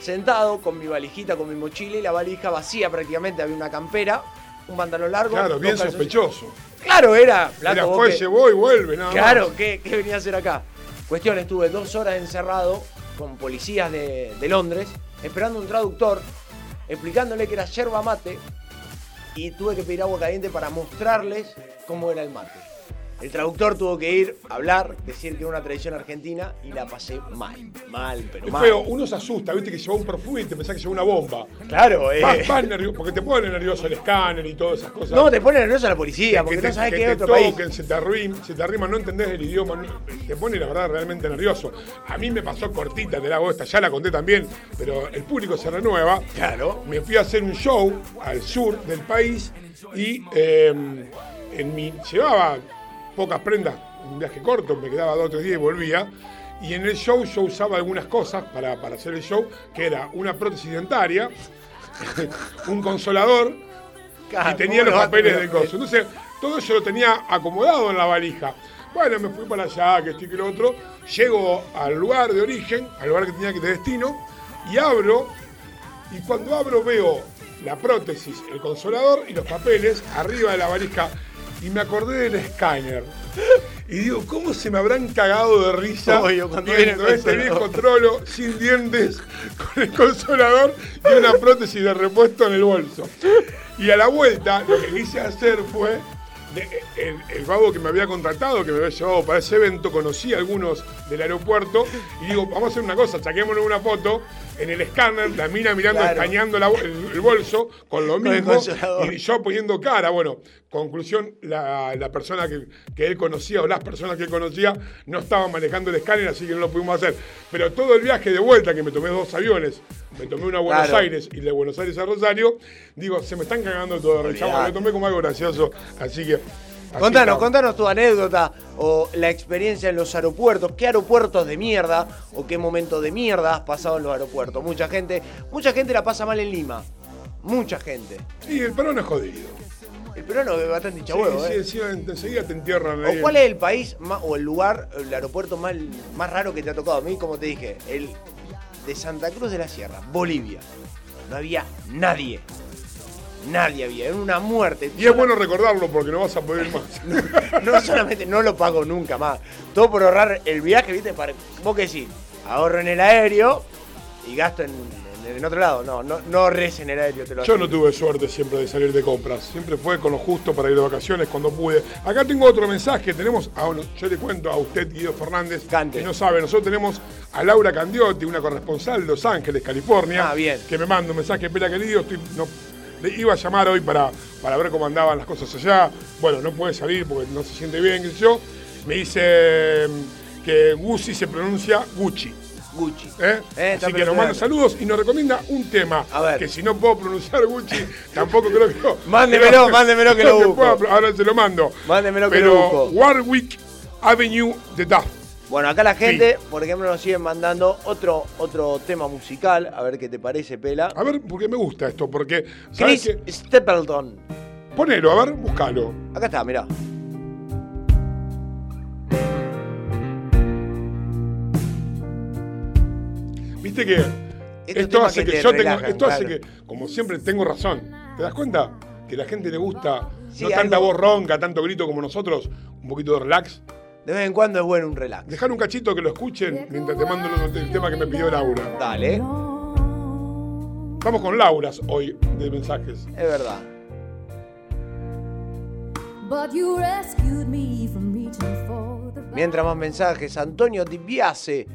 Sentado con mi valijita, con mi mochila y la valija vacía prácticamente. Había una campera, un pantalón largo. Claro, bien sospechoso. Claro, era. vos fue, que- llevó y vuelve, nada Claro, más. ¿qué, qué venía a hacer acá? Cuestión, estuve dos horas encerrado con policías de, de Londres, esperando un traductor, explicándole que era yerba mate, y tuve que pedir agua caliente para mostrarles cómo era el mate. El traductor tuvo que ir a hablar, decir que era una tradición argentina, y la pasé mal, mal, pero Es mal. feo, uno se asusta, viste que llevó un perfume y te pensás que llevó una bomba. Claro, eh. Vas, vas nervioso, porque te pone nervioso el escáner y todas esas cosas. No, te pone nervioso la policía, porque que no sabes que qué es otro país. toquen, se te arriman, se te arriman, no entendés el idioma, te pone la verdad realmente nervioso. A mí me pasó cortita, te la hago esta, ya la conté también, pero el público se renueva. Claro. Me fui a hacer un show al sur del país y eh, en mi, llevaba pocas prendas, un viaje corto, me quedaba dos o tres días y volvía. Y en el show yo usaba algunas cosas para, para hacer el show, que era una prótesis dentaria, un consolador, y tenía ¿cómo los papeles del coso. Entonces, todo eso lo tenía acomodado en la valija. Bueno, me fui para allá, que esto y que lo otro. Llego al lugar de origen, al lugar que tenía que de destino, y abro, y cuando abro veo la prótesis, el consolador y los papeles arriba de la valija. Y me acordé del escáner. Y digo, ¿cómo se me habrán cagado de risa Obvio, cuando viendo este viejo trolo sin dientes, con el consolador y una prótesis de repuesto en el bolso? Y a la vuelta, lo que quise hacer fue. El, el vago que me había contratado, que me había llevado para ese evento, conocí a algunos del aeropuerto y digo, vamos a hacer una cosa, saquémonos una foto en el escáner, la mina mirando, Claro. escaneando la- el, el bolso con lo mismo y yo poniendo cara. Bueno, conclusión, la, la persona que, que él conocía o las personas que él conocía no estaban manejando el escáner, así que no lo pudimos hacer. Pero todo el viaje de vuelta, que me tomé dos aviones, me tomé uno a Buenos Claro. Aires y de Buenos Aires a Rosario, digo, se me están cagando todo Olvidate. Lo tomé como algo gracioso, así que... así Contanos, contanos tu anécdota o la experiencia en los aeropuertos. ¿Qué aeropuertos de mierda o qué momento de mierda has pasado en los aeropuertos? Mucha gente, mucha gente la pasa mal en Lima. Mucha gente. Y el perón es jodido. El peruano es bastante Sí, chabuelo, sí, ¿eh? sí, enseguida te entierran. ¿O cuál es el país más- o el lugar, el aeropuerto más, más raro que te ha tocado? A mí, como te dije, el de Santa Cruz de la Sierra, Bolivia. No había nadie. Nadie había, era una muerte. Y es bueno recordarlo porque no vas a poder más. No solamente no lo pago nunca más. Todo por ahorrar el viaje, ¿viste? Para, vos que decís, ahorro en el aéreo y gasto en, en, otro lado. No, no, no en el aéreo, te lo Yo no tuve suerte siempre de salir de compras. Siempre fue con lo justo para ir de vacaciones cuando pude. Acá tengo otro mensaje. Tenemos, a, yo le cuento a usted, Guido Fernández, Cante. que no sabe. Nosotros tenemos a Laura Candiotti, una corresponsal de Los Ángeles, California. Ah, bien. Que me manda un mensaje. Pela querido, estoy, no, le iba a llamar hoy para, para ver cómo andaban las cosas allá. Bueno, no puede salir porque no se siente bien, qué sé yo. Me dice mm, que Gucci se pronuncia Gucci. Gucci. ¿Eh? Eh, Así que nos manda saludos y nos recomienda un tema. A ver. Que si no puedo pronunciar Gucci, tampoco creo que lo. Mándemelo, mándemelo que lo busco. pueda ahora se lo mando. Mándemelo que Pero lo busco. Warwick Avenue de Duff. Bueno, acá la gente, por ejemplo, nos siguen mandando otro, otro tema musical. A ver qué te parece, Pela. A ver, porque me gusta esto, porque. ¿sabes Chris qué? Stapleton. Ponelo, a ver, búscalo. Acá está, mirá. Viste que Estos Esto hace que, yo tengo, relajan, esto hace que, como siempre, tengo razón. ¿Te das cuenta? Que a la gente le gusta Sí, no tanta algo- voz ronca, tanto grito como nosotros, un poquito de relax. De vez en cuando es bueno un relax. Dejar un cachito que lo escuchen mientras te mando el, el tema que me pidió Laura. Dale, Vamos con Lauras hoy de mensajes. es verdad. But you rescued me from reaching for the Mientras más mensajes, Antonio Di Biase,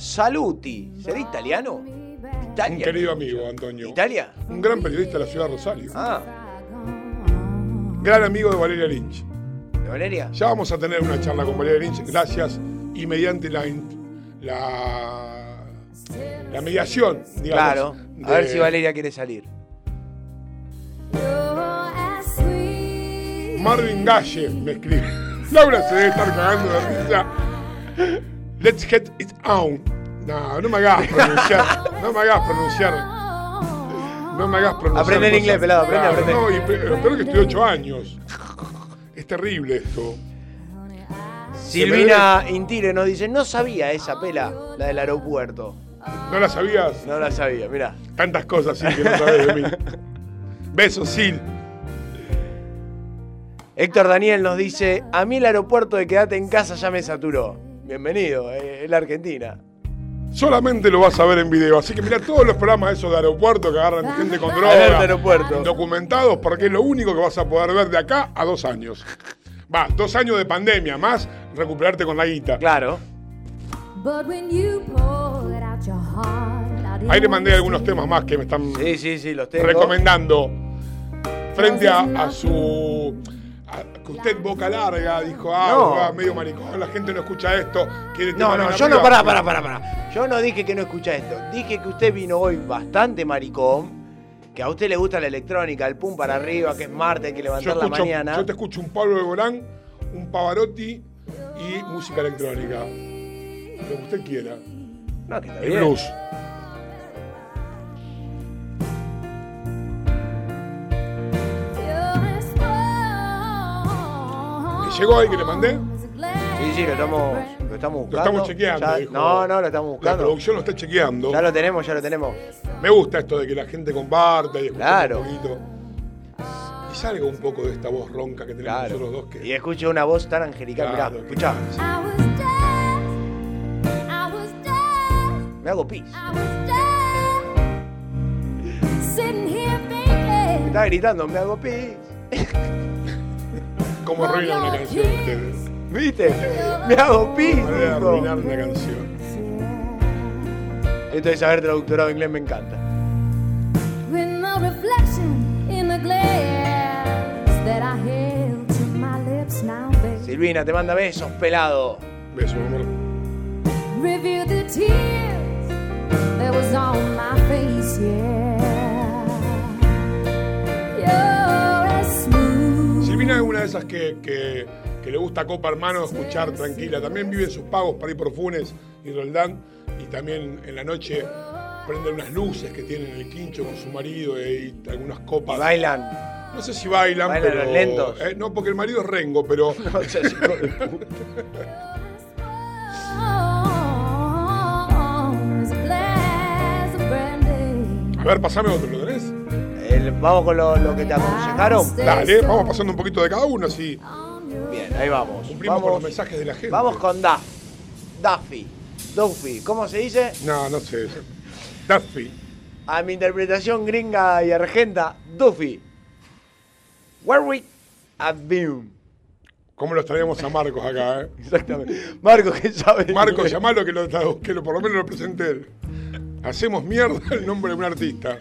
Saluti. ¿Será italiano? Un Italia. querido amigo, Antonio. ¿Italia? Un gran periodista de la ciudad de Rosario. Ah, Gran amigo de Valeria Lynch. ¿de Valeria? Ya vamos a tener una charla con Valeria Lynch, gracias y mediante la, la, la mediación, digamos. Claro. A ver si Valeria quiere salir. Marvin Galle me escribe. Laura se debe estar cagando de risa. Let's get it on. No, no me hagas pronunciar. No me hagas pronunciar. No me hagas pronunciar. Aprende inglés, pelado, aprende, Claro, aprende. No, y peor que estoy 8 años. Es terrible esto. Silvina Intire nos dice, no sabía esa pela, la del aeropuerto. ¿No la sabías? No la sabía, mira. Tantas cosas sí que no sabes de mí. Besos, Sil. Héctor Daniel nos dice, a mí el aeropuerto de quedate en casa ya me saturó. Bienvenido, eh, es la Argentina. Solamente lo vas a ver en video. Así que mira todos los programas esos de aeropuerto que agarran gente con droga. aeropuerto. Documentados porque es lo único que vas a poder ver de acá a dos años. Va, dos años de pandemia, más recuperarte con la guita. Claro. Ahí le mandé algunos temas más que me están Sí, sí, sí, los tengo. recomendando. Frente a, a su. A- que usted boca larga dijo, ah, No. va, medio maricón, la gente no escucha esto. Quiere No, no, yo no, pará, pará, pará, pará. Yo no dije que no escucha esto. Dije que usted vino hoy bastante maricón, que a usted le gusta la electrónica, el pum para arriba, que es martes, hay que levantar la mañana. yo te escucho un Pablo de Borán, un Pavarotti y música electrónica. Lo que usted quiera. No, que está bien. blues. Llegó ahí que le mandé? Sí, sí, lo estamos, lo estamos Lo buscando. estamos chequeando. Ya- dijo. no, no, lo estamos La buscando. producción lo está chequeando. Ya lo tenemos, ya lo tenemos. Me gusta esto de que la gente comparta y escuche Claro. un poquito. Y salga un poco de esta voz ronca que tenemos Claro. nosotros dos. Que, Y escuche una voz tan angelical. Claro, Mirá, escuchá. I was dead. I was dead. Me hago pis. I was dead. Sitting here thinking. Está gritando, me hago pis. ¿Cómo arruina una canción ustedes? ¿Viste? Me hago pis. Arruinar una canción. Esto de saber traductorado inglés me encanta. With no reflection in the glass that I held to my lips now, babe. Silvina, te manda besos, pelado. Beso, amor. Review the tears that was on my face, yeah. As es una de esas que, que- que le gusta Copa Hermano escuchar tranquila. También vive sus pagos para ir por Funes y Roldán. Y también en la noche prende unas luces que tiene en el quincho con su marido y algunas copas. Y bailan. No sé si bailan, Bailan pero. los lentos. eh, no, porque el marido es rengo, pero. No a ver, pasame otro, ¿lo tenés? El- vamos con lo, lo que te aconsejaron. Dale, vamos pasando un poquito de cada uno, así Bien, ahí vamos. cumplimos con los mensajes de la gente. vamos con Duff. Duffy. Duffy. ¿Cómo se dice? No, no sé. Duffy. A mi interpretación gringa y argenta, Duffy. Where we have been. ¿Cómo lo traíamos a Marcos acá, eh? Exactamente. Marco, que sabe? Marcos, llamalo que, lo, que lo- por lo menos lo presente él. Hacemos mierda el nombre de un artista.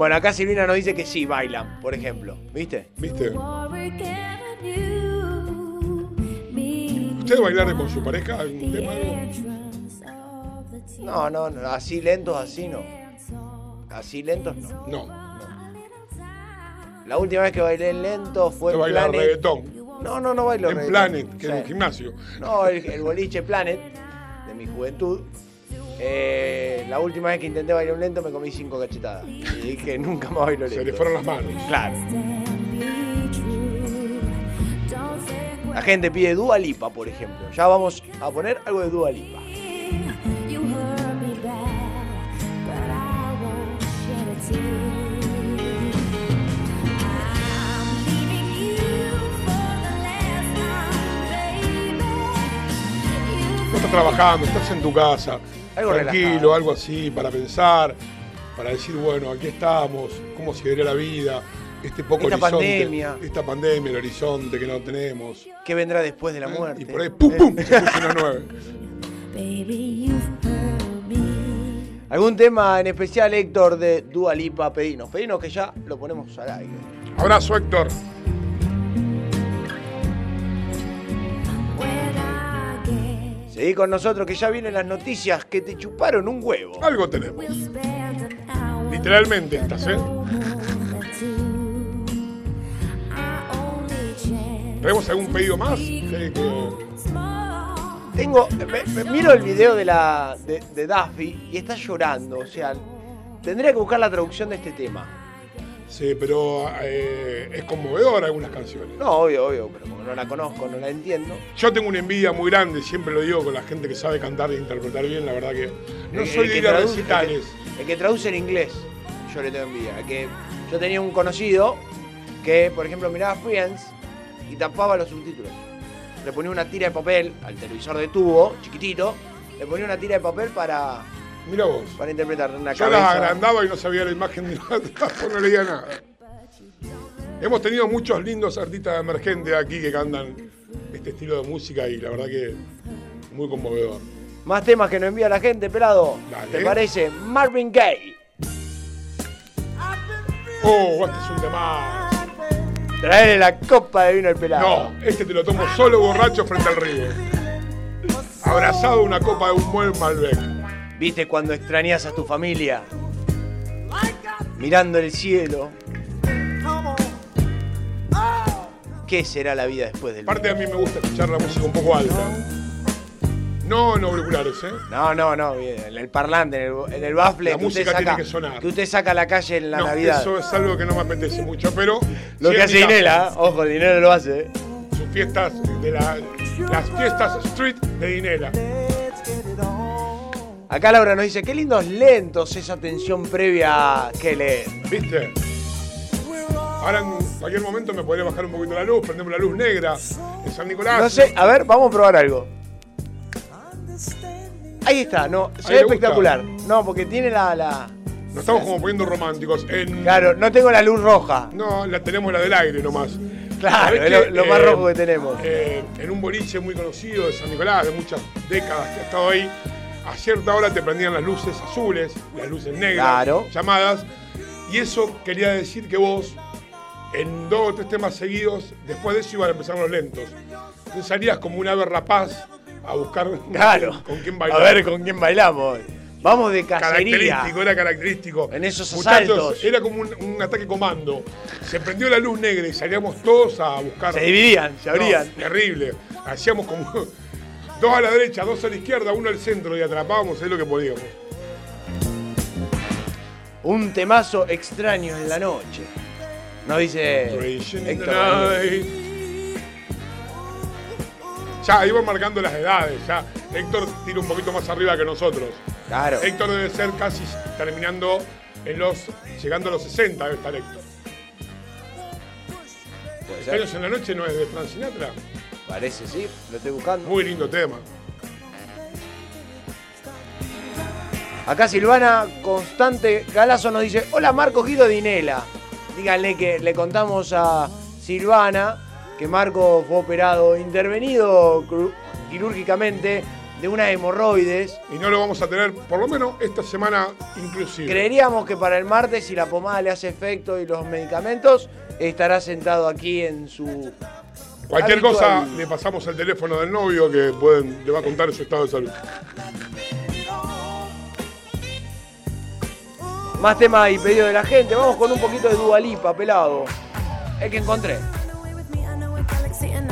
Bueno, acá Silvina nos dice que sí bailan, por ejemplo. ¿Viste? ¿Viste? Worried at you, me ¿Usted bailar con su pareja algún tema? No, no, no, así lentos, así no. Así lentos no. No. La última vez que bailé lento fue ¿Usted en Planet. reggaetón? No, no, no bailo En reggaetón. Planet, que Sí. en el gimnasio. No, el, el boliche Planet, de mi juventud. Eh, la última vez que intenté bailar un lento me comí cinco cachetadas. Y dije, nunca más bailo lento. Se le fueron las manos. Claro. La gente pide Dua Lipa, por ejemplo. Ya vamos a poner algo de Dua Lipa. No estás trabajando, estás en tu casa. Algo tranquilo, relajado. algo así, para pensar, para decir, bueno, aquí estamos, cómo seguirá la vida, este poco Esta horizonte, pandemia. esta pandemia, el horizonte que no tenemos. ¿Qué vendrá después de la muerte? Y por ahí, ¡pum, pum! Se puso una nueve. ¿Algún tema en especial, Héctor, de Dua Lipa? Pedinos, pedinos que ya lo ponemos al aire. Abrazo, Héctor. Seguí con nosotros que ya vienen las noticias que te chuparon un huevo. Algo tenemos. Literalmente estas, ¿eh? ¿Tenemos algún pedido más? Tengo, me- me- miro el video de la de, de Duffy y está llorando. O sea, tendría que buscar la traducción de este tema. Sí, pero eh, es conmovedor algunas canciones. No, obvio, obvio, pero como no la conozco, no la entiendo. Yo tengo una envidia muy grande, siempre lo digo con la gente que sabe cantar e interpretar bien, la verdad que no El- soy el de que ir a traduce- recitales. El que, el que traduce en inglés, yo le tengo envidia. Que yo tenía un conocido que, por ejemplo, miraba Friends y tapaba los subtítulos. Le ponía una tira de papel al televisor de tubo, chiquitito, le ponía una tira de papel para, Mira vos. para interpretar una Yo cabeza. las agrandaba y no sabía la imagen de atrás, pues no leía nada. Hemos tenido muchos lindos artistas emergentes aquí que cantan este estilo de música y la verdad que muy conmovedor. Más temas que nos envía la gente, pelado. Dale. ¿Te parece? Marvin Gaye. Oh, este es un tema. Traerle la copa de vino al pelado. No, este te lo tomo solo borracho frente al río. Abrazado una copa de un buen Malbec. ¿Viste cuando extrañas a tu familia? Mirando el cielo. ¿Qué será la vida después del Aparte a mí me gusta escuchar la música un poco alta. No en auriculares, ¿eh? No, no, no, bien, en el parlante, en el, en el bafle La que usted música tiene saca, que sonar. que usted saca a la calle en la no, Navidad. eso es algo que no me apetece mucho, pero... Lo que hace Dinela, ojo, el dinero lo hace. ¿eh? Sus fiestas de la, las fiestas street de Dinela. Acá Laura nos dice, qué lindos lentos esa tensión previa que leer. ¿Viste? Ahora en cualquier momento me podría bajar un poquito la luz, prendemos la luz negra de San Nicolás. No sé, a ver, vamos a probar algo. Ahí está, no, se ve le gusta. espectacular. No, porque tiene la, la. Nos estamos como poniendo románticos. En, Claro, no tengo la luz roja. No, la tenemos la del aire nomás. Claro, ¿Sabés es lo más eh, rojo que tenemos. eh, en un boliche muy conocido de San Nicolás, de muchas décadas que ha estado ahí, a cierta hora te prendían las luces azules, las luces negras, Claro. llamadas, y eso quería decir que vos, en dos o tres temas seguidos, después de eso iban a empezar los lentos. Entonces salías como un ave rapaz a buscar Claro. con quién A bailar. ver con quién bailamos. Vamos de cacería. Característico, era característico. En esos Muchachos, asaltos. Era como un, un ataque comando. Se prendió la luz negra y salíamos todos a buscar. Se dividían, se No, abrían. terrible. Hacíamos como dos a la derecha, dos a la izquierda, uno al centro y atrapábamos, es lo que podíamos. Un temazo extraño en la noche. Nos dice Héctor Daniel. Ya, iban marcando las edades, ya. Héctor tira un poquito más arriba que nosotros. Claro. Héctor debe ser casi terminando en los. llegando a los 60 debe estar Héctor. Puede ser. En la noche no es de Frank Sinatra. Parece, sí, lo estoy buscando. Muy lindo tema. Acá Silvana Constante Galazo nos dice, hola Marco Guido Dinela. Díganle que le contamos a Silvana que Marco fue operado, intervenido quirúrgicamente de una hemorroides. Y no lo vamos a tener, por lo menos esta semana inclusive. Creeríamos que para el martes, si la pomada le hace efecto y los medicamentos, estará sentado aquí en su... Cualquier habitual- cosa, le pasamos el teléfono del novio que pueden, le va a contar su estado de salud. Más tema y pedido de la gente. Vamos con un poquito de Dualipa, pelado. El que encontré.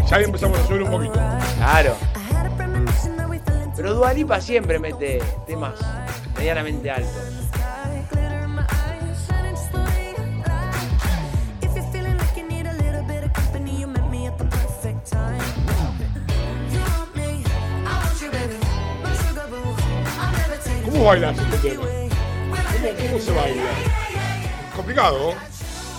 Ya ahí empezamos a subir un poquito. Claro. Pero Dualipa siempre mete temas medianamente altos. ¿Cómo bailas este tema? ¿Cómo, cómo se baila? Complicado. ¿no?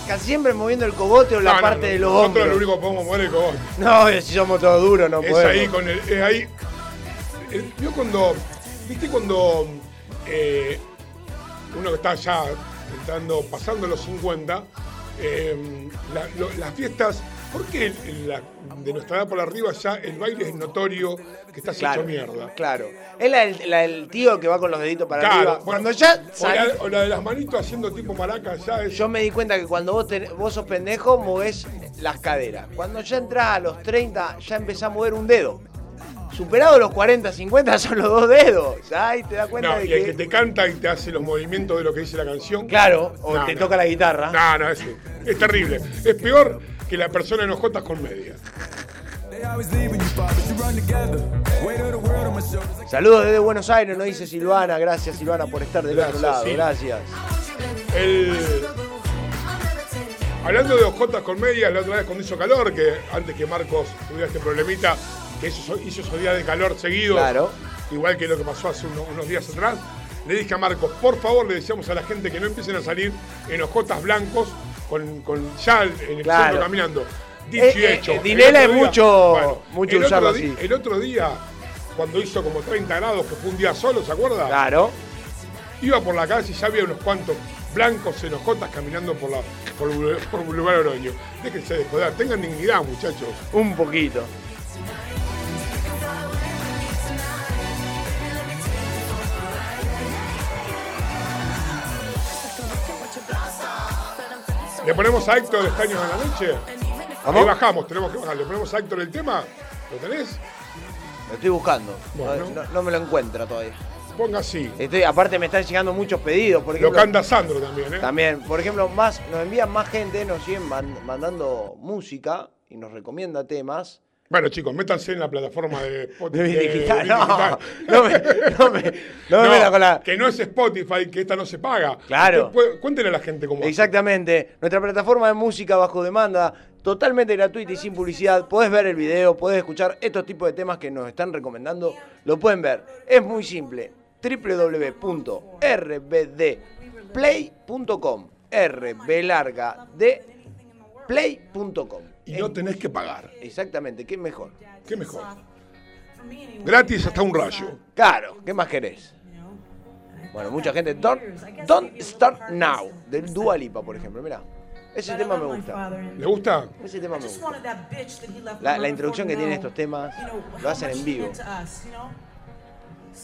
Casi siempre moviendo el cogote o la No, no, parte no. de los Nosotros lo hombros. único que podemos mover es el cogote. No, si somos todos duros, no Es podemos. ahí con el. Es ahí. el- vio cuando, viste cuando eh, uno que está ya entrando, pasando los 50, eh, la- lo- las fiestas, ¿por qué en la- de nuestra edad por arriba ya el baile es notorio que estás Claro, hecho mierda? claro. Es la, la del tío que va con los deditos para Claro, arriba. Cuando ya o, la, o la de las manitos haciendo tipo maraca ya es... Yo me di cuenta que cuando vos, tenés- vos sos pendejo, movés las caderas. Cuando ya entras a los 30, ya empezás a mover un dedo. Superado los 40, 50 son los dos dedos. Ahí te das cuenta No, de y el que... que te canta y te hace los movimientos de lo que dice la canción. Claro, o No, te no. toca la guitarra. No, no, es, es terrible. Es peor que la persona en ojotas con media. Saludos desde Buenos Aires, nos dice Silvana. Gracias, Silvana, por estar del Gracias, otro lado. Gracias. El... Hablando de ojotas con medias, la otra vez cuando hizo calor, que antes que Marcos tuviera este problemita, que hizo, hizo esos días de calor seguidos, Claro. igual que lo que pasó hace uno- unos días atrás, le dije a Marcos, por favor, le decíamos a la gente que no empiecen a salir en ojotas blancos con, con ya en el Claro. centro caminando. Dicho Eh, y eh, hecho. eh, El Dinela es mucho- mucho el usarlo así. El otro día, cuando hizo como 30 grados, que fue un día solo, ¿se acuerda? Claro. Iba por la calle y ya había unos cuantos blancos en hojotas caminando por, la, por, por Boulevard Oroño. Déjense de joder, tengan dignidad, muchachos. Un poquito. ¿Le ponemos a Héctor Estaños a la noche? Ahí bajamos, tenemos que bajar. ¿Le ponemos a Héctor el tema? ¿Lo tenés? Lo estoy buscando. Bueno. No, me lo encuentra todavía. Ponga así. Estoy, aparte me están llegando muchos pedidos. Por Lo canta Sandro también, ¿eh? También, por ejemplo, más, nos envían más gente, nos siguen man- mandando música y nos recomienda temas. Bueno, chicos, métanse en la plataforma de Spotify. De digital, de no, no me, no me, no me No, metas con la... Que no es Spotify, que esta no se paga. Claro. Puede- cuéntenle a la gente cómo. hace. Exactamente. Nuestra plataforma de música bajo demanda, totalmente gratuita y sin publicidad. Podés ver el video, podés escuchar estos tipos de temas que nos están recomendando. Lo pueden ver. Es muy simple. www.rbdplay.com RB larga de play.com. Y no tenés que pagar. Exactamente, ¿qué mejor? ¿Qué mejor? Gratis hasta un rayo. Claro, ¿qué más querés? Bueno, mucha gente. Don't, don't Start Now, del Dua Lipa, por ejemplo. Mirá, ese tema me gusta. ¿Le gusta? Ese tema me gusta. La, la introducción que tienen estos temas lo hacen en vivo.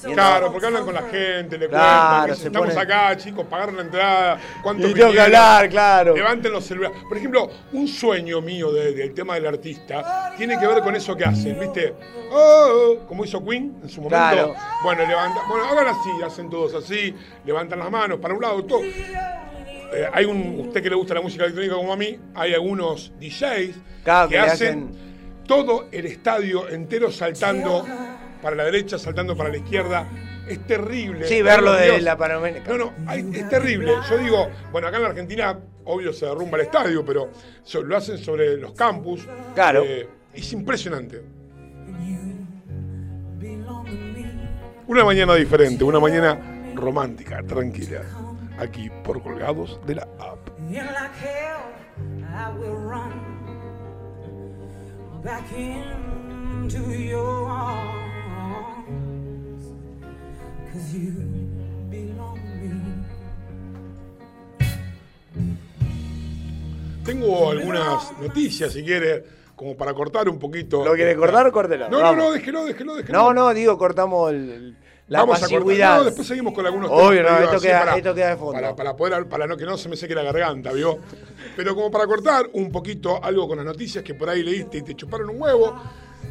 Claro, porque hablan con la gente, le Claro, cuentan, se estamos acá, chicos, pagaron la entrada, cuánto Y tengo que hablar, claro. Levanten los celulares. Por ejemplo, un sueño mío de- del tema del artista tiene que ver con eso que hacen, ¿viste? Oh, oh, como hizo Queen en su momento. Claro. Bueno, levanta, bueno, hagan así, hacen todos así, levantan las manos para un lado, todo. Eh, hay un, usted que le gusta la música electrónica como a mí, hay algunos DJs Claro, que, hacen todo el estadio entero saltando para la derecha, saltando para la izquierda. Es terrible. Sí, verlo de Dios. la panorámica. No, no, es terrible. Yo digo, bueno, acá en la Argentina, obvio se derrumba el estadio, pero so- lo hacen sobre los campus. Claro. Eh, es impresionante. Una mañana diferente, una mañana romántica, tranquila. Aquí por colgados de la app. Back into your arms. Cause you belong to me. Tengo algunas noticias, si quiere, como para cortar un poquito. ¿Lo quiere cortar? Córtelo. No, no, Vamos. no, déjelo, déjelo, déjelo. No, no, digo, cortamos el- el- la Vamos a cortar. No, después seguimos con algunos Obvio, temas, no, esto queda- esto queda de fondo. Para, para poder, para no que no se me seque la garganta, ¿vio? Pero como para cortar un poquito algo con las noticias que por ahí leíste y te chuparon un huevo,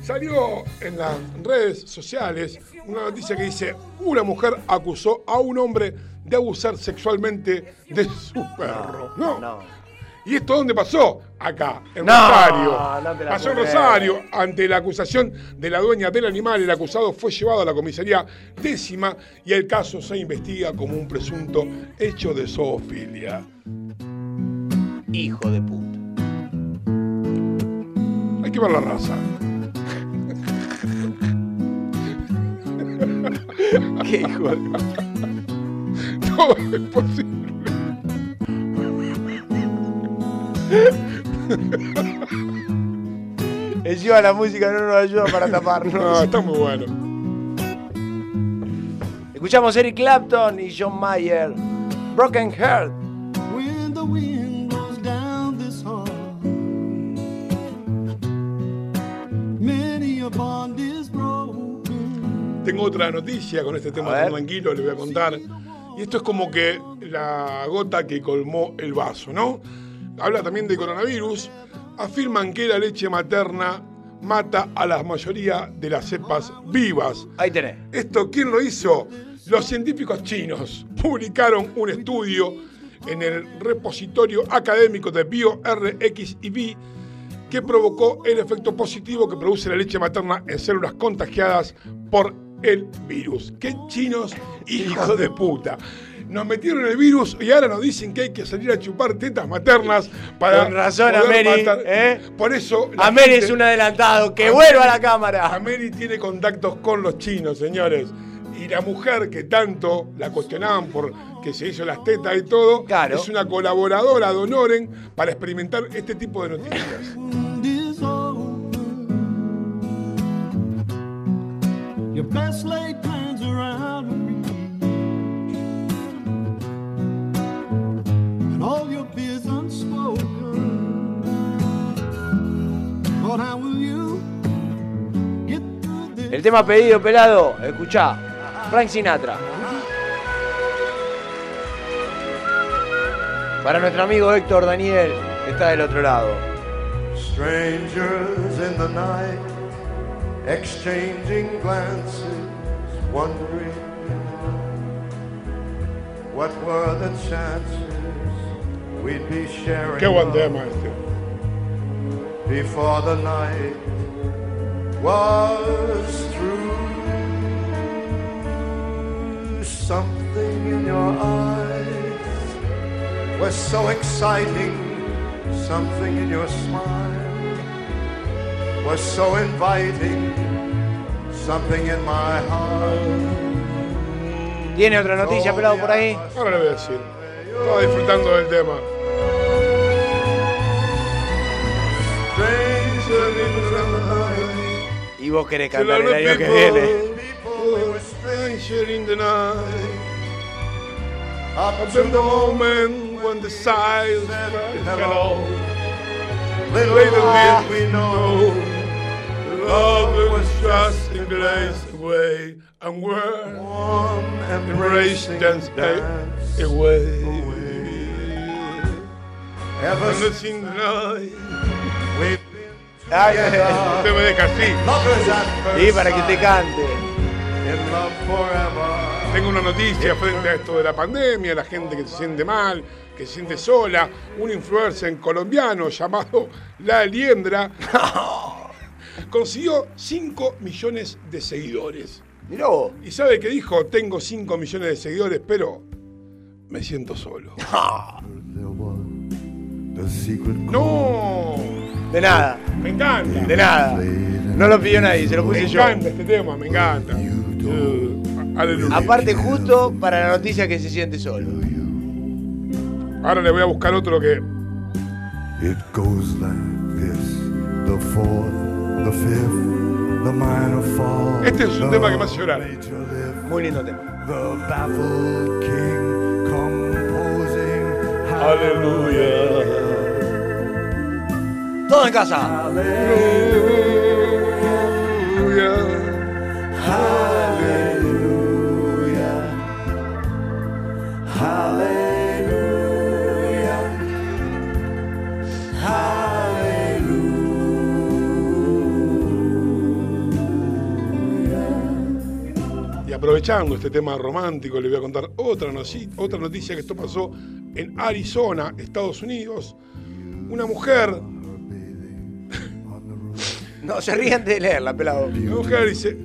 salió en las redes sociales una noticia que dice: una mujer acusó a un hombre de abusar sexualmente de su perro. No. No. ¿Y esto dónde pasó? Acá, en No, Rosario. no te la pasó en Rosario. Ante la acusación de la dueña del animal, el acusado fue llevado a la comisaría décima y el caso se investiga como un presunto hecho de zoofilia. Hijo de puta. Hay que ver la raza. Qué hijo de Todo es posible. Encima la música no nos ayuda para taparnos. No, está muy bueno. Escuchamos Eric Clapton y John Mayer. Broken Heart. Tengo otra noticia con este tema tan tranquilo, le voy a contar. Y esto es como que la gota que colmó el vaso, ¿no? Habla también de coronavirus. Afirman que la leche materna mata a la mayoría de las cepas vivas. Ahí tenés. ¿Esto quién lo hizo? Los científicos chinos publicaron un estudio en el repositorio académico de BioRxiv que provocó el efecto positivo que produce la leche materna en células contagiadas por el virus. ¡Qué chinos hijos de puta! Nos metieron el virus y ahora nos dicen que hay que salir a chupar tetas maternas para. Con razón, Ameri, matar- ¿eh? Por eso. Ameri gente- es un adelantado. ¡Que Ameri- vuelva a la cámara! Ameri tiene contactos con los chinos, señores. Y la mujer que tanto la cuestionaban por que se hizo las tetas y todo, Claro. es una colaboradora de Honoren para experimentar este tipo de noticias. Your best laid plans. And all your fears unspoken. Lord, how will you get through this? El tema pedido, pelado. Escuchá. Frank Sinatra. Para nuestro amigo Héctor Daniel, que está del otro lado. Strangers in the night, exchanging glances, wondering what were the chances we'd be sharing Qué buen love tema este. before the night was through. Something in your eyes was so exciting. Something in your smile was so inviting. Something in my heart. ¿Tiene otra noticia, pelado, por ahí? Ahora le voy a decir. Estaba disfrutando del tema. Stranger in the night. Y vos querés cantar el año que viene. people, stranger in the night. Up to the moment when the silence hello. Little did we know Love was just a glaze away, and we're warm and stay dance away. Ever And it's since in night. we've Ay, Usted me deja así. Sí, para que te cante. in love forever. Tengo una noticia frente a esto de la pandemia, la gente que se siente mal, que se siente sola. Un influencer colombiano llamado La Liendra consiguió 5 millones de seguidores. Mirá vos. ¿Y sabe qué dijo? Tengo 5 millones de seguidores, pero me siento solo. Secret ¡No! De nada, Me encanta. de nada. No lo pidió nadie, se lo Me puse yo. encanta este tema, me encanta. Uh, aleluya. Aparte, justo para la noticia que se siente solo. Ahora le voy a buscar otro que It goes like this the fourth, the fifth, the minor fall. Este es un tema que me hace llorar. Muy lindo tema. The baffled king composing. Aleluya. Todo en casa. Y aprovechando este tema romántico, le voy a contar otra, noticia que esto pasó en Arizona, Estados Unidos. Una mujer, No se rían de leerla, pelado. una mujer dice,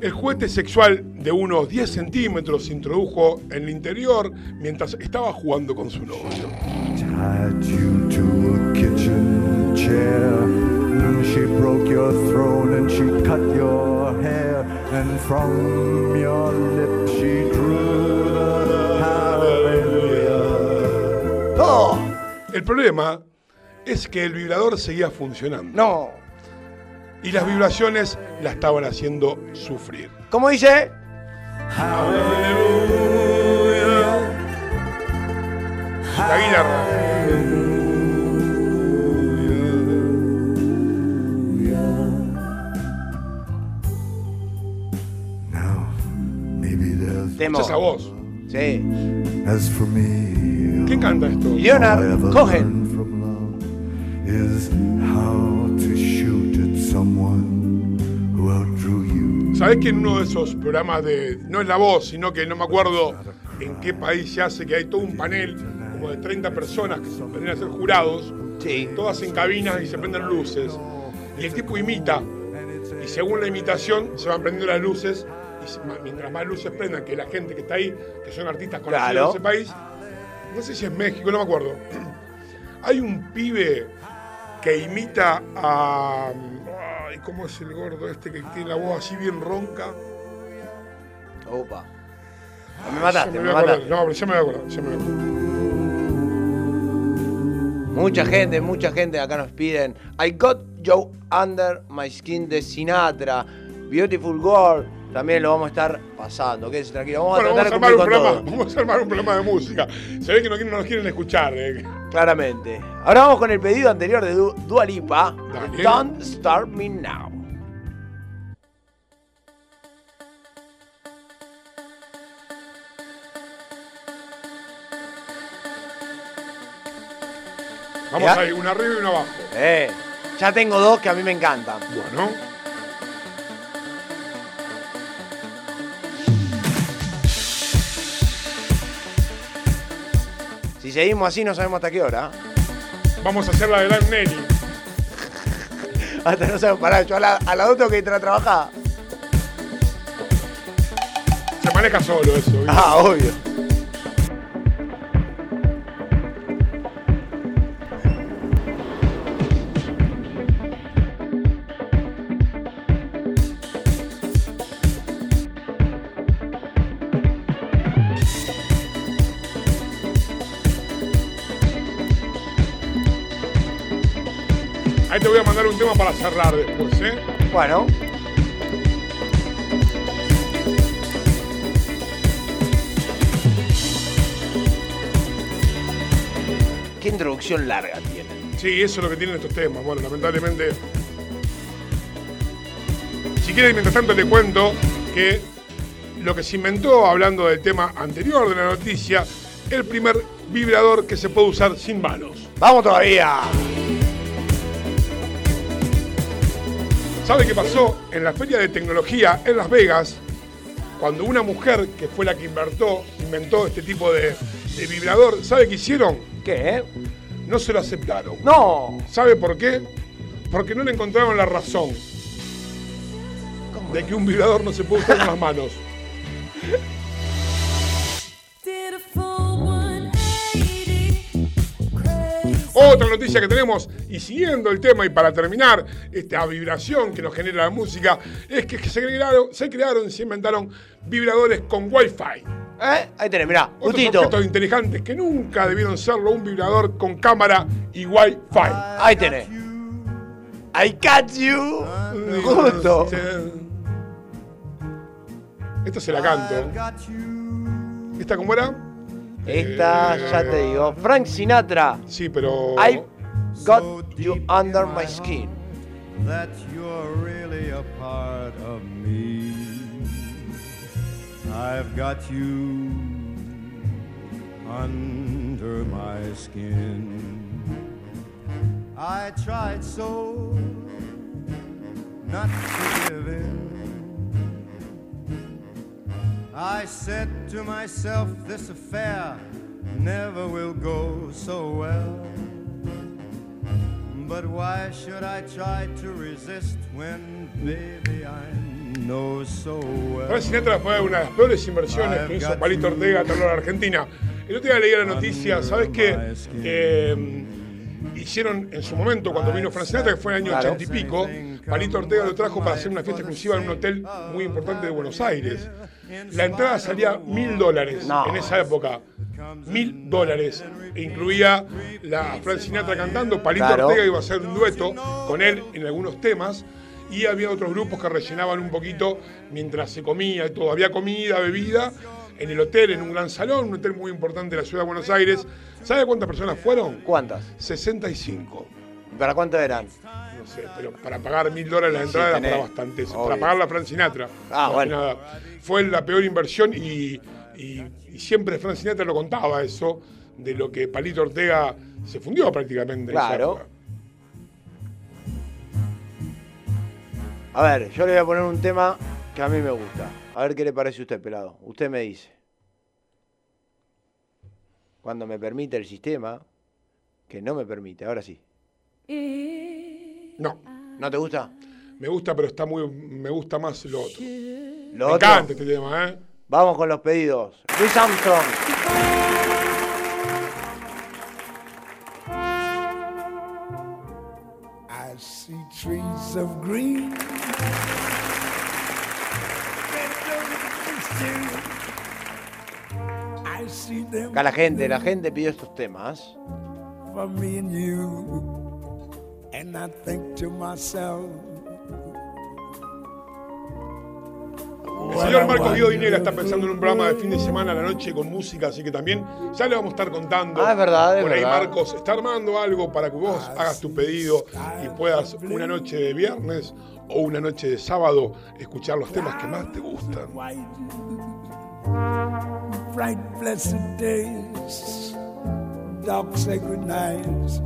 el juguete sexual de unos 10 centímetros se introdujo en el interior mientras estaba jugando con su novio. She broke your throat and she cut your hair. And from your lips she drew the hallelujah. ¡No! El problema es que el vibrador seguía funcionando No. y las vibraciones la estaban haciendo sufrir. ¿Cómo dice? La guitarra. Temo. Esa voz. Sí. As for me, ¿Quién canta esto? Leonard Cohen. learned from love is how to shoot at someone who outdrew you. ¿Sabés que en uno de esos programas de. No es la voz, sino que no me acuerdo en qué país se hace, que hay todo un panel como de 30 personas que se vienen a ser jurados, Sí. todas en cabinas y se prenden luces. Y el tipo imita, y según la imitación se van prendiendo las luces, mientras más luces prendan que la gente que está ahí, que son artistas conocidos Claro. de ese país, no sé si es México, no me acuerdo. Hay un pibe que imita a. Ay, ¿cómo es el gordo este que tiene la voz así bien ronca? Opa. Me mataste, me me mataste. No, pero ya me voy a acordar, ya me voy a acordar. Mucha gente, mucha gente acá nos piden I Got You Under My Skin de Sinatra, Beautiful Girl, también lo vamos a estar pasando, quédense tranquilo, vamos Bueno, a vamos a, tratar armar de un programa, vamos a armar un programa de música. Se ve que no, nos quieren escuchar. eh. claramente. Ahora vamos con el pedido anterior de Du- Dua Lipa, Dale. Don't Start Me Now. Vamos Ya. ahí, una arriba y una abajo. Eh, ya tengo dos que a mí me encantan. Bueno. Seguimos así no sabemos hasta qué hora. Vamos a hacer la de Lan Nelly. Hasta no sabemos parar. Yo a la, a la dos tengo que entrar a trabajar. Se maneja solo eso. ¿viste? Ah, obvio. Tema para cerrar después, ¿eh? Bueno. Qué introducción larga tiene. Sí, eso es lo que tienen estos temas. Bueno, lamentablemente. Si quieres, mientras tanto te cuento que lo que se inventó, hablando del tema anterior de la noticia, el primer vibrador que se puede usar sin manos. ¡Vamos todavía! ¿Sabe qué pasó? En la feria de tecnología en Las Vegas, cuando una mujer que fue la que inventó, inventó este tipo de, de vibrador, ¿sabe qué hicieron? ¿Qué? No se lo aceptaron. ¡No! ¿Sabe por qué? Porque no le encontraron la razón de que un vibrador no se puede usar con las manos. Otra noticia que tenemos, y siguiendo el tema, y para terminar, esta vibración que nos genera la música, es que se crearon, se, crearon, se inventaron vibradores con Wi-Fi. ¿Eh? Ahí tenés, mirá, Otros justito. objetos inteligentes que nunca debieron serlo un vibrador con cámara y Wi-Fi. Ahí tenés. I got you. Justo. Esta se la canto. ¿Esta cómo era? Esta, ya te eh. digo. Frank Sinatra. Sí, pero. I got you under my skin. that you're really a part of me. I've got you under my skin. I tried so not to give in. I said to myself, this affair never will go so well. But why should I try to resist when, baby, I know so well? Frank Sinatra fue una de las peores inversiones que hizo Palito Ortega a la Argentina. El otro día leí la noticia, ¿sabes qué? Eh, hicieron en su momento, cuando vino Frank Sinatra, que fue en el año Claro. ochenta y pico, Palito Ortega lo trajo para hacer una fiesta exclusiva en un hotel muy importante de Buenos Aires. La entrada salía mil dólares No. en esa época. Mil dólares. E incluía la Frank Sinatra cantando, Palito Claro. Ortega iba a hacer un dueto con él en algunos temas. y había otros grupos que rellenaban un poquito mientras se comía y todo. Había comida, bebida en el hotel, en un gran salón, un hotel muy importante de la ciudad de Buenos Aires. ¿Sabe cuántas personas fueron? ¿Cuántas? 65. ¿Para cuánto eran? No sé, pero para pagar mil dólares la Sí, entrada era tenés. para bastante. Para pagar la Fran Sinatra. Ah, bueno. nada. Fue la peor inversión y, y- y siempre Fran Sinatra lo contaba eso, de lo que Palito Ortega se fundió prácticamente. en esa Claro. A ver, yo le voy a poner un tema que a mí me gusta. A ver qué le parece a usted, pelado. Usted me dice. Cuando me permite el sistema, que no me permite, ahora sí. No. ¿No te gusta? Me gusta, pero está muy. Me gusta más lo otro. ¿Lo me otro? encanta este tema, ¿eh? Vamos con los pedidos. Luis Armstrong. I see trees of green. Acá la gente, la gente pidió estos temas. for me and you. And I think to myself, El señor Marcos Guido Dinera está pensando en un programa de fin de semana a la noche con música, así que también ya le vamos a estar contando. Ah, es verdad, es Por ahí verdad. Marcos está armando algo para que vos hagas tu pedido y puedas una noche de viernes o una noche de sábado escuchar los temas que más te gustan. bright blessed days, dark sacred nights.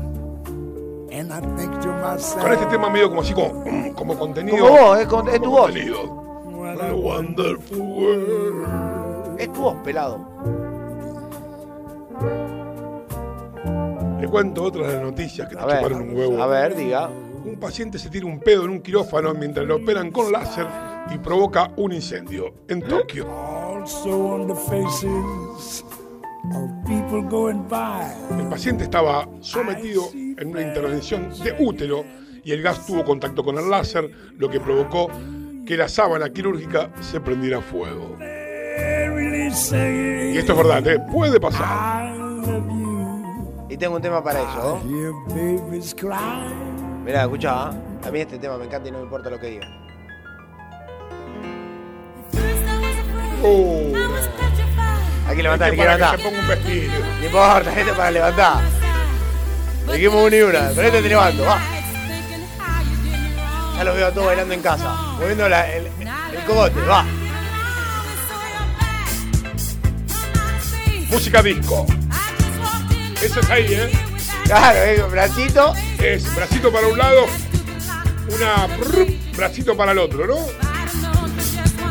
And I think to myself, Con este tema medio como así, como, como contenido. Como vos, es, con- es tu voz. contenido. What a wonderful world. Es tu voz, pelado. Le cuento otra de las noticias que te A ver, chuparon un huevo. a ver, diga. Un paciente se tira un pedo en un quirófano mientras lo operan con láser y provoca un incendio en Tokio. also on the faces of people going by. El paciente estaba sometido en una intervención de útero y el gas tuvo contacto con el láser, lo que provocó que la sábana quirúrgica se prendiera fuego. Y esto es verdad, ¿eh? puede pasar. Y tengo un tema para eso. Babies cry. Mirá, escuchá. ¿ah? A mí este tema me encanta y no me importa lo que diga. Oh, Hay que levantar, hay que levantar. que se ponga un vestido. No importa, este para levantar. Dijimos una y una, pero este te levanto, va. Ya los veo a todos bailando en casa, moviendo la- el, el cogote, va. Música disco. Eso es ahí, ¿eh? Claro, eh, bracito. Es bracito para un lado, una bracito para el otro, ¿no?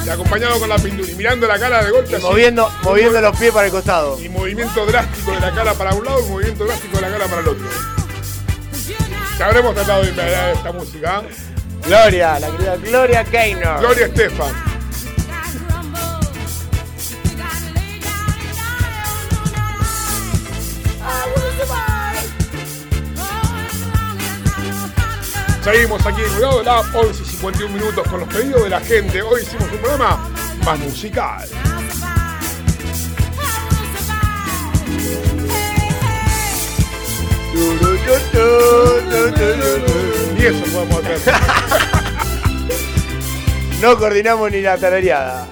Y acompañado con la pintura y mirando la cara de golpe. Y así. moviendo, moviendo los pies para el costado. Y movimiento drástico de la cara para un lado y movimiento drástico de la cara para el otro. Ya habremos tratado de esta música. Gloria, la querida Gloria Gaynor. Gloria Estefan. Seguimos aquí en Cuidado la 11 y 51 minutos con los pedidos de la gente. Hoy hicimos un programa más musical. No coordinamos ni la tarareada.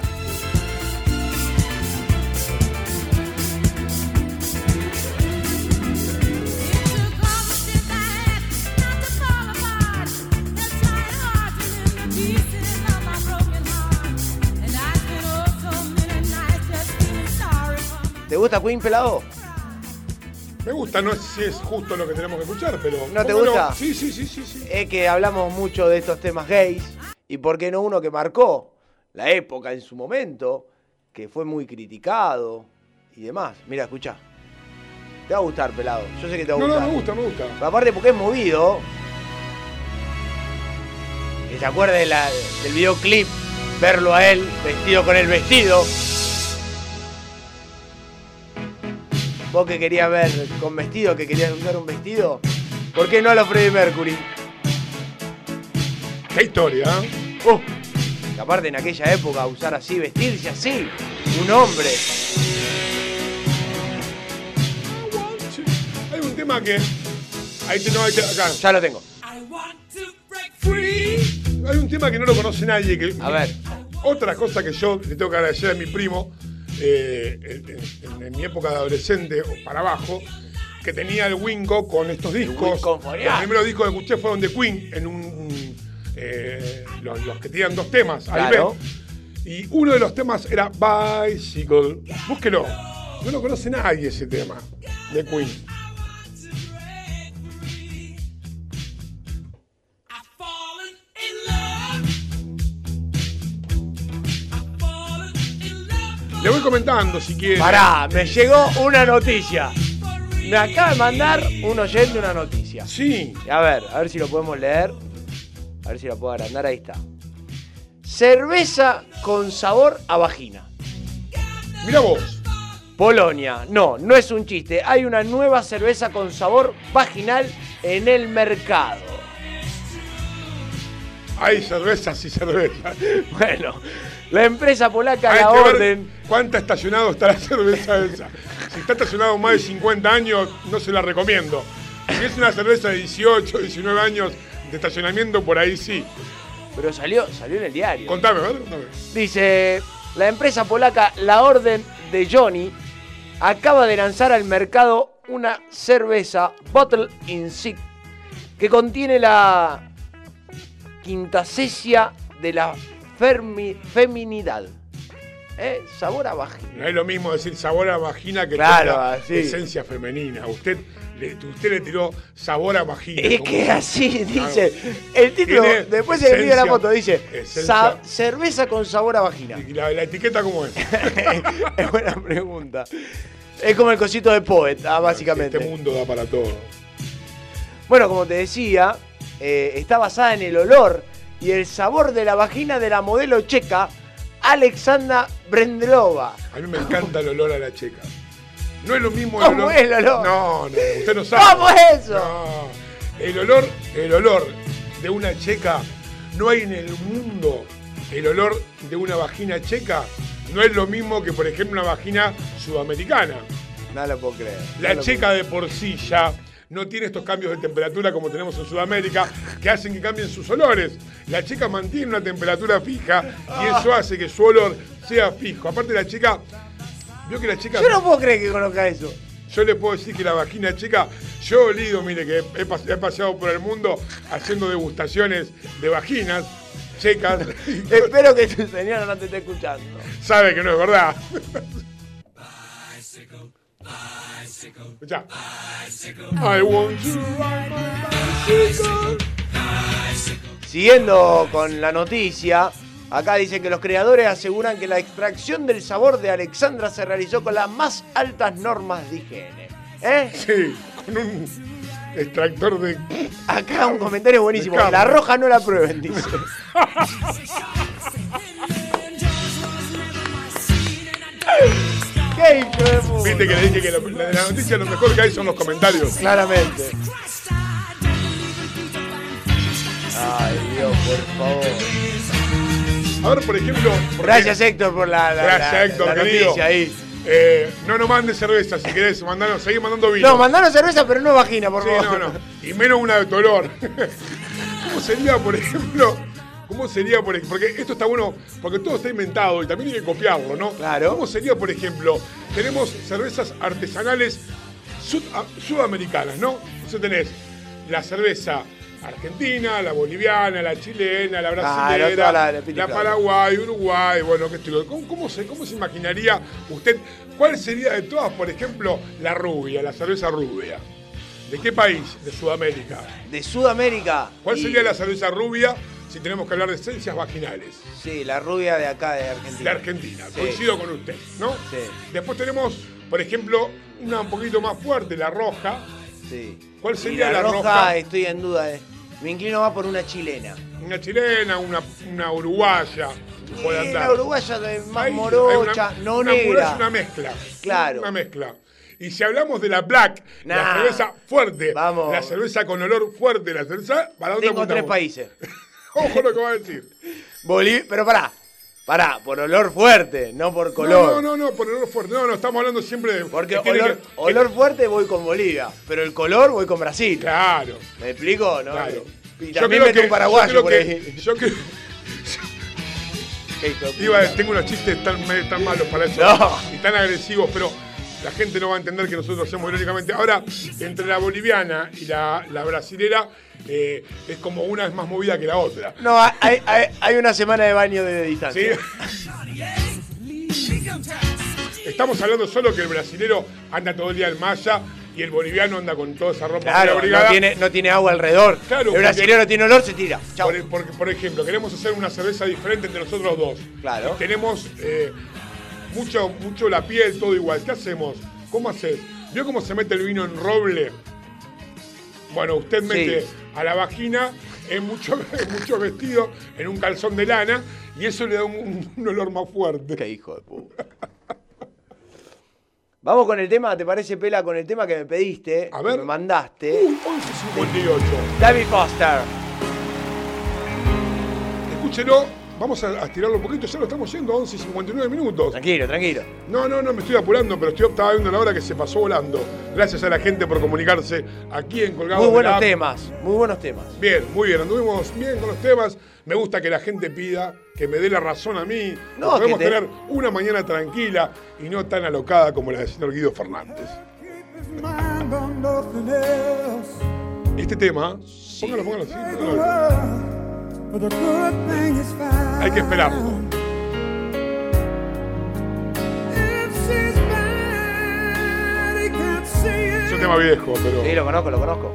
¿Te gusta Queen pelado? Me gusta, no sé si es justo lo que tenemos que escuchar, pero. ¿No te ¿cómo gusta? Sí, sí, sí, sí, sí. Es que hablamos mucho de estos temas gays y por qué no uno que marcó la época en su momento, que fue muy criticado y demás. Mira, escucha. Te va a gustar, pelado. Yo sé que te va a No, no, gustar. me gusta, me gusta. Pero aparte porque es movido. Que se acuerde de la- del videoclip, verlo a él vestido con el vestido. Vos que querías ver con vestido, que querías usar un vestido, ¿por qué no a los Freddie Mercury? Qué historia. Uh, que aparte en aquella época usar así, vestirse así, un hombre. Hay un tema que. Ahí te, no, ahí te- acá. Ya lo tengo. Free. Hay un tema que no lo conoce nadie. Que, A ver. Otra cosa que yo le tengo que agradecer a mi primo, eh, en, en- en mi época de adolescente o para abajo, que tenía el Wingo con estos discos. Los primeros discos que escuché fueron de Queen, en un, eh, los, los que tenían dos temas, Claro. Y uno de los temas era Bicycle. Búsquelo. No lo conoce nadie ese tema de Queen. Le voy comentando si quiere. Pará, me llegó una noticia. Me acaba de mandar un oyente una noticia. Sí. A ver, a ver si lo podemos leer. A ver si lo puedo agrandar. Ahí está. Cerveza con sabor a vagina. Mira vos. Polonia. No, no es un chiste. Hay una nueva cerveza con sabor vaginal en el mercado. Hay cervezas y cervezas. Bueno, la empresa polaca Hay La Orden. ¿Cuánta estacionado está la cerveza esa? Si está estacionado más de 50 años, no se la recomiendo. Si es una cerveza de 18, 19 años de estacionamiento, por ahí sí. Pero salió, salió en el diario. Contame, ¿verdad? Contame. Dice, la empresa polaca La Orden de Johnny acaba de lanzar al mercado una cerveza Bottle in Sick que contiene la quintasesia de la fermi- feminidad. ¿Eh? Sabor a vagina. No es lo mismo decir sabor a vagina que Claro, esencia femenina. Usted le, usted le tiró sabor a vagina. Es como- que así Claro. dice. El título, después se envía la foto, dice esencia. "Sa- cerveza con sabor a vagina. ¿Y la, la etiqueta cómo es? es buena pregunta. Es como el cosito de Poet, ah, básicamente. Este mundo da para todo. Bueno, como te decía, eh, está basada en el olor y el sabor de la vagina de la modelo checa Alexandra Brendelova. A mí me encanta el olor a la checa. No es lo mismo el ¿Cómo olor. es el olor? No, no, usted no sabe. ¿Cómo es eso? No. El olor, el olor de una checa, no hay en el mundo el olor de una vagina checa. No es lo mismo que, por ejemplo, una vagina sudamericana. No lo puedo creer. La no checa de por sí ya no tiene estos cambios de temperatura como tenemos en Sudamérica que hacen que cambien sus olores. La checa mantiene una temperatura fija y eso hace que su olor sea fijo. Aparte la checa, vio que la checa... Yo no puedo creer que conozca eso. Yo le puedo decir que la vagina checa, yo he olido, mire, que he, pas- he paseado por el mundo haciendo degustaciones de vaginas checas. Espero que tu señora no te esté escuchando. Sabe que no es verdad. Escuchá. I want to ride my bicycle. Siguiendo con la noticia, acá dice que los creadores aseguran que la extracción del sabor de Alexandra se realizó con las más altas normas de higiene. ¿Eh? Sí, con un extractor de. Acá un comentario buenísimo. La roja no la prueben, dice. Viste que le dije que lo- la noticia lo mejor que hay son los comentarios. Claramente. Ay, Dios, por favor. A ver, por ejemplo. porque- Gracias, Héctor, por la, la- Gracias, la- Héctor, la querido. noticia ahí. Eh, no nos mandes cerveza si querés, mandanos, seguí mandando vino. No, mandanos cerveza, pero no vagina, por Sí, favor. no, no. Y menos una de tu olor. ¿Cómo sería, por ejemplo? ¿Cómo sería, por ejemplo? Porque esto está bueno, porque todo está inventado y también hay que copiarlo, ¿no? Claro. ¿Cómo sería, por ejemplo? Tenemos cervezas artesanales sud- a- sudamericanas, ¿no? Entonces tenés la cerveza argentina, la boliviana, la chilena, la brasilera, toda la- la paraguay, uruguay, bueno, qué estilo. ¿Cómo, cómo se, ¿Cómo se imaginaría usted? ¿Cuál sería de todas, por ejemplo, la rubia, la cerveza rubia? ¿De qué país? De Sudamérica. De Sudamérica. ¿Cuál y- sería la cerveza rubia si tenemos que hablar de esencias vaginales? Sí, la rubia de acá, de Argentina. De Argentina, Sí. coincido con usted, ¿no? Sí. Después tenemos, por ejemplo, una un poquito más fuerte, la roja. Sí. ¿Cuál Y sería la, la, roja, estoy en duda. eh. Me inclino más por una chilena. Una chilena, una, una uruguaya. puede Y andar. la uruguaya de más Ahí, morocha, una- no una negra. morocha, una mezcla. Claro. Una mezcla. Y si hablamos de la black, la cerveza fuerte, Vamos. la cerveza con olor fuerte, la cerveza, ¿para dónde Tengo tres países. Ojo lo que va a decir. Bolivia, pero pará. Pará, por olor fuerte, no por color. No, no, no, no, por olor fuerte. No, no, estamos hablando siempre de. Porque que olor, que- olor fuerte voy con Bolivia, pero el color voy con Brasil. Claro, ¿Me explico? ¿No? claro. Y Yo también que- un paraguayo yo por que- ahí. Yo creo, iba tengo unos chistes tan, tan malos para eso No. y tan agresivos, pero la gente no va a entender que nosotros hacemos irónicamente. Ahora, entre la boliviana y la, la brasilera, eh, es como una es más movida que la otra. No, hay, hay, hay una semana de baño de ¿Sí? distancia. Estamos hablando solo que el brasilero anda todo el día en malla y el boliviano anda con toda esa ropa Claro, no tiene, no tiene agua alrededor. Claro, el brasileño tiene olor, se tira. Por, por- por ejemplo, queremos hacer una cerveza diferente entre nosotros dos. Claro. Tenemos eh, mucho, mucho la piel, todo igual. ¿Qué hacemos? ¿Cómo haces? ¿Vio cómo se mete el vino en roble? Bueno, usted mete a la vagina en mucho, en mucho vestido, en un calzón de lana, y eso le da un, un olor más fuerte. Qué hijo de puta. Vamos con el tema, ¿te parece, Pela? Con el tema que me pediste, A ver. que me mandaste. 58. David Foster. Escúchelo, vamos a, a estirarlo un poquito, ya lo estamos yendo a 11 y 59 minutos. Tranquilo, tranquilo. No, no, no, me estoy apurando, pero estoy, estaba viendo la hora que se pasó volando. Gracias a la gente por comunicarse aquí en Colgado. Muy de buenos la temas, muy buenos temas. Bien, muy bien, anduvimos bien con los temas. Me gusta que la gente pida, que me dé la razón a mí. No, podemos te- tener una mañana tranquila y no tan alocada como la del señor Guido Fernández. Este tema, póngalo, póngalo así. póngalo. Hay que see Es un tema viejo, pero. Sí, lo conozco, lo conozco.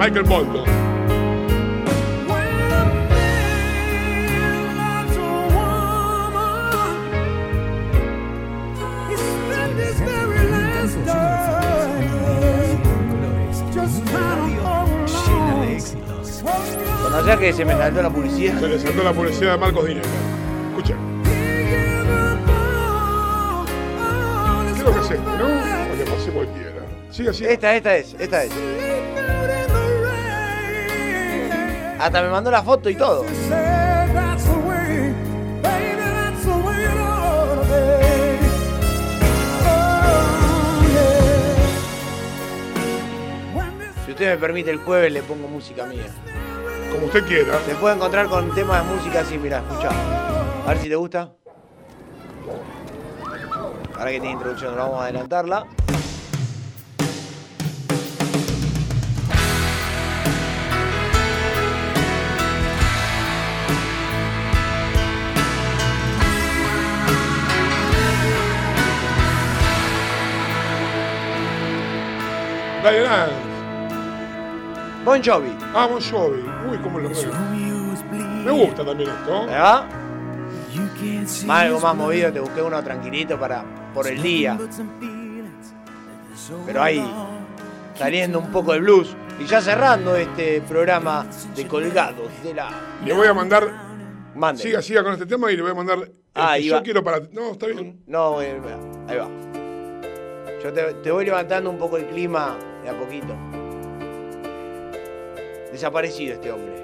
She can ¿Conocés que se me saltó la publicidad? Se le saltó la publicidad de Marcos Dinera. Escucha. ¿Qué es lo que es este, no? Para que pase cualquiera. Sigue así. Esta, esta es, esta es. Hasta me mandó la foto y todo. Si usted me permite el jueves le pongo música mía. Como usted quiera. Te puedo encontrar con temas de música así, mira, escucha. A ver si te gusta. Ahora que tiene introducción, vamos a adelantarla. Brian Adams. Bon Jovi. Ah, Bon Jovi. Uy, cómo lo veo. Me gusta también esto. ¿Me va? Más algo más movido, te busqué uno tranquilito para por el día. Pero ahí, saliendo un poco de blues. Y ya cerrando este programa de colgados de la. Le voy a mandar. Mande. Siga, siga con este tema y le voy a mandar. el Ah, que yo va. quiero para. No, está bien. No, eh, ahí va. Yo te, te voy levantando un poco el clima de a poquito. Desaparecido este hombre.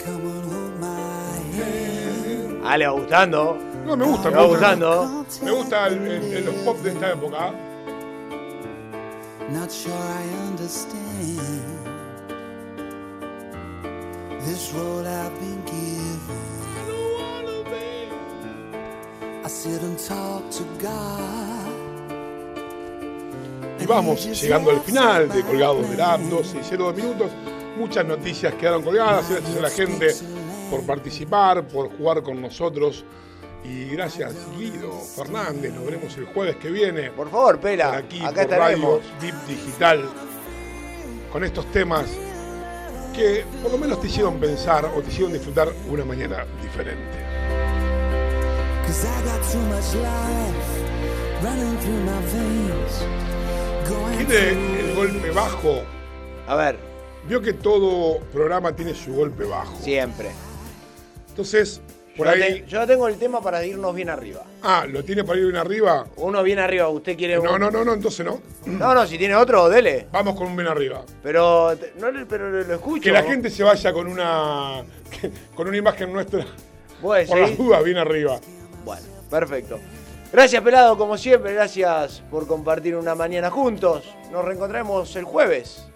Ah, le va gustando. No, me gusta. Le me va gusta. gustando. Me gusta el- el- el- los pop de esta época. Not sure I understand this role I've been given. I sit and talk to God. Y vamos llegando al final de Colgados de la 12 y 02 minutos. Muchas noticias quedaron colgadas. Gracias a la gente por participar, por jugar con nosotros. Y gracias Guido Fernández. Nos veremos el jueves que viene. Por favor, Pela. Por aquí, acá por Radio estaremos. Deep Digital. Con estos temas que por lo menos te hicieron pensar o te hicieron disfrutar una mañana diferente. Cause I got too much life running through my veins. Going Tiene el golpe bajo. A ver. Vio que todo programa tiene su golpe bajo. Siempre. Entonces, por yo, ahí. te- yo tengo el tema para irnos bien arriba. Ah, ¿lo tiene para ir bien arriba? Uno bien arriba, ¿usted quiere No, un- no, no, no, entonces no. No, no, si tiene otro, dele. Vamos con un bien arriba. Pero, no, pero lo escucho. Que la gente se vaya con una con una imagen nuestra por las dudas bien arriba. Bueno, perfecto. Gracias, Pelado, como siempre. Gracias por compartir una mañana juntos. Nos reencontraremos el jueves.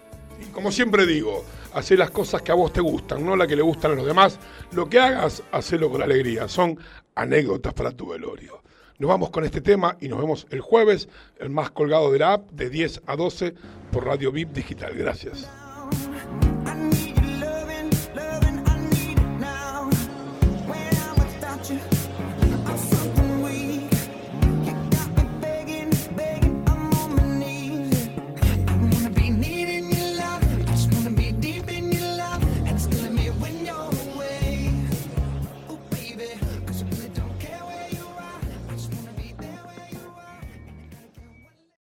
Y como siempre digo, hacé las cosas que a vos te gustan, no las que le gustan a los demás. Lo que hagas, hacelo con alegría. Son anécdotas para tu velorio. Nos vamos con este tema y nos vemos el jueves, el más colgado de la app, de 10 a 12 por Radio VIP Digital. Gracias.